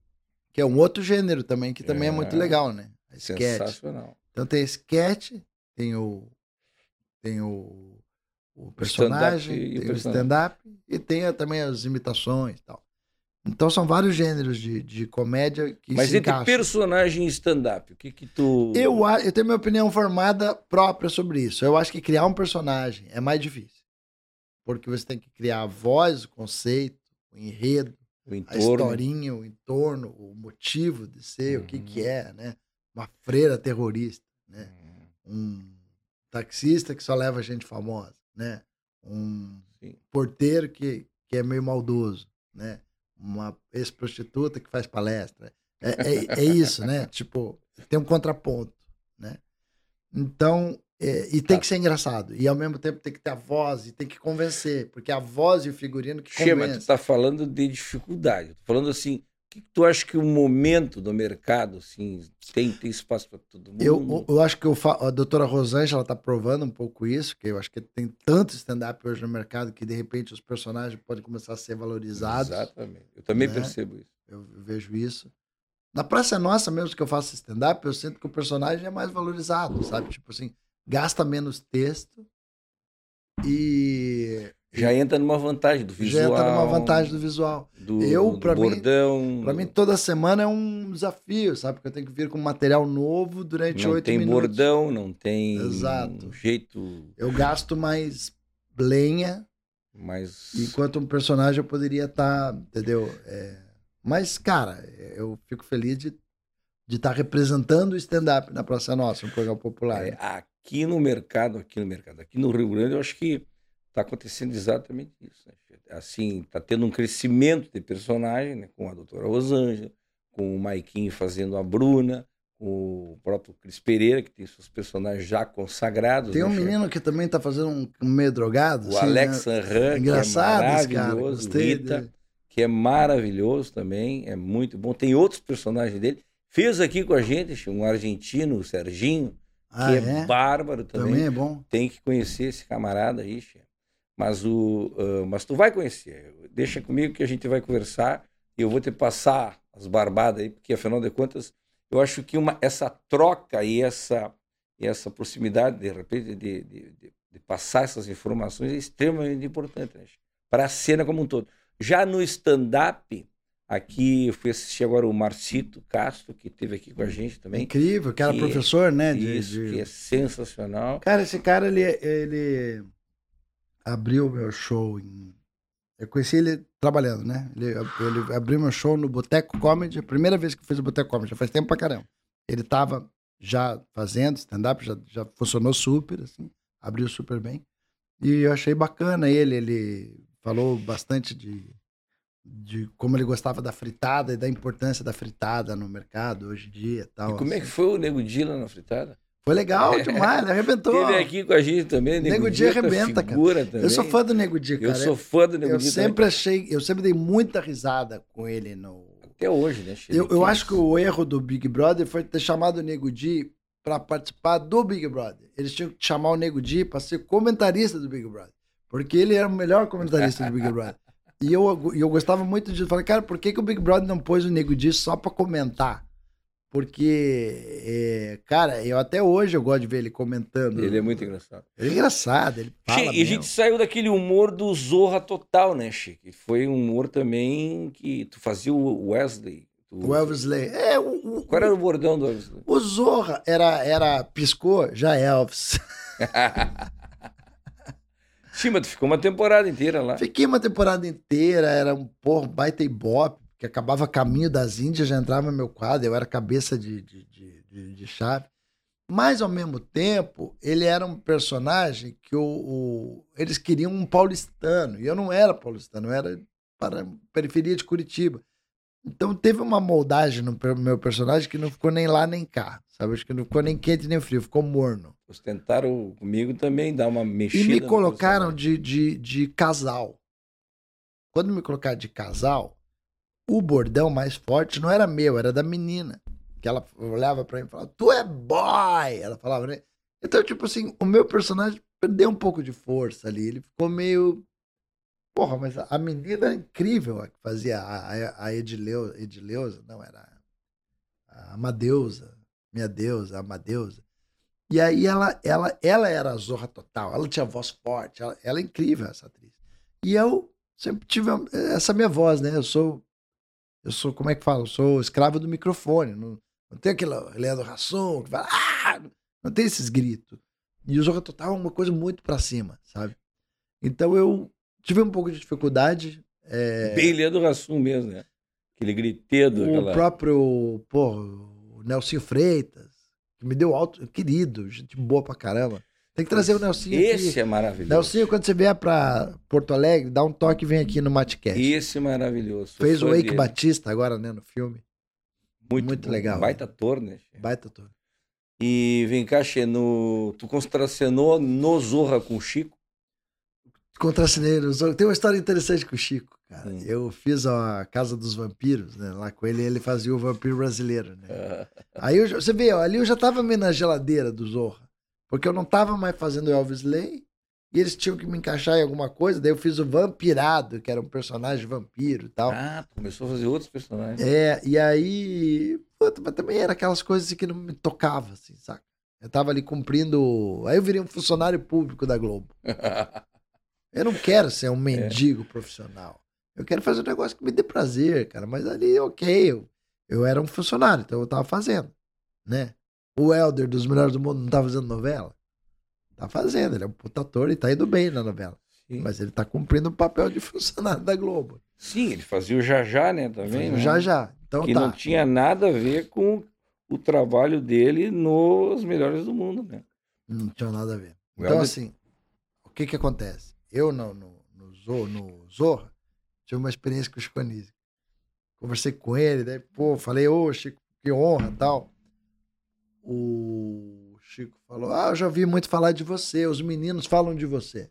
Que é um outro gênero também, que também é, é muito legal, né? A sketch. Sensacional. Então tem a sketch, tem o. Tem o. O personagem, o tem o stand-up e tem também as imitações e tal. Então são vários gêneros de, de comédia que Mas se entre encaixam. personagem e stand-up, o que que tu... Eu, eu tenho minha opinião formada própria sobre isso. Eu acho que criar um personagem é mais difícil. Porque você tem que criar a voz, o conceito, o enredo, o a historinha, o entorno, o motivo de ser, uhum. o que que uhum. é, né? Uma freira terrorista, né? Uhum. Um taxista que só leva gente famosa, né? Um Sim. porteiro que, que é meio maldoso, né? Uma ex-prostituta que faz palestra. É, é, é, isso, né? <laughs> Tipo, tem um contraponto, né? Então, é, e tem tá. que ser engraçado. E ao mesmo tempo tem que ter a voz e tem que convencer, porque a voz e o figurino que Chama, convence. tu tá falando de dificuldade. Tô falando assim, que tu acha que o momento do mercado assim, tem, tem espaço para todo mundo? Eu, eu acho que o, a doutora Rosângela está provando um pouco isso, que eu acho que tem tanto stand-up hoje no mercado que de repente os personagens podem começar a ser valorizados. Exatamente. Eu também né? percebo isso. Eu, eu, vejo isso. Na Praça Nossa mesmo que eu faço stand-up, eu sinto que o personagem é mais valorizado, sabe? Tipo assim, gasta menos texto e já entra numa vantagem do visual. Já entra numa vantagem do visual. Do, eu, para mim, para mim toda semana é um desafio, sabe? Porque eu tenho que vir com material novo durante oito minutos. Não tem bordão, não tem Exato. jeito. Eu gasto mais lenha. Mas... Enquanto um personagem eu poderia estar, tá, entendeu? É... Mas, cara, eu fico feliz de de estar tá representando o stand-up na Praça Nossa, um programa popular. É, aqui no mercado, aqui no mercado, aqui no Rio Grande, eu acho que está acontecendo exatamente isso. Né? Assim, está tendo um crescimento de personagem, né? com a doutora Rosângela, com o Maiquinho fazendo a Bruna, com o próprio Cris Pereira, que tem seus personagens já consagrados. Tem né, um menino que também está fazendo um meio drogado. O assim, Alex né? Sanran, Engraçado, que é maravilhoso. Cara, Rita, dele. que é maravilhoso também, é muito bom. Tem outros personagens dele. Fez aqui com a gente um argentino, o Serginho, ah, que é, é, bárbaro também. Também é bom. Tem que conhecer esse camarada aí, chefe. Mas, o, uh, mas tu vai conhecer. Deixa comigo que a gente vai conversar e eu vou te passar as barbadas aí, porque afinal de contas, eu acho que uma, essa troca e essa, e essa proximidade, de repente, de, de, de, de passar essas informações é extremamente importante né? para a cena como um todo. Já no stand-up, Aqui eu fui assistir agora o Marcito Castro, que esteve aqui com a gente também. Incrível, que era que professor, né? De, isso, de... que é sensacional. Cara, esse cara, ele, ele abriu meu show em... Eu conheci ele trabalhando, né? Ele, ele abriu meu show no Boteco Comedy, a primeira vez que eu fiz o Boteco Comedy, já faz tempo pra caramba. Ele tava já fazendo stand-up, já, já funcionou super, assim, abriu super bem. E eu achei bacana ele, ele falou bastante de, de como ele gostava da fritada e da importância da fritada no mercado hoje em dia. Tal, e como assim. é que foi o Nego Dila na fritada? Foi legal <laughs> demais, ele arrebentou. Ele aqui com a gente também, Nego, Nego Dia arrebenta, cara. Também. Eu sou fã do Nego Dia, cara. Eu sou fã do Nego eu Dia. Eu sempre também. achei, eu sempre dei muita risada com ele no. Até hoje, né? Eu, eu acho que o erro do Big Brother foi ter chamado o Nego Dia para participar do Big Brother. Eles tinham que chamar o Nego Dia para ser comentarista do Big Brother. Porque ele era o melhor comentarista do Big Brother. E eu, eu gostava muito disso. Falei, cara, por que, que o Big Brother não pôs o Nego Dia só para comentar? Porque, é, cara, eu até hoje eu gosto de ver ele comentando. Ele é muito engraçado. Ele é engraçado, ele fala E a gente saiu daquele humor do Zorra total, né, Chico? Foi um humor também que tu fazia o Wesley. Tu... O Wesley. É, o, o, Qual era o bordão do Wesley? O Zorra era, era piscou, já é Elvis. <laughs> Sim, mas tu ficou uma temporada inteira lá. Fiquei uma temporada inteira, era um porra, baita ibope que acabava Caminho das Índias, já entrava no meu quadro, eu era cabeça de, de, de, de chave. Mas, ao mesmo tempo, ele era um personagem que o, o- eles queriam um paulistano. E eu não era paulistano, eu era para a periferia de Curitiba. Então teve uma moldagem no meu personagem que não ficou nem lá nem cá. Sabe? Acho que não ficou nem quente nem frio, ficou morno. Vocês tentaram comigo também dar uma mexida. E me colocaram de, de, de casal. Quando me colocaram de casal, o bordão mais forte não era meu, era da menina. Que ela olhava pra mim e falava, tu é boy! Ela falava, né? Então, tipo assim, o meu personagem perdeu um pouco de força ali. Ele ficou meio. Porra, mas a menina era incrível a que fazia a, a, Edileu- Edileuza, não, era a Amadeusa, minha deusa, a Amadeusa. E aí ela, ela, ela era a zorra total, ela tinha voz forte, ela, ela é incrível, essa atriz. E eu sempre tive a- essa minha voz, né? Eu sou, eu sou, como é que fala? Eu sou escravo do microfone, não, não tem aquele Leandro Hassum que fala, ah! não tem esses gritos. E o Zorra Total é uma coisa muito pra cima, sabe? Então eu tive um pouco de dificuldade. é, Bem Leandro Rassum mesmo, né? Aquele gritedo, o aquela... próprio, pô, o Nelsinho Freitas, que me deu alto, querido, gente boa pra caramba. Tem que trazer o Nelsinho Esse aqui. é maravilhoso. Nelsinho, quando você vier pra Porto Alegre, dá um toque e vem aqui no Matcast. Esse é maravilhoso. Fez o Wake dele. Batista agora, né, no filme. Muito, muito bom. legal, Baita ator, né? Baita ator. E vem cá, no... tu contracenou no Zorra com o Chico? Contraceneiro. Tem uma história interessante com o Chico, cara. Hum. Eu fiz a Casa dos Vampiros, né, lá com ele, ele fazia o vampiro brasileiro, né. Ah, Aí eu você vê, ó, ali eu já tava meio na geladeira do Zorra. Porque eu não tava mais fazendo Elvis Lay. E eles tinham que me encaixar em alguma coisa. Daí eu fiz o Vampirado, que era um personagem vampiro e tal. Ah, começou a fazer outros personagens. É, e aí. puta, mas também era aquelas coisas que não me tocavam, assim, saca? Eu tava ali cumprindo. Aí eu virei um funcionário público da Globo. <laughs> Eu não quero ser um mendigo profissional. Eu quero fazer um negócio que me dê prazer, cara. Mas ali, ok, eu, eu era um funcionário, então eu tava fazendo, né? O Helder dos Melhores do Mundo não tá fazendo novela? Tá fazendo, ele é um puta ator e tá indo bem na novela. Sim. Mas ele tá cumprindo o papel de <laughs> funcionário da Globo. Sim, ele fazia o Já-Já, né? Também, né? já já. Então que tá. não tinha nada a ver com o trabalho dele nos Melhores do Mundo, né? Não tinha nada a ver. O Então, Helder- assim, o que que acontece? Eu, no, no, no, Zorro, no Zorra, tive uma experiência com o Chico Anísio. Conversei com ele, daí, pô, falei, ô, Chico, que honra tal. O Chico falou, ah, eu já ouvi muito falar de você, os meninos falam de você.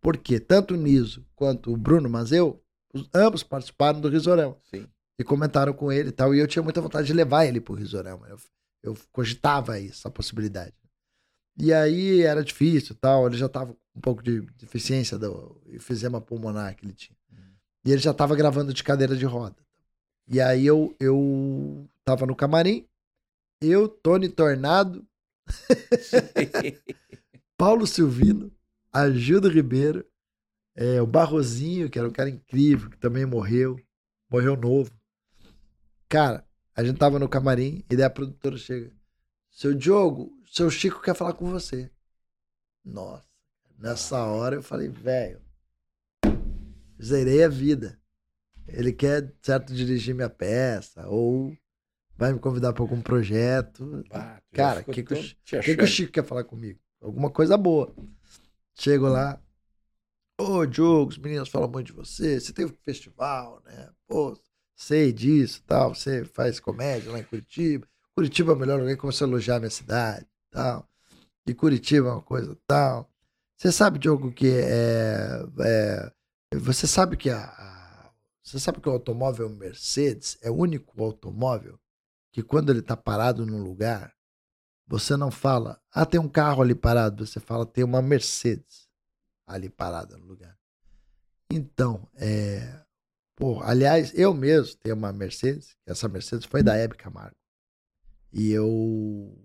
Por quê? Tanto o Niso quanto o Bruno Mazeu, os- ambos participaram do Risorama Sim. e comentaram com ele e tal. E eu tinha muita vontade de levar ele pro Risorama. Eu, eu cogitava essa possibilidade. E aí era difícil e tal. Ele já tava com um pouco de deficiência do efizema pulmonar que ele tinha. E ele já tava gravando de cadeira de roda. E aí eu, eu tava no camarim, eu, Tony Tornado, <laughs> Paulo Silvino, Agildo Ribeiro, é, o Barrozinho, que era um cara incrível, que também morreu, morreu novo. Cara, a gente tava no camarim e daí a produtora chega. Seu Diogo, seu Chico quer falar com você. Nossa, nessa hora eu falei, velho, zerei a vida. Ele quer, certo, dirigir minha peça, ou vai me convidar para algum projeto. Ah, Cara, ficou que que o O que, que o. Chico quer falar comigo? Alguma coisa boa. Chego lá. Ô, Diogo, os meninos falam muito de você. Você tem um festival, né? Pô, sei disso tal. Você faz comédia lá em Curitiba. Curitiba é o melhor lugar começou a elogiar a minha cidade tal. E Curitiba é uma coisa tal. Você sabe, Diogo, que é. é- você sabe que a, a- Você sabe que o automóvel Mercedes é o único automóvel que quando ele tá parado num lugar, você não fala, ah, tem um carro ali parado. Você fala, tem uma Mercedes ali parada no lugar. Então, é. Pô, aliás, eu mesmo tenho uma Mercedes. Essa Mercedes foi da Hebe Camargo. E eu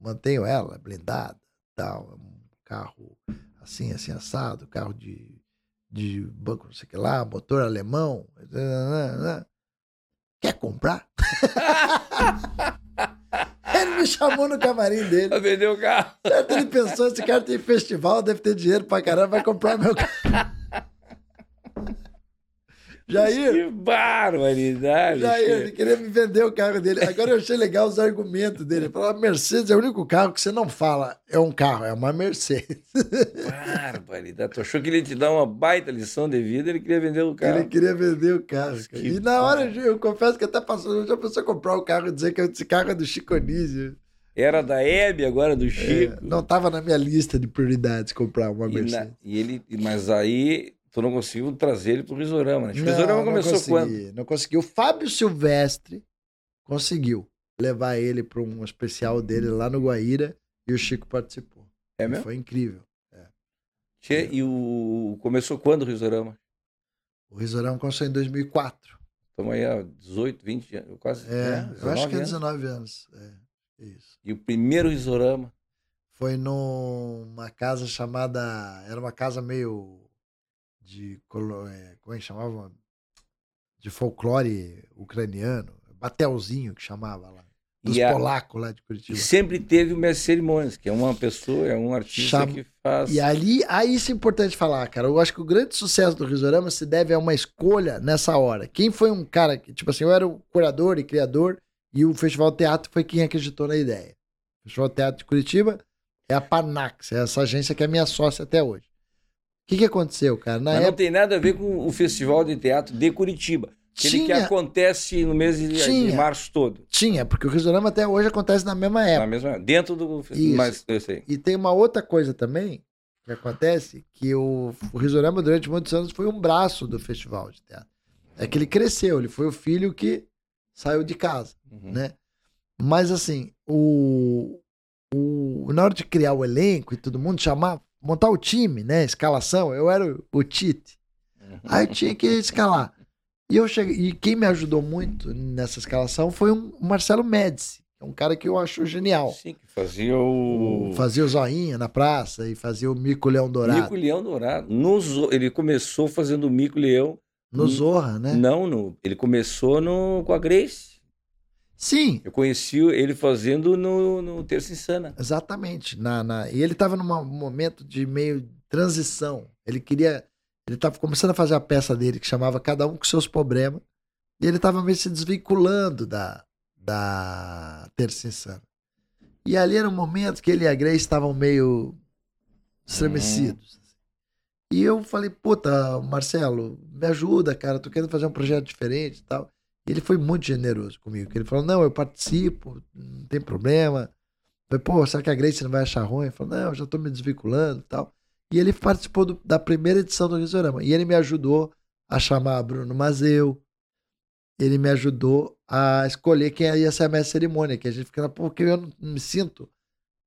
mantenho ela blindada, tal. É um carro assim, assim, assado, carro de, de banco, não sei o que lá, motor alemão. Quer comprar? <laughs> Ele me chamou no camarim dele. Pra vender o carro. Certo, ele pensou, esse cara tem festival, deve ter dinheiro pra caramba, vai comprar meu carro. Jair, Que barbaridade. Jair, ele queria me vender o carro dele. Agora eu achei legal os argumentos dele. Ele falou: a Mercedes é o único carro que você não fala é um carro, é uma Mercedes. Barbaridade. Tu achou que ele ia te dar uma baita lição de vida, ele queria vender o carro. Ele queria vender o carro. E na hora, eu, eu confesso que até passou, eu já pensou comprar o carro e dizer que esse carro é do Chico Anísio. Era da Hebe, agora do Chico. É, não estava na minha lista de prioridades comprar uma E, na- Mercedes. e ele, mas aí tu não conseguiu trazer ele pro Risorama, né? O Risorama começou consegui, quando? Não conseguiu. O Fábio Silvestre conseguiu levar ele para um especial dele lá no Guaíra e o Chico participou. É mesmo? Foi incrível. Tchê, e o começou quando o Risorama? O Risorama começou em 2004. Estamos aí há 18, 20 anos, quase. É, né, eu acho que é 19 19 anos. É, isso. E o primeiro Risorama. Foi numa casa chamada. Era uma casa meio de. é, Como é que chamava? De folclore ucraniano. Batelzinho que chamava lá. Dos E, polacos lá de e Curitiba. sempre teve o mestre cerimônias, que é uma pessoa, é um artista Chama- que faz. E ali, aí isso é importante falar, cara. Eu acho que o grande sucesso do Risorama se deve a uma escolha nessa hora. Quem foi um cara que, tipo assim, eu era o curador e criador e o Festival Teatro foi quem acreditou na ideia. O Festival Teatro de Curitiba é a Panax, é essa agência que é minha sócia até hoje. O que, que aconteceu, cara? Na Mas não época tem nada a ver com o Festival de Teatro de Curitiba. Aquele que tinha, acontece no mês de, de Tinha. março todo. tinha, porque o Risorama até hoje acontece na mesma Na época. mesma, dentro do Isso. festival. Mas eu sei. E tem uma outra coisa também que acontece, que o, o Risorama durante muitos anos foi um braço do festival de teatro. É que ele cresceu, ele foi o filho que saiu de casa, Uhum. né? Mas assim, o, o, na hora de criar o elenco e todo mundo chamar, montar o time, né? Escalação, eu era o, Tite. Uhum. Aí tinha que escalar. E eu cheguei, e quem me ajudou muito nessa escalação foi um, o Marcelo Médici, é um cara que eu acho genial. Sim, que fazia o. Fazia o zoinha na praça e fazia o mico leão dourado. Mico Leão Dourado. No Ele começou fazendo o Mico Leão. No Zorra, né? Não, no... ele começou no... com a Grace. Sim, Eu conheci ele fazendo no, no Terça Insana. exatamente. Na, na... E ele estava num momento de meio transição. Ele queria. Ele estava começando a fazer a peça dele que chamava Cada um com seus problemas. E ele estava meio se desvinculando da, da Terça Insana. E ali era um momento que ele e a Grace estavam meio estremecidos. E eu falei, puta, Marcelo, me ajuda, cara, tô querendo fazer um projeto diferente e tal. Ele foi muito generoso comigo. Ele falou, não, eu participo, não tem problema. Eu falei, pô, será que a Grace não vai achar ruim? Ele falou, não, eu já tô me desvinculando e tal. E ele participou do- da primeira edição do Risorama. E ele me ajudou a chamar Bruno Mazeu. Ele me ajudou a escolher quem ia ser a mestre cerimônia. Que a gente fica, pô, porque eu não me sinto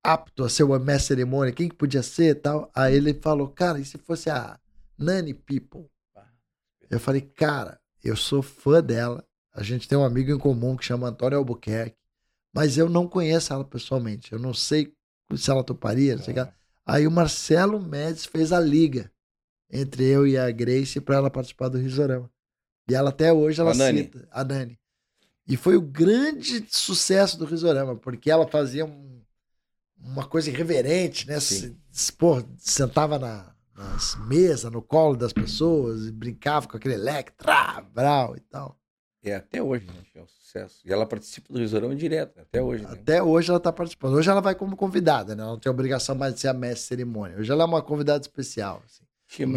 apto a ser o mestre cerimônia. Quem que podia ser tal? Aí ele falou, cara, e se fosse a Nani People? Eu falei, cara, eu sou fã dela. A gente tem um amigo em comum que chama Antônio Albuquerque. Mas eu não conheço ela pessoalmente. Eu não sei se ela toparia. Não sei o que. Aí o Marcelo Médici fez a liga entre eu e a Grace para ela participar do Risorama. E ela até hoje ela A Nani. cita a Nani. E foi o grande sucesso do Risorama, porque ela fazia um- uma coisa irreverente, né? Sim. Se, pô, sentava na, nas mesas, no colo das pessoas, e brincava com aquele Electra, Brau e tal. É até hoje, né? É um sucesso. E ela participa do Risorama direto, até hoje. Né? Até hoje ela está participando. Hoje ela vai como convidada, né? Ela não tem obrigação mais de ser a mestre de cerimônia. Hoje ela é uma convidada especial. assim.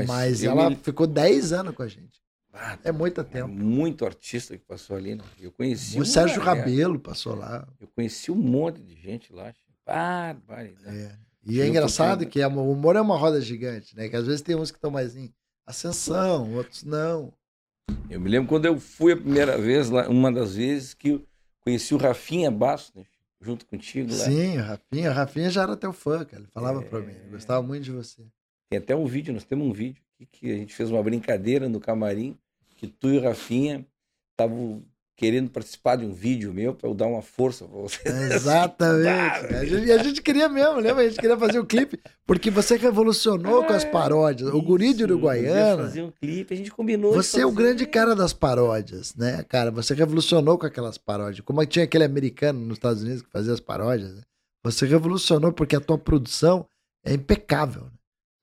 Mas, eu ela me- ficou 10 anos com a gente. Ah, É muito é tempo. muito artista que passou ali, né? Eu conheci. O uma Sérgio galera. Rabelo passou lá. Eu conheci um monte de gente lá. Barbaridade. É. E é engraçado que é- o humor é uma roda gigante, né? Que às vezes tem uns que estão mais em ascensão, outros não. Eu me lembro quando eu fui a primeira vez lá, uma das vezes que eu conheci o Rafinha Bastos, né? junto contigo lá. Sim, o Rafinha. O Rafinha já era teu fã, cara. Ele falava pra É. mim. Ele gostava muito de você. Tem até um vídeo, nós temos um vídeo aqui que a gente fez uma brincadeira no camarim, que tu e o Rafinha estavam querendo participar de um vídeo meu para eu dar uma força para você. <laughs> Exatamente. A gente, e a gente queria mesmo, lembra? A gente queria fazer o clipe, porque você revolucionou com as paródias. O Guri de Uruguaiana. Fazer um clipe, a gente combinou. Você é o grande cara das paródias, né, cara? Você revolucionou com aquelas paródias. Como tinha aquele americano nos Estados Unidos que fazia as paródias, né? Você revolucionou porque a tua produção é impecável. né?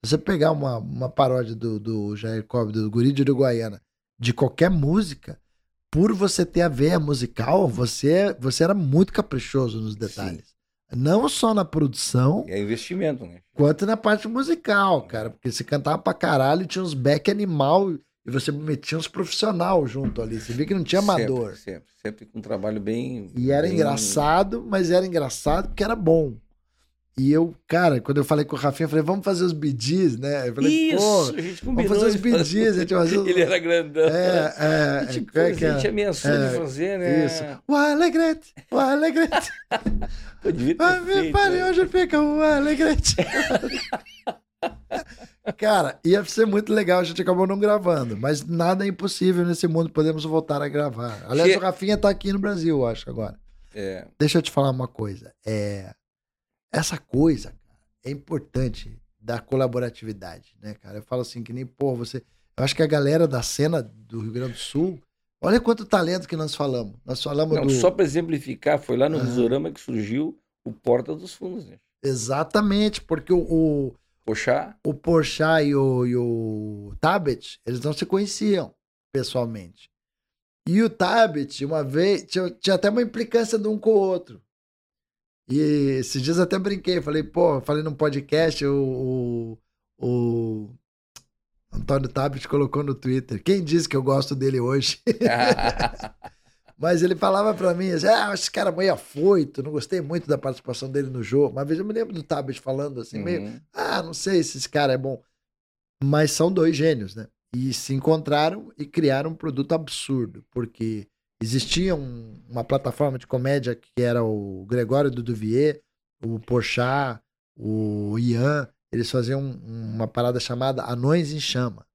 Se você pegar uma, uma paródia do, do Jair Cobb, do Guri de Uruguaiana, de qualquer música, por você ter a veia musical, você, você era muito caprichoso nos detalhes. Não só na produção, É investimento, né? quanto na parte musical, cara. Porque você cantava pra caralho e tinha uns back animal e você metia uns profissional junto ali. Você via que não tinha amador. Sempre, sempre, sempre com um trabalho bem. E era bem- engraçado, mas era engraçado porque era bom. E eu, cara, quando eu falei com o Rafinha, eu falei, vamos fazer os bidis, né? Eu falei, Isso, a gente vamos combinou. fazer os bidis, gente fazer. <laughs> Ele era grandão. É, é, E, tipo, é a que é? gente ameaçou É, de fazer, né? Isso. O Alegrete, o Alegrete. <laughs> Pai, né? hoje fica o Alegrete. Cara, ia ser muito legal, a gente acabou não gravando, mas nada é impossível nesse mundo, podemos voltar a gravar. Aliás, Che- o Rafinha tá aqui no Brasil, eu acho, agora. É, Deixa eu te falar uma coisa. É, essa coisa, cara, é importante da colaboratividade, né, cara? Eu falo assim que nem, pô, você. Eu acho que a galera da cena do Rio Grande do Sul, olha quanto talento que nós falamos. Nós falamos não, do. só para exemplificar, foi lá no Ah. Risorama que surgiu o Porta dos Fundos, né? Exatamente, porque o, o, Poxa, o Porchat e o, e o Tabet, eles não se conheciam pessoalmente. E o Tabet, uma vez, tinha, tinha até uma implicância de um com o outro. E esses dias até brinquei, falei, pô, falei num podcast, o, o, o Antônio Tabet colocou no Twitter, quem disse que eu gosto dele hoje? <laughs> Mas ele falava pra mim, assim, ah, esse cara é meio afoito, não gostei muito da participação dele no jogo. Uma vez eu me lembro do Tabet falando assim, meio, Uhum. ah, não sei se esse cara é bom. Mas são dois gênios, né? E se encontraram e criaram um produto absurdo, porque existia um- uma plataforma de comédia que era o Gregório do Duvier, o Porchat, o Ian, eles faziam um- uma parada chamada Anões em Chama.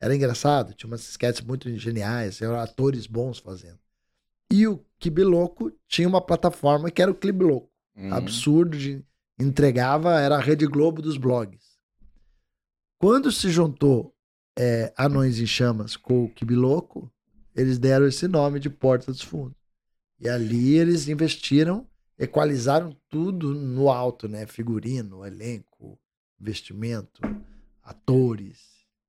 Era engraçado, tinha umas sketches muito geniais, eram atores bons fazendo. E o Kibiloco tinha uma plataforma que era o Clibiloco Uhum. absurdo de entregava era a Rede Globo dos blogs. Quando se juntou é, Anões em Chamas com o Kibiloco, eles deram esse nome de Porta dos Fundos. E ali eles investiram, equalizaram tudo no alto, né? Figurino, elenco, investimento, atores,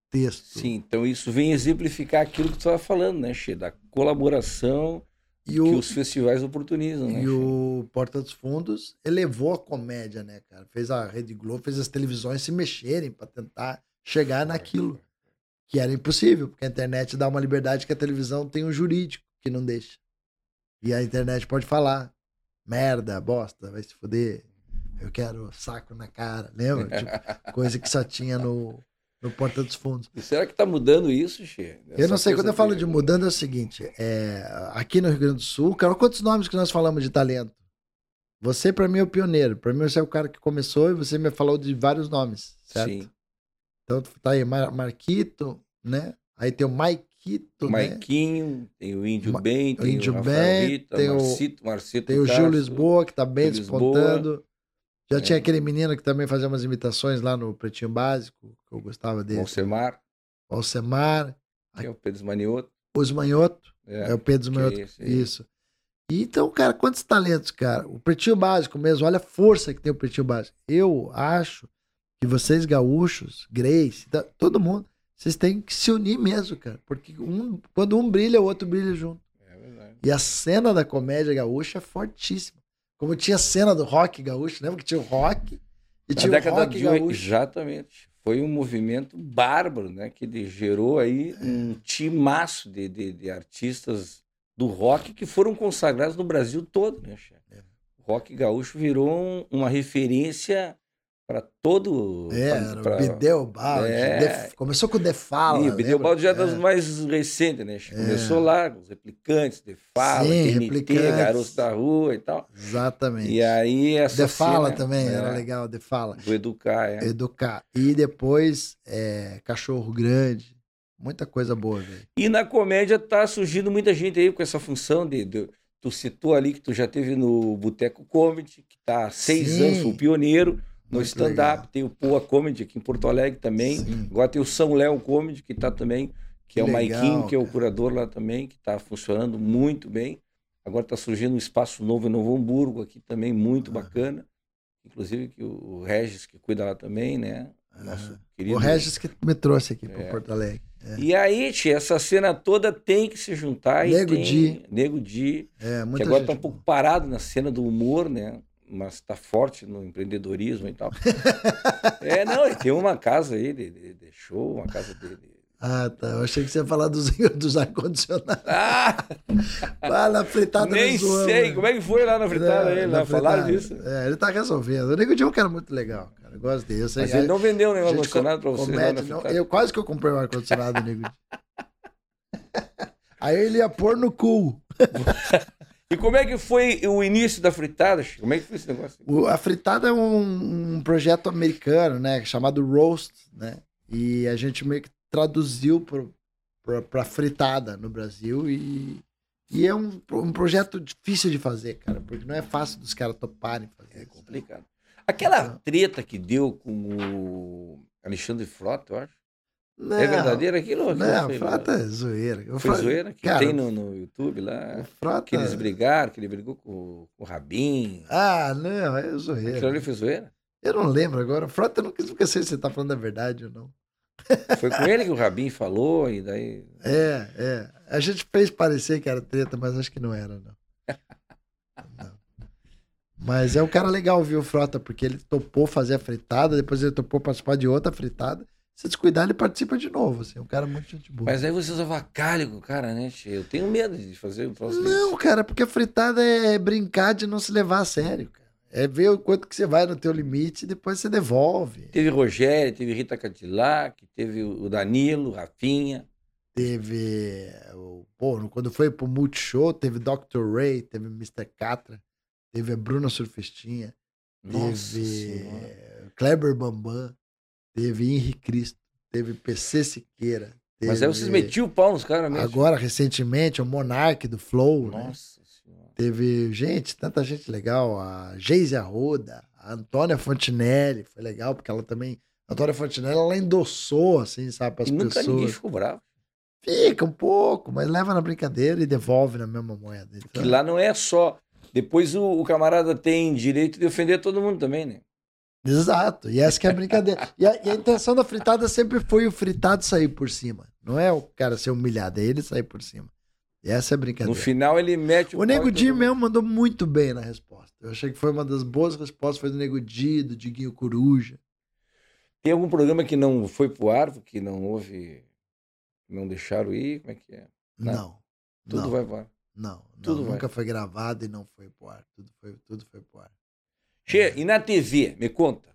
texto. Sim, então isso vem exemplificar aquilo que tu estava falando, né, Che? Da colaboração E que o, os festivais oportunizam, né? E Che? o Porta dos Fundos elevou a comédia, né, cara? Fez a Rede Globo, fez as televisões se mexerem para tentar chegar naquilo que era impossível, porque a internet dá uma liberdade que a televisão tem um jurídico que não deixa. E a internet pode falar merda, bosta, vai se foder. Eu quero saco na cara, lembra? Tipo, <laughs> coisa que só tinha no, no Porta dos Fundos. E será que tá mudando isso, Che? Eu não sei, quando eu falo de mudando é o seguinte, é, aqui no Rio Grande do Sul, cara, quantos nomes que nós falamos de talento? Você, pra mim, é o pioneiro. Pra mim, você é o cara que começou e você me falou de vários nomes, certo? Sim. Então, tá aí, Mar Marquito, né? Aí tem o Maikito, né? Maiquinho, tem o Índio Ma- Bem, tem Índio o Bem, Rita, tem o- Marcito, Marcito Tem o Gil. Lisboa, que tá bem Gil Lisboa. despontando. Já É. tinha aquele menino que também fazia umas imitações lá no Pretinho Básico, que eu gostava dele. Alcemar, O Alcemar, tem o Pedro Manioto. os Manhoto, É, É o Pedro que Manhoto. esse aí. Isso. E Então, cara, quantos talentos, cara? O Pretinho Básico mesmo, olha a força que tem o Pretinho Básico. Eu acho que vocês gaúchos, Grace, tá- todo mundo, vocês têm que se unir mesmo, cara. Porque um, quando um brilha, o outro brilha junto. É verdade. E a cena da comédia gaúcha é fortíssima. Como tinha a cena do rock gaúcho, lembra que tinha o rock e Na tinha o década rock de gaúcho. Exatamente. Foi um movimento bárbaro, né? Que gerou aí um timaço de, de, de artistas do rock que foram consagrados no Brasil todo, né, chefe? É. O rock gaúcho virou um- uma referência para todo. É, pra- Balde. É. Def- Começou com o Defala. Ih, o? Balde já é das É. mais recentes, né? É. Começou lá com os replicantes, de fala, Sim, TNT, Replicantes. Garotos da Rua e tal. Exatamente. E aí essa Defala cena, também, é, era legal, Defala. Do Educar, é. Educar. E depois, é, Cachorro Grande. Muita coisa boa, velho. E na comédia tá surgindo muita gente aí com essa função de, de- tu citou ali que tu já teve no Boteco Comedy, que tá há seis Sim. anos, foi o pioneiro no stand-up. Tem o Poa Comedy aqui em Porto Alegre também. Sim. Agora tem o São Léo Comedy, que tá também, que é o Legal, Maiquinho, que é o curador lá também, que tá funcionando muito bem. Agora tá surgindo um espaço novo em Novo Hamburgo aqui também, muito Aham. bacana. Inclusive que o Regis, que cuida lá também, né? Nosso Aham. querido O Regis que me trouxe aqui para É. Porto Alegre. E aí, tia, essa cena toda tem que se juntar Nego e tem... Di. Nego Di. É, Que agora gente tá um pouco parado na cena do humor, né? Mas tá forte no empreendedorismo e tal. <laughs> é, não, ele tem uma casa aí, ele, ele deixou uma casa dele. Ah, tá. Eu achei que você ia falar dos, <laughs> dos ar-condicionados. Ah, Ah, na fritada nem sei. né? Como é que foi lá na fritada É, aí? na falaram disso? É, ele tá resolvendo. O Nego Di é um cara muito legal, cara. Eu gosto sei, Mas ele não vendeu nenhum gente ar-condicionado pra você comete, não. Eu quase que eu comprei um ar-condicionado do Nego Di. <laughs> Aí ele ia pôr no cu. E como é que foi o início da fritada? Chico? Como é que foi esse negócio? O- a fritada é um, um projeto americano, né? Chamado Roast, né? E a gente meio que traduziu pra fritada no Brasil e, e é um, um projeto difícil de fazer, cara, porque não é fácil dos caras toparem fazer. É isso. complicado. Aquela Não. treta que deu com o Alexandre Frota, eu acho. Não, é verdadeiro aquilo? aquilo Não, foi- Frota é zoeira. O Foi zoeira? Que cara, tem no, no YouTube lá. o Frota... Que eles brigaram, que ele brigou com, com o Rabin. Ah, não, é Aquilo zoeira. ali foi zoeira? Eu não lembro agora. O Frota, eu nunca, nunca sei se você tá falando a verdade ou não. Foi com ele que o Rabin falou, e daí. <laughs> É, é. A gente fez parecer que era treta, mas acho que não era, não. <laughs> Não. Mas é um cara legal, viu, Frota? Porque ele topou fazer a fritada, depois ele topou participar de outra fritada. Se descuidar, ele participa de novo. Assim, é um cara muito gente boa. Mas aí vocês avacalham com o cara, né? Eu tenho medo de fazer um troço Não, desse. cara, porque a fritada é brincar de não se levar a sério, cara. É ver o quanto que você vai no teu limite e depois você devolve. Teve Rogério, teve Rita Cadillac, teve o Danilo, Rafinha. Teve. o- Pô, quando foi pro Multishow, teve Dr. Ray, teve Mr. Catra, teve a Bruna Surfistinha, Nossa teve Senhora. Kleber Bambam, teve Henri Cristo, teve PC Siqueira. Mas aí teve- vocês metiam o pau nos caras mesmo. Agora, recentemente, o Monark do Flow, né? Nossa Senhora. Teve gente, tanta gente legal. A Geise Arruda, a Antônia Fontinelli, foi legal, porque ela também. A Antônia Fontinelli, ela endossou, assim, sabe, para as E nunca ninguém pessoas. ficou bravo. Fica um pouco, mas leva na brincadeira e devolve na mesma moeda. Que Então, lá não é só. Depois o, o camarada tem direito de ofender todo mundo também, né? Exato, e essa que é a brincadeira. <laughs> E a, e a intenção da fritada sempre foi o fritado sair por cima. Não é o cara ser humilhado, é ele sair por cima. E essa é a No brincadeira. final ele mete o O Nego Di mesmo mandou muito bem na resposta. Eu achei que foi uma das boas respostas, foi do Nego Di, do Diguinho Coruja. Tem algum programa que não foi pro ar, que não houve. Não deixaram ir? Como é que é? Não. Não. Tudo não, vai pro ar. Não, não, tudo vai. nunca foi gravado e não foi pro ar. Tudo foi, tudo foi pro ar. Che, e na TV, me conta.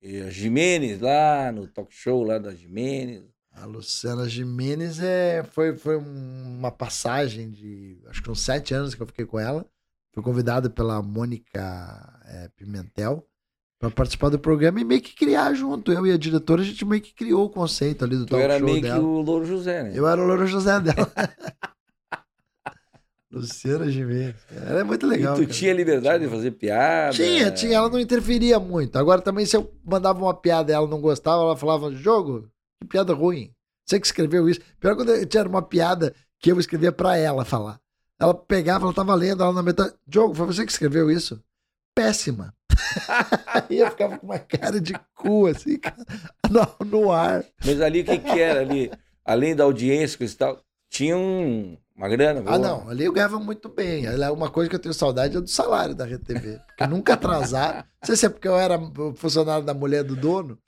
E a Jimenez lá, no talk show lá da Jimenez. A Luciana Jimenez é, foi, foi uma passagem de acho que uns sete anos que eu fiquei com ela. Fui convidado pela Mônica é, Pimentel para participar do programa e meio que criar junto. Eu e a diretora, a gente meio que criou o conceito ali do Tu talk era show meio dela. que o Louro José, né? Eu era o Louro José dela. <laughs> Luciana Jimenez. Ela é muito legal. e tu cara. tinha liberdade de fazer piada. Tinha, tinha, ela não interferia muito. Agora também, se eu mandava uma piada e ela não gostava, ela falava, jogo, que piada ruim. Você que escreveu isso. Pior quando eu tinha uma piada que eu escrevia pra ela falar. Ela pegava, ela tava lendo, ela na metade. Jogo, foi você que escreveu isso? Péssima. <laughs> Aí eu ficava com uma cara de cu, assim, no, no ar. Mas ali o que, que era ali? Além da audiência e tal, tinha um- uma grana. boa. Ah, não, ali eu ganhava muito bem. Uma coisa que eu tenho saudade é do salário da RedeTV. Porque nunca atrasaram. Não sei se é porque eu era funcionário da mulher do dono,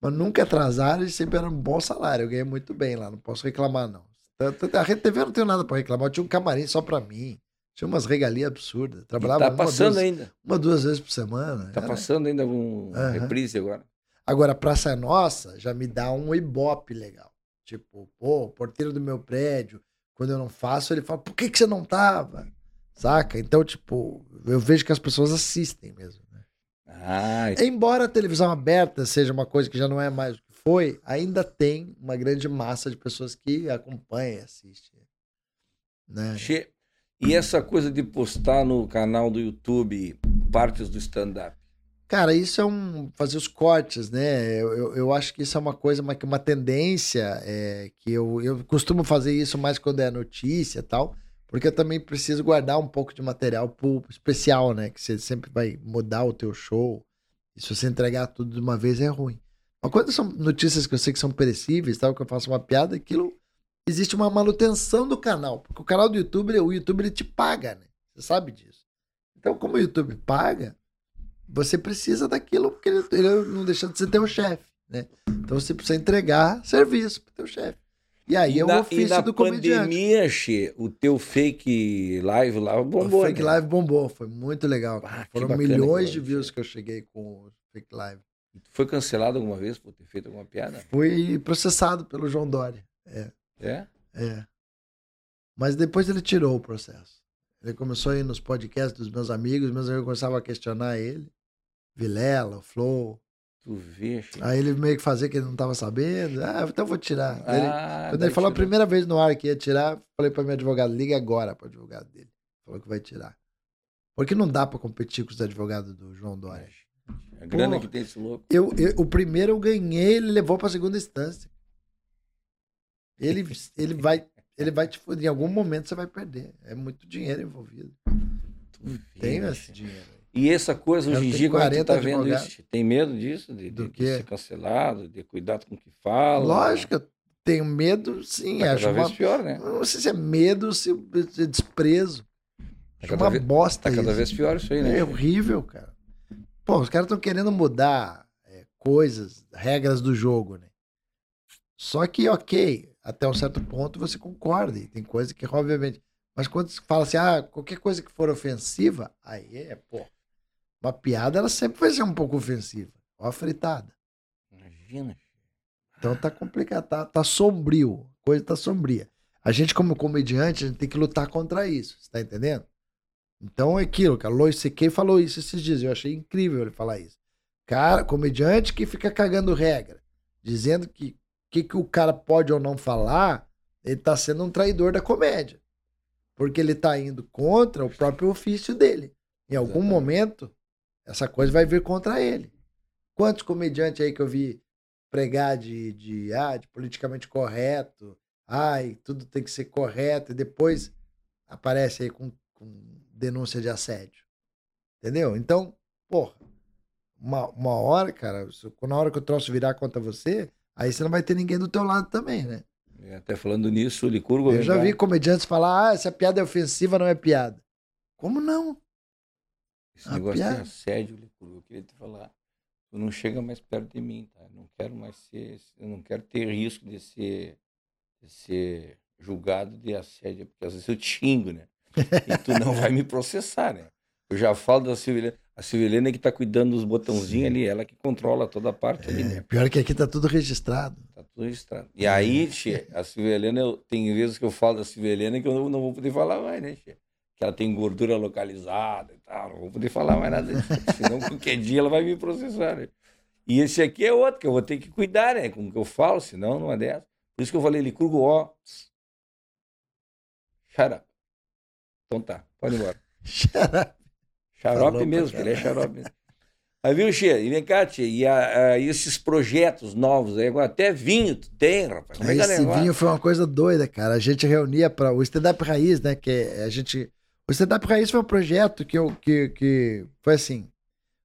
mas nunca atrasaram e sempre era um bom salário. Eu ganhei muito bem lá, não posso reclamar, não. A RedeTV eu não tenho nada pra reclamar. Eu tinha um camarim só pra mim. Tinha umas regalias absurdas. E Trabalhava tá uma, passando duas, ainda. uma, duas vezes por semana. Tá Era- passando ainda algum Aham. reprise agora. Agora, Praça Nossa já me dá um ibope legal. Tipo, pô, porteiro do meu prédio, quando eu não faço, ele fala, por que, que você não tava? Saca? Então, tipo, eu vejo que as pessoas assistem mesmo. né? Ah, Embora a televisão aberta seja uma coisa que já não é mais o que foi, ainda tem uma grande massa de pessoas que acompanham e assistem. Né? che... E essa coisa de postar no canal do YouTube partes do stand-up? Cara, isso é um. fazer os cortes, né? Eu, eu, acho que isso é uma coisa, uma, uma tendência é, que eu, eu costumo fazer isso mais quando é notícia e tal, porque eu também preciso guardar um pouco de material pro especial, né? Que você sempre vai mudar o teu show. E se você entregar tudo de uma vez é ruim. Mas quando são notícias que eu sei que são perecíveis, tal, que eu faço uma piada, aquilo existe uma manutenção do canal. Porque o canal do YouTube, o YouTube ele te paga, né? Você sabe disso. Então, como o YouTube paga, você precisa daquilo, porque ele, ele não deixa de ser teu chefe, né? Então você precisa entregar serviço pro teu chefe. E aí é o na, ofício e na do comediante. pandemia, Che, o teu fake live lá bombou. o fake né? live bombou, foi muito legal. Ah, Foram milhões de views que eu cheguei com o fake live. Foi cancelado alguma vez por ter feito alguma piada? Fui processado pelo João Dória. É, É? é. Mas depois ele tirou o processo. Ele começou a ir nos podcasts dos meus amigos, meus amigos começavam a questionar ele. Vilela, Flow. Tu vê, Che. Aí ele meio que fazia que ele não tava sabendo. Ah, então eu vou tirar. Aí ele- Ah, quando ele falou a primeira vez no ar que ia tirar, falei para meu advogado, liga agora para o advogado dele. Falou que vai tirar. Porque não dá para competir com os advogados do João Dória. A grana Pô. que tem esse louco. Eu, eu- o primeiro eu ganhei, ele levou para segunda instância. Ele, ele vai, ele vai te foder. Em algum momento você vai perder. É muito dinheiro envolvido. Tu Tem esse dinheiro. E essa coisa hoje em dia, como 40 tá vendo isso? Tem medo disso? De, de- de ser cancelado, de cuidado com o que fala? Lógico eu tenho medo, sim. Tá acho cada vez uma, pior, né? não sei se é medo ou se é desprezo. Tá Acho uma vez- bosta Tá cada isso. vez pior isso aí, né? É horrível, cara. Pô, os caras estão querendo mudar é, coisas, regras do jogo, né? Só que, ok, até um certo ponto você concorda. E tem coisa que, obviamente. Mas quando se fala assim, ah, qualquer coisa que for ofensiva, aí é, pô. Uma piada, ela sempre vai ser um pouco ofensiva. Ó, a fritada. Imagina. Então tá complicado, tá, tá sombrio. A coisa tá sombria. A gente, como comediante, a gente tem que lutar contra isso. Você tá entendendo? Então é aquilo, cara. Lois C.K. falou isso esses dias. Eu achei incrível ele falar isso. Cara, comediante que fica cagando regra, dizendo que que, que o cara pode ou não falar, ele tá sendo um traidor da comédia. Porque ele tá indo contra o próprio ofício dele. Em algum Exatamente. momento, essa coisa vai vir contra ele. Quantos comediantes aí que eu vi pregar de, de, ah, de politicamente correto, ai, tudo tem que ser correto, e depois aparece aí com, com denúncia de assédio. Entendeu? Então, porra, uma, uma hora, cara, na hora que o troço virar contra você, aí você não vai ter ninguém do teu lado também, né? E Até falando nisso, o Licurgo... Eu já vi comediantes falar, ah, essa piada é ofensiva, não é piada. Como não? Esse a negócio piada. assédio, Licurgo, eu queria te falar. Tu não chega mais perto de mim, tá? Eu não quero mais ser... Eu não quero ter risco de ser, de ser julgado de assédio, porque às vezes eu te xingo, né? E tu não vai me processar, né? Eu já falo da Silvia A Silvia Helena é que tá cuidando dos botãozinhos ali, ela que controla toda a parte ali, É, né? pior que aqui tá tudo registrado. Tá tudo registrado. E aí, Tchê, a eu, tem vezes que eu falo da Silvia Helena que eu não, não vou poder falar mais, né, Tchê? Que ela tem gordura localizada e tal, não vou poder falar mais nada disso. Senão qualquer dia ela vai me processar, né? E esse aqui é outro que eu vou ter que cuidar, né? Com o que eu falo, senão não é dessa. Por isso que eu falei, Licurgo, ó. Shut up. Então tá, pode ir embora. <laughs> Xarope mesmo, que ele é xarope mesmo. Aí viu, Xê? E vem cá, Tchê, e a- a- esses projetos novos aí, até vinho tu tem, rapaz. Como é é Esse negócio? vinho foi uma coisa doida, cara. A gente reunia para o stand-up raiz, né? Que é- a gente. O stand-up raiz foi um projeto que eu que, que foi assim.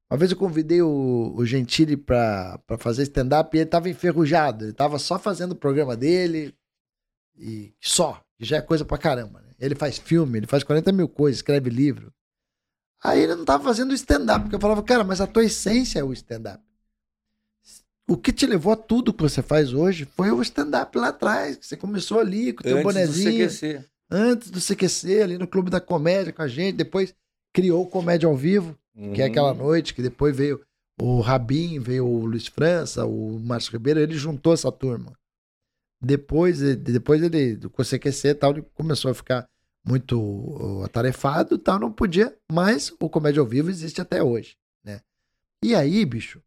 Uma vez eu convidei o, o Gentili pra fazer stand-up e ele tava enferrujado. Ele tava só fazendo o programa dele e só. Que já é coisa pra caramba, né? Ele faz filme, ele faz 40 mil coisas, escreve livro. Aí ele não tava fazendo stand-up, porque eu falava, cara, mas a tua essência é o stand-up. O que te levou a tudo que você faz hoje foi o stand-up lá atrás, que você começou ali com o teu Antes do bonezinho, CQC. antes do CQC, ali no Clube da Comédia com a gente, depois criou o Comédia ao Vivo, que é Uhum. aquela noite que depois veio o Rabin, veio o Luiz França, o Márcio Ribeiro, ele juntou essa turma. Depois, depois ele, com o CQC e tal, ele começou a ficar muito uh, atarefado e tal, não podia, mas o Comédia ao Vivo existe até hoje, né? E aí, bicho,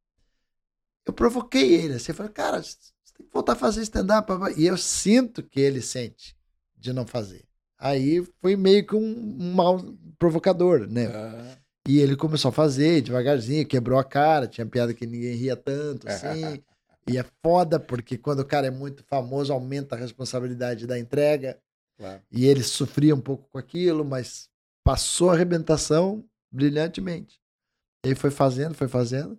eu provoquei ele, assim, eu falei, cara, você tem que voltar a fazer stand-up, e eu sinto que ele sente de não fazer. Aí foi meio que um, um mal provocador, né? Ah, E ele começou a fazer devagarzinho, quebrou a cara, tinha piada que ninguém ria tanto, assim. <laughs> e é foda, porque quando o cara é muito famoso, aumenta a responsabilidade da entrega. Claro. E ele sofria um pouco com aquilo, mas passou a arrebentação brilhantemente. Ele foi fazendo, foi fazendo.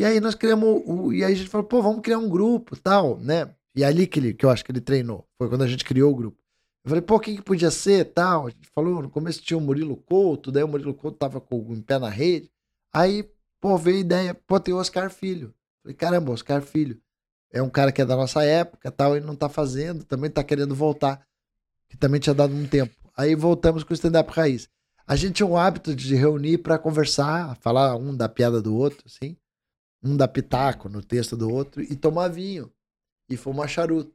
E aí nós criamos, o, e aí a gente falou, pô, vamos criar um grupo, tal, né? E é ali que, ele, que eu acho que ele treinou, foi quando a gente criou o grupo. Eu falei, pô, quem que podia ser, tal? A gente falou, no começo tinha o Murilo Couto, daí o Murilo Couto tava com um pé na rede. Aí, pô, veio a ideia, pô, tem o Oscar Filho. Falei, caramba, Oscar Filho é um cara que é da nossa época, tal, ele não tá fazendo, também tá querendo voltar, que também tinha dado um tempo. Aí voltamos com o stand-up raiz. A gente tinha um hábito de reunir para conversar, falar um da piada do outro, assim, um da pitaco no texto do outro e tomar vinho e fumar charuto.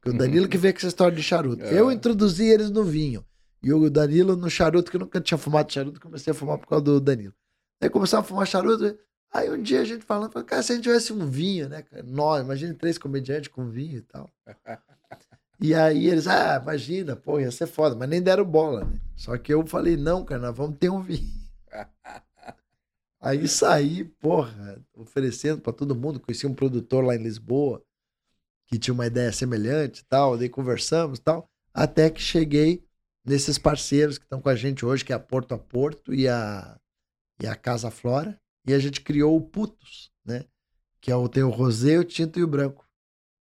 Porque o Danilo que veio com essa história de charuto. É. Eu introduzi eles no vinho. E o Danilo no charuto, que eu nunca tinha fumado charuto, comecei a fumar por causa do Danilo. Aí começava a fumar charuto. Aí um dia a gente falando, cara, se a gente tivesse um vinho, né? cara? Nós, imagina três comediantes com vinho e tal. <laughs> E aí eles, ah, imagina, pô, ia ser foda, mas nem deram bola, né? Só que eu falei, não, cara, nós vamos ter um <laughs> vinho. Aí saí, porra, oferecendo pra todo mundo. Conheci um produtor lá em Lisboa que tinha uma ideia semelhante e tal. Daí conversamos e tal. Até que cheguei nesses parceiros que estão com a gente hoje, que é a Porto a Porto e a, e a Casa Flora. E a gente criou o Putos, né? Que é o, tem o rosé, o tinto e o branco.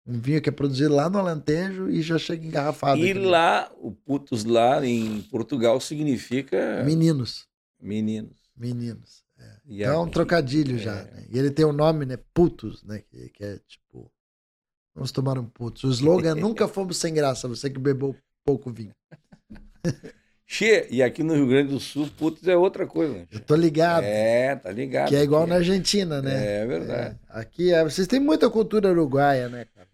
Um vinho que é produzido lá no Alentejo e já chega engarrafado. E aqui. lá, o putos lá em Portugal significa Meninos. meninos. Meninos. E Então é um trocadilho é. já. né? E ele tem o nome, né? Putos, né? Que, que é tipo. Vamos tomar um putos. O slogan é nunca fomos sem graça, você que bebeu pouco vinho. <laughs> Che, e aqui no Rio Grande do Sul, putos é outra coisa. Eu tô ligado. É, tá ligado. que é igual aqui. na Argentina, né? É verdade. É. Aqui é, vocês têm muita cultura uruguaia, né, cara?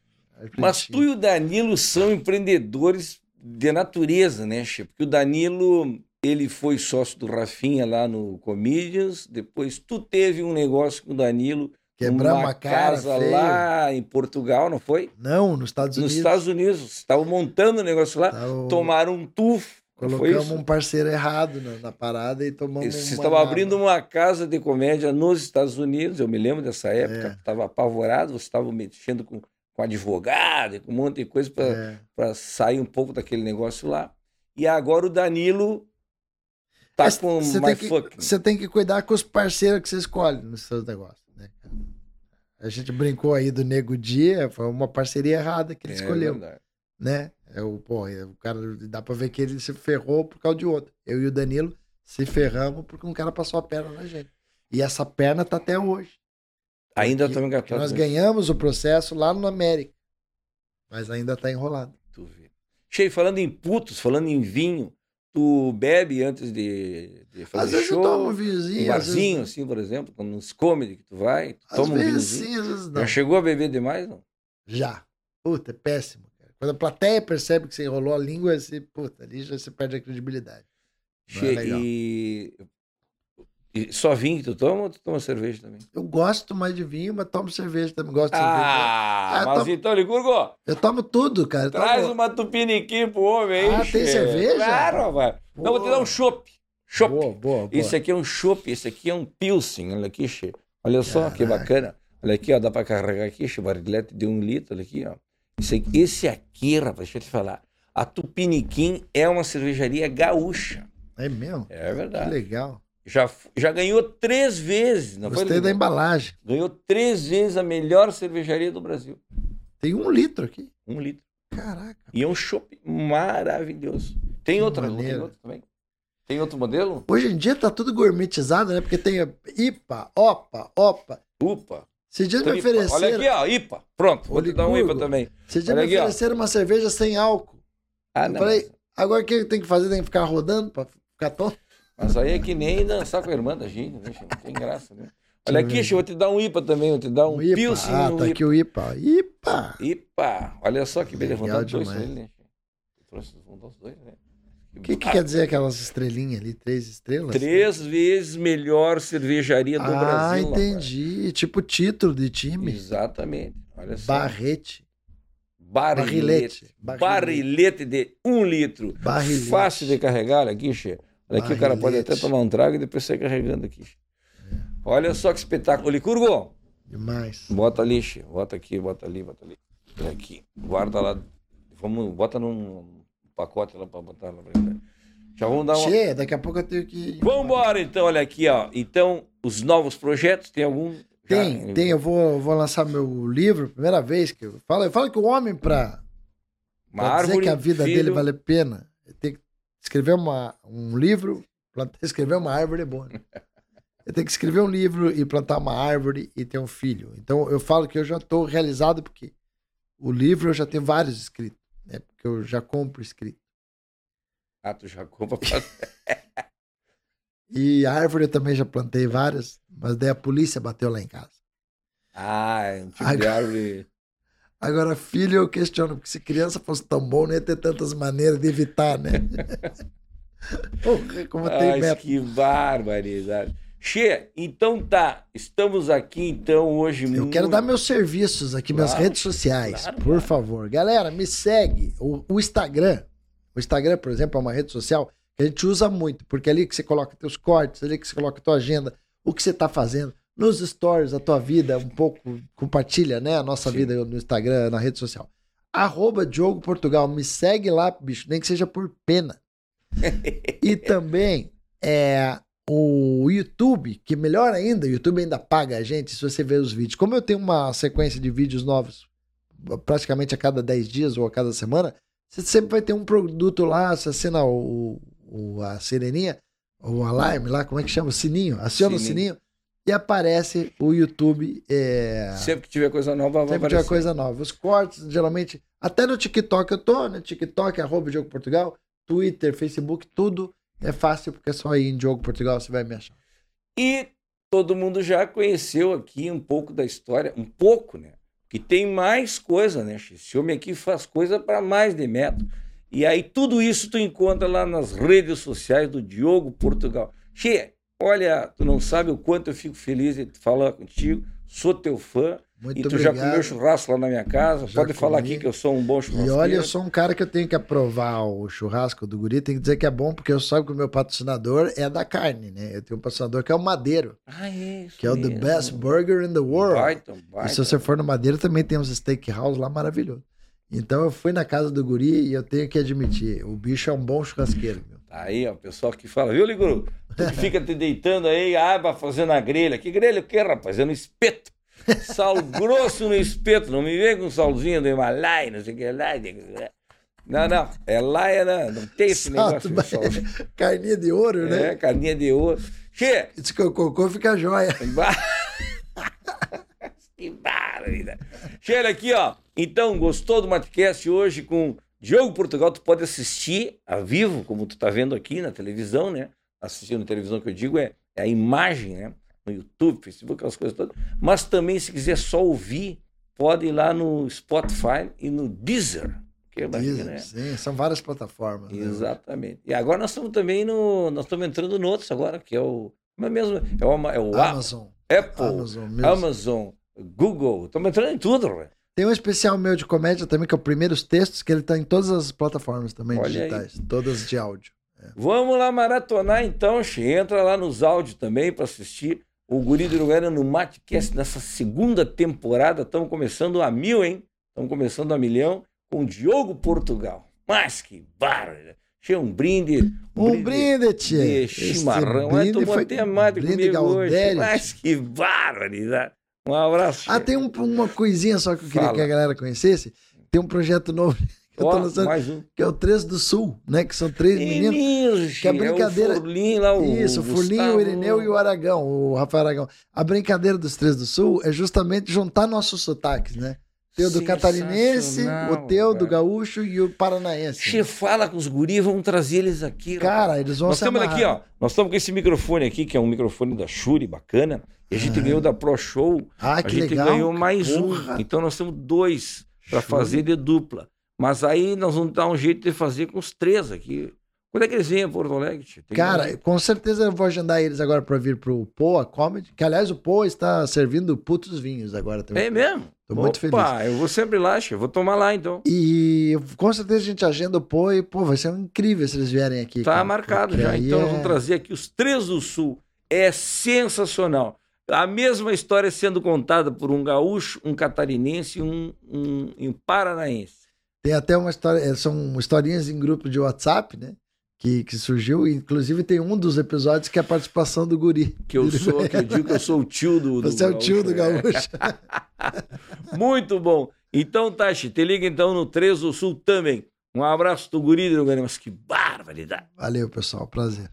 Mas tu e o Danilo são empreendedores de natureza, né, Che? Porque o Danilo, ele foi sócio do Rafinha lá no Comedians, depois tu teve um negócio com o Danilo, Quebramos uma a cara, casa feio. lá em Portugal, não foi? Não, nos Estados Nos Unidos. Estados Unidos, estavam montando o negócio lá, o- tomaram um tufo, Colocamos um parceiro errado na, na parada e tomamos Vocês uma estavam abrindo uma casa de comédia nos Estados Unidos, eu me lembro dessa época, É. estava apavorado, vocês estavam mexendo com, com advogado, com um monte de coisa para É. sair um pouco daquele negócio lá. E agora o Danilo tá Mas com que, fucking. você tem que cuidar com os parceiros que você escolhe nos seus negócios, né? A gente brincou aí do Nego Dia, foi uma parceria errada que ele É escolheu, verdade. né? É o, pô, é o cara, dá pra ver que ele se ferrou por causa de outro. Eu e o Danilo se ferramos porque um cara passou a perna na gente. E essa perna tá até hoje. Ainda que engatados. nós ganhamos o processo lá no América. Mas ainda tá enrolado. Tu vê. Cheio, falando em putos, falando em vinho, tu bebe antes de, de fazer Às vezes show? eu tomo um um vinhozinho. às barzinho, vezes, assim, por exemplo, quando nos comedy que tu vai, tu às toma um vezes vinhozinho. sim, às vezes não. Já chegou a beber demais, não? Já. Puta, é péssimo. Cara. Quando a plateia percebe que você enrolou a língua, você, puta, ali já você perde a credibilidade. Não é e... e só vinho que tu toma ou tu toma cerveja também? Eu gosto mais de vinho, mas tomo cerveja também. Gosto de Ah, cerveja. Ah, mas tomo- então, Licurgo, Eu tomo tudo, cara. Traz tomo... uma tupiniquim pro homem aí. Ah, tem cerveja? Claro, vai. Não, vou te dar um chopp. Chopp. Boa, boa, boa. Esse aqui é um chopp, esse aqui é um pilsen, olha aqui, che. Olha só que Caraca. bacana. Olha aqui, ó, dá pra carregar aqui, che, barrilete de um litro, olha aqui, ó. Esse aqui, esse aqui, rapaz, deixa eu te falar. A Tupiniquim é uma cervejaria gaúcha. É mesmo? É Que verdade. legal. Já, já ganhou três vezes, não Gostei foi? da embalagem. Ganhou três vezes a melhor cervejaria do Brasil. Tem um litro aqui. Um litro. Caraca. E é um chopp maravilhoso. Tem outra, tem outro também? Tem outro modelo? Hoje em dia tá tudo gourmetizado, né? Porque tem IPA, OPA, OPA. Upa. Esses dias me Tripa. ofereceram. Olha aqui, ó, IPA. Pronto, vou te dar um. IPA também. Dias Olha me ofereceram uma cerveja sem álcool. Ah, Eu não. falei, agora o que tem que fazer? Tem que ficar rodando pra ficar tonto? Mas aí é que nem dançar com a irmã da gente, né? Não tem graça, né? Olha eu aqui. Chico, vou te dar um IPA também, vou te dar um, IPA. Pilsen ah, um tá IPA. aqui o IPA. IPA! IPA. Olha só que beleza, dar dois pra demais. ele, né? Eu trouxe os dois, né? O que, que quer dizer aquelas estrelinhas ali? Três estrelas? Três vezes melhor cervejaria do ah, Brasil. rapaz. entendi. Tipo título de time. Exatamente. Olha só. Barrete. Barrilete. Barrilete. Barrilete de um litro. Barrilete. Fácil de carregar, olha aqui, Che. Olha aqui, o cara pode até tomar um trago e depois sair carregando aqui. Olha só que espetáculo. Licurgo, Demais. bota ali, Che. Bota aqui, bota ali, bota ali. Aqui. Guarda lá. Vamos, bota num pacote lá pra botar lá pra ele. Já vamos dar uma. Che, daqui a pouco eu tenho que. Vamos embora então, olha aqui, ó. Então, os novos projetos, tem algum Tem, Já- tem. Eu vou, vou lançar meu livro, primeira vez que eu falo. Eu falo que o homem, pra dizer que a vida filho, dele vale a pena, tem que escrever uma, um livro, plantar, <laughs> escrever uma árvore é bom. Né? Ele tem que escrever um livro e plantar uma árvore e ter um filho. Então eu falo que eu já estou realizado porque o livro eu já tenho vários escritos, né? Porque eu já compro escrito. Ah, tu já compra pra... <laughs> <laughs> E árvore eu também já plantei várias, mas daí a polícia bateu lá em casa. Ah, é um tipo de Agora- árvore. Agora, filho, eu questiono, porque se criança fosse tão bom, não ia ter tantas maneiras de evitar, né? <laughs> Porra, como tem Ai, método. que barbaridade. Che, então tá. Estamos aqui, então, hoje. Eu quero muito- dar meus serviços aqui, minhas Claro, redes sociais, claro, por claro. favor. Galera, me segue. O, o Instagram. O Instagram, por exemplo, é uma rede social que a gente usa muito, porque é ali que você coloca teus cortes, é ali que você coloca tua agenda, o que você tá fazendo. Nos stories, a tua vida, um pouco, compartilha, né? A nossa Sim. vida no Instagram, na rede social. Arroba Diogo Portugal. Me segue lá, bicho, nem que seja por pena. <laughs> e também é o YouTube, que melhor ainda, o YouTube ainda paga a gente se você ver os vídeos. Como eu tenho uma sequência de vídeos novos praticamente a cada 10 dias ou a cada semana, você sempre vai ter um produto lá, você assina o, o- a sireninha, o alarme lá, como é que chama? O sininho. Aciona o Sininho. E aparece o YouTube. É... Sempre que tiver coisa nova, vai Sempre tiver aparecer. coisa nova. Os cortes, geralmente, até no TikTok eu tô, né? TikTok, arroba Diogo Portugal, Twitter, Facebook, tudo é fácil, porque é só ir em Diogo Portugal, você vai me achar. E todo mundo já conheceu aqui um pouco da história, um pouco, né? Que tem mais coisa, né? Esse homem aqui faz coisa para mais de metro. E aí tudo isso tu encontra lá nas redes sociais do Diogo Portugal. Che, olha, tu não sabe o quanto eu fico feliz de falar contigo. Sou teu fã. Muito e tu já obrigado. comeu churrasco lá na minha casa. Já Pode falar comi. aqui que eu sou um bom E churrasqueiro. olha, eu sou um cara que eu tenho que aprovar o churrasco do guri, tem que dizer que é bom, porque eu sabe que o meu patrocinador é da carne, né? Eu tenho um patrocinador que é o Madeiro, Ah, é isso que é o The mesmo. Best Burger in the World. Baita, E baita. se você for no Madeira, também tem uns steakhouse lá maravilhoso. Então eu fui na casa do guri e eu tenho que admitir, o bicho é um bom churrasqueiro, meu. Aí, ó, o pessoal que fala, viu, Liguru? Tu que fica te deitando aí, aba fazendo a grelha. Que grelha o quê, rapaz? É no espeto. Sal grosso no espeto. Não me vem com salzinho do Himalaia, não sei o que lá. Não, não. É lá, é lá. Não tem esse Salto, negócio salzinho. <laughs> Carninha de ouro, né? É, carninha de ouro. Che, Diz que o cocô fica jóia. <laughs> <laughs> Que barbaridade. Chega aqui, ó. Então, gostou do Matcast hoje com Diogo Portugal? Tu pode assistir a vivo, como tu tá vendo aqui na televisão, né? Assistindo na televisão que eu digo é, é a imagem, né? No YouTube, Facebook, aquelas coisas todas. Mas também, se quiser só ouvir, pode ir lá no Spotify e no Deezer. Que é bacana, né? Sim, são várias plataformas. né? Exatamente. E agora nós estamos também no. Nós estamos entrando no outros agora, que é o. Como é mesmo? É o, Ama- é o Amazon. Apple, Amazon. Amazon, Google, estamos entrando em tudo, velho. Tem um especial meu de comédia também, que é o Primeiros Textos, que ele tá em todas as plataformas também Olha digitais, todas de áudio. Vamos lá maratonar então. Entra lá nos áudios também para assistir o Guri do Uruguaiana no Matcast nessa segunda temporada. Estamos começando a mil, hein? Estamos começando a milhão com Diogo Portugal. Mas que bárbaro! Che, um brinde. Um brinde, tia. de Esse chimarrão. Brinde tomou foi até mate brinde comigo hoje. Mas que barbaridade. Um abraço. Ah, tem um- uma coisinha só que eu queria Fala. que a galera conhecesse. Tem um projeto novo <laughs> que eu tô lançando, mais um. que é o Três do Sul, né? Que são três meninos. Meninos, que a brincadeira- É o Furlim lá, o Isso, o Furlinho, o Irineu e o Aragão, o Rafael Aragão. A brincadeira dos Três do Sul é justamente juntar nossos sotaques, né? Tem o do catarinense, o teu, do cara. gaúcho e o paranaense. Che, fala com os guris, vamos trazer eles aqui. Cara, eles vão Nós se estamos aqui, ó. Nós estamos com esse microfone aqui, que é um microfone da Shure, bacana. E a gente ganhou da Pro Show. Ah, a que gente legal. ganhou mais Porra. um. Então nós temos dois para fazer de dupla. Mas aí nós vamos dar um jeito de fazer com os três aqui. Quando é que eles vêm a Porto Alegre? Cara, que- com certeza eu vou agendar eles agora pra vir pro Poa Comedy, que aliás o Poa está servindo putos vinhos agora também. É mesmo? Tô muito Opa, eu vou sempre lá, eu vou tomar lá então. E com certeza a gente agenda o Poa e, pô, vai ser incrível se eles vierem aqui. Tá cara, marcado já. Então nós é- vamos trazer aqui os três do Sul. É sensacional. A mesma história sendo contada por um gaúcho, um catarinense e um, um, um paranaense. Tem até uma história, é, são historinhas em grupo de WhatsApp, né? Que, que surgiu. Inclusive tem um dos episódios que é a participação do guri. Que eu sou, que eu digo que eu sou o tio do, do Você é o tio do gaúcho. <laughs> Muito bom. Então, Tachi, te liga então no 3 do Sul também. Um abraço do guri do Mas que barbaridade. Valeu, pessoal. Prazer.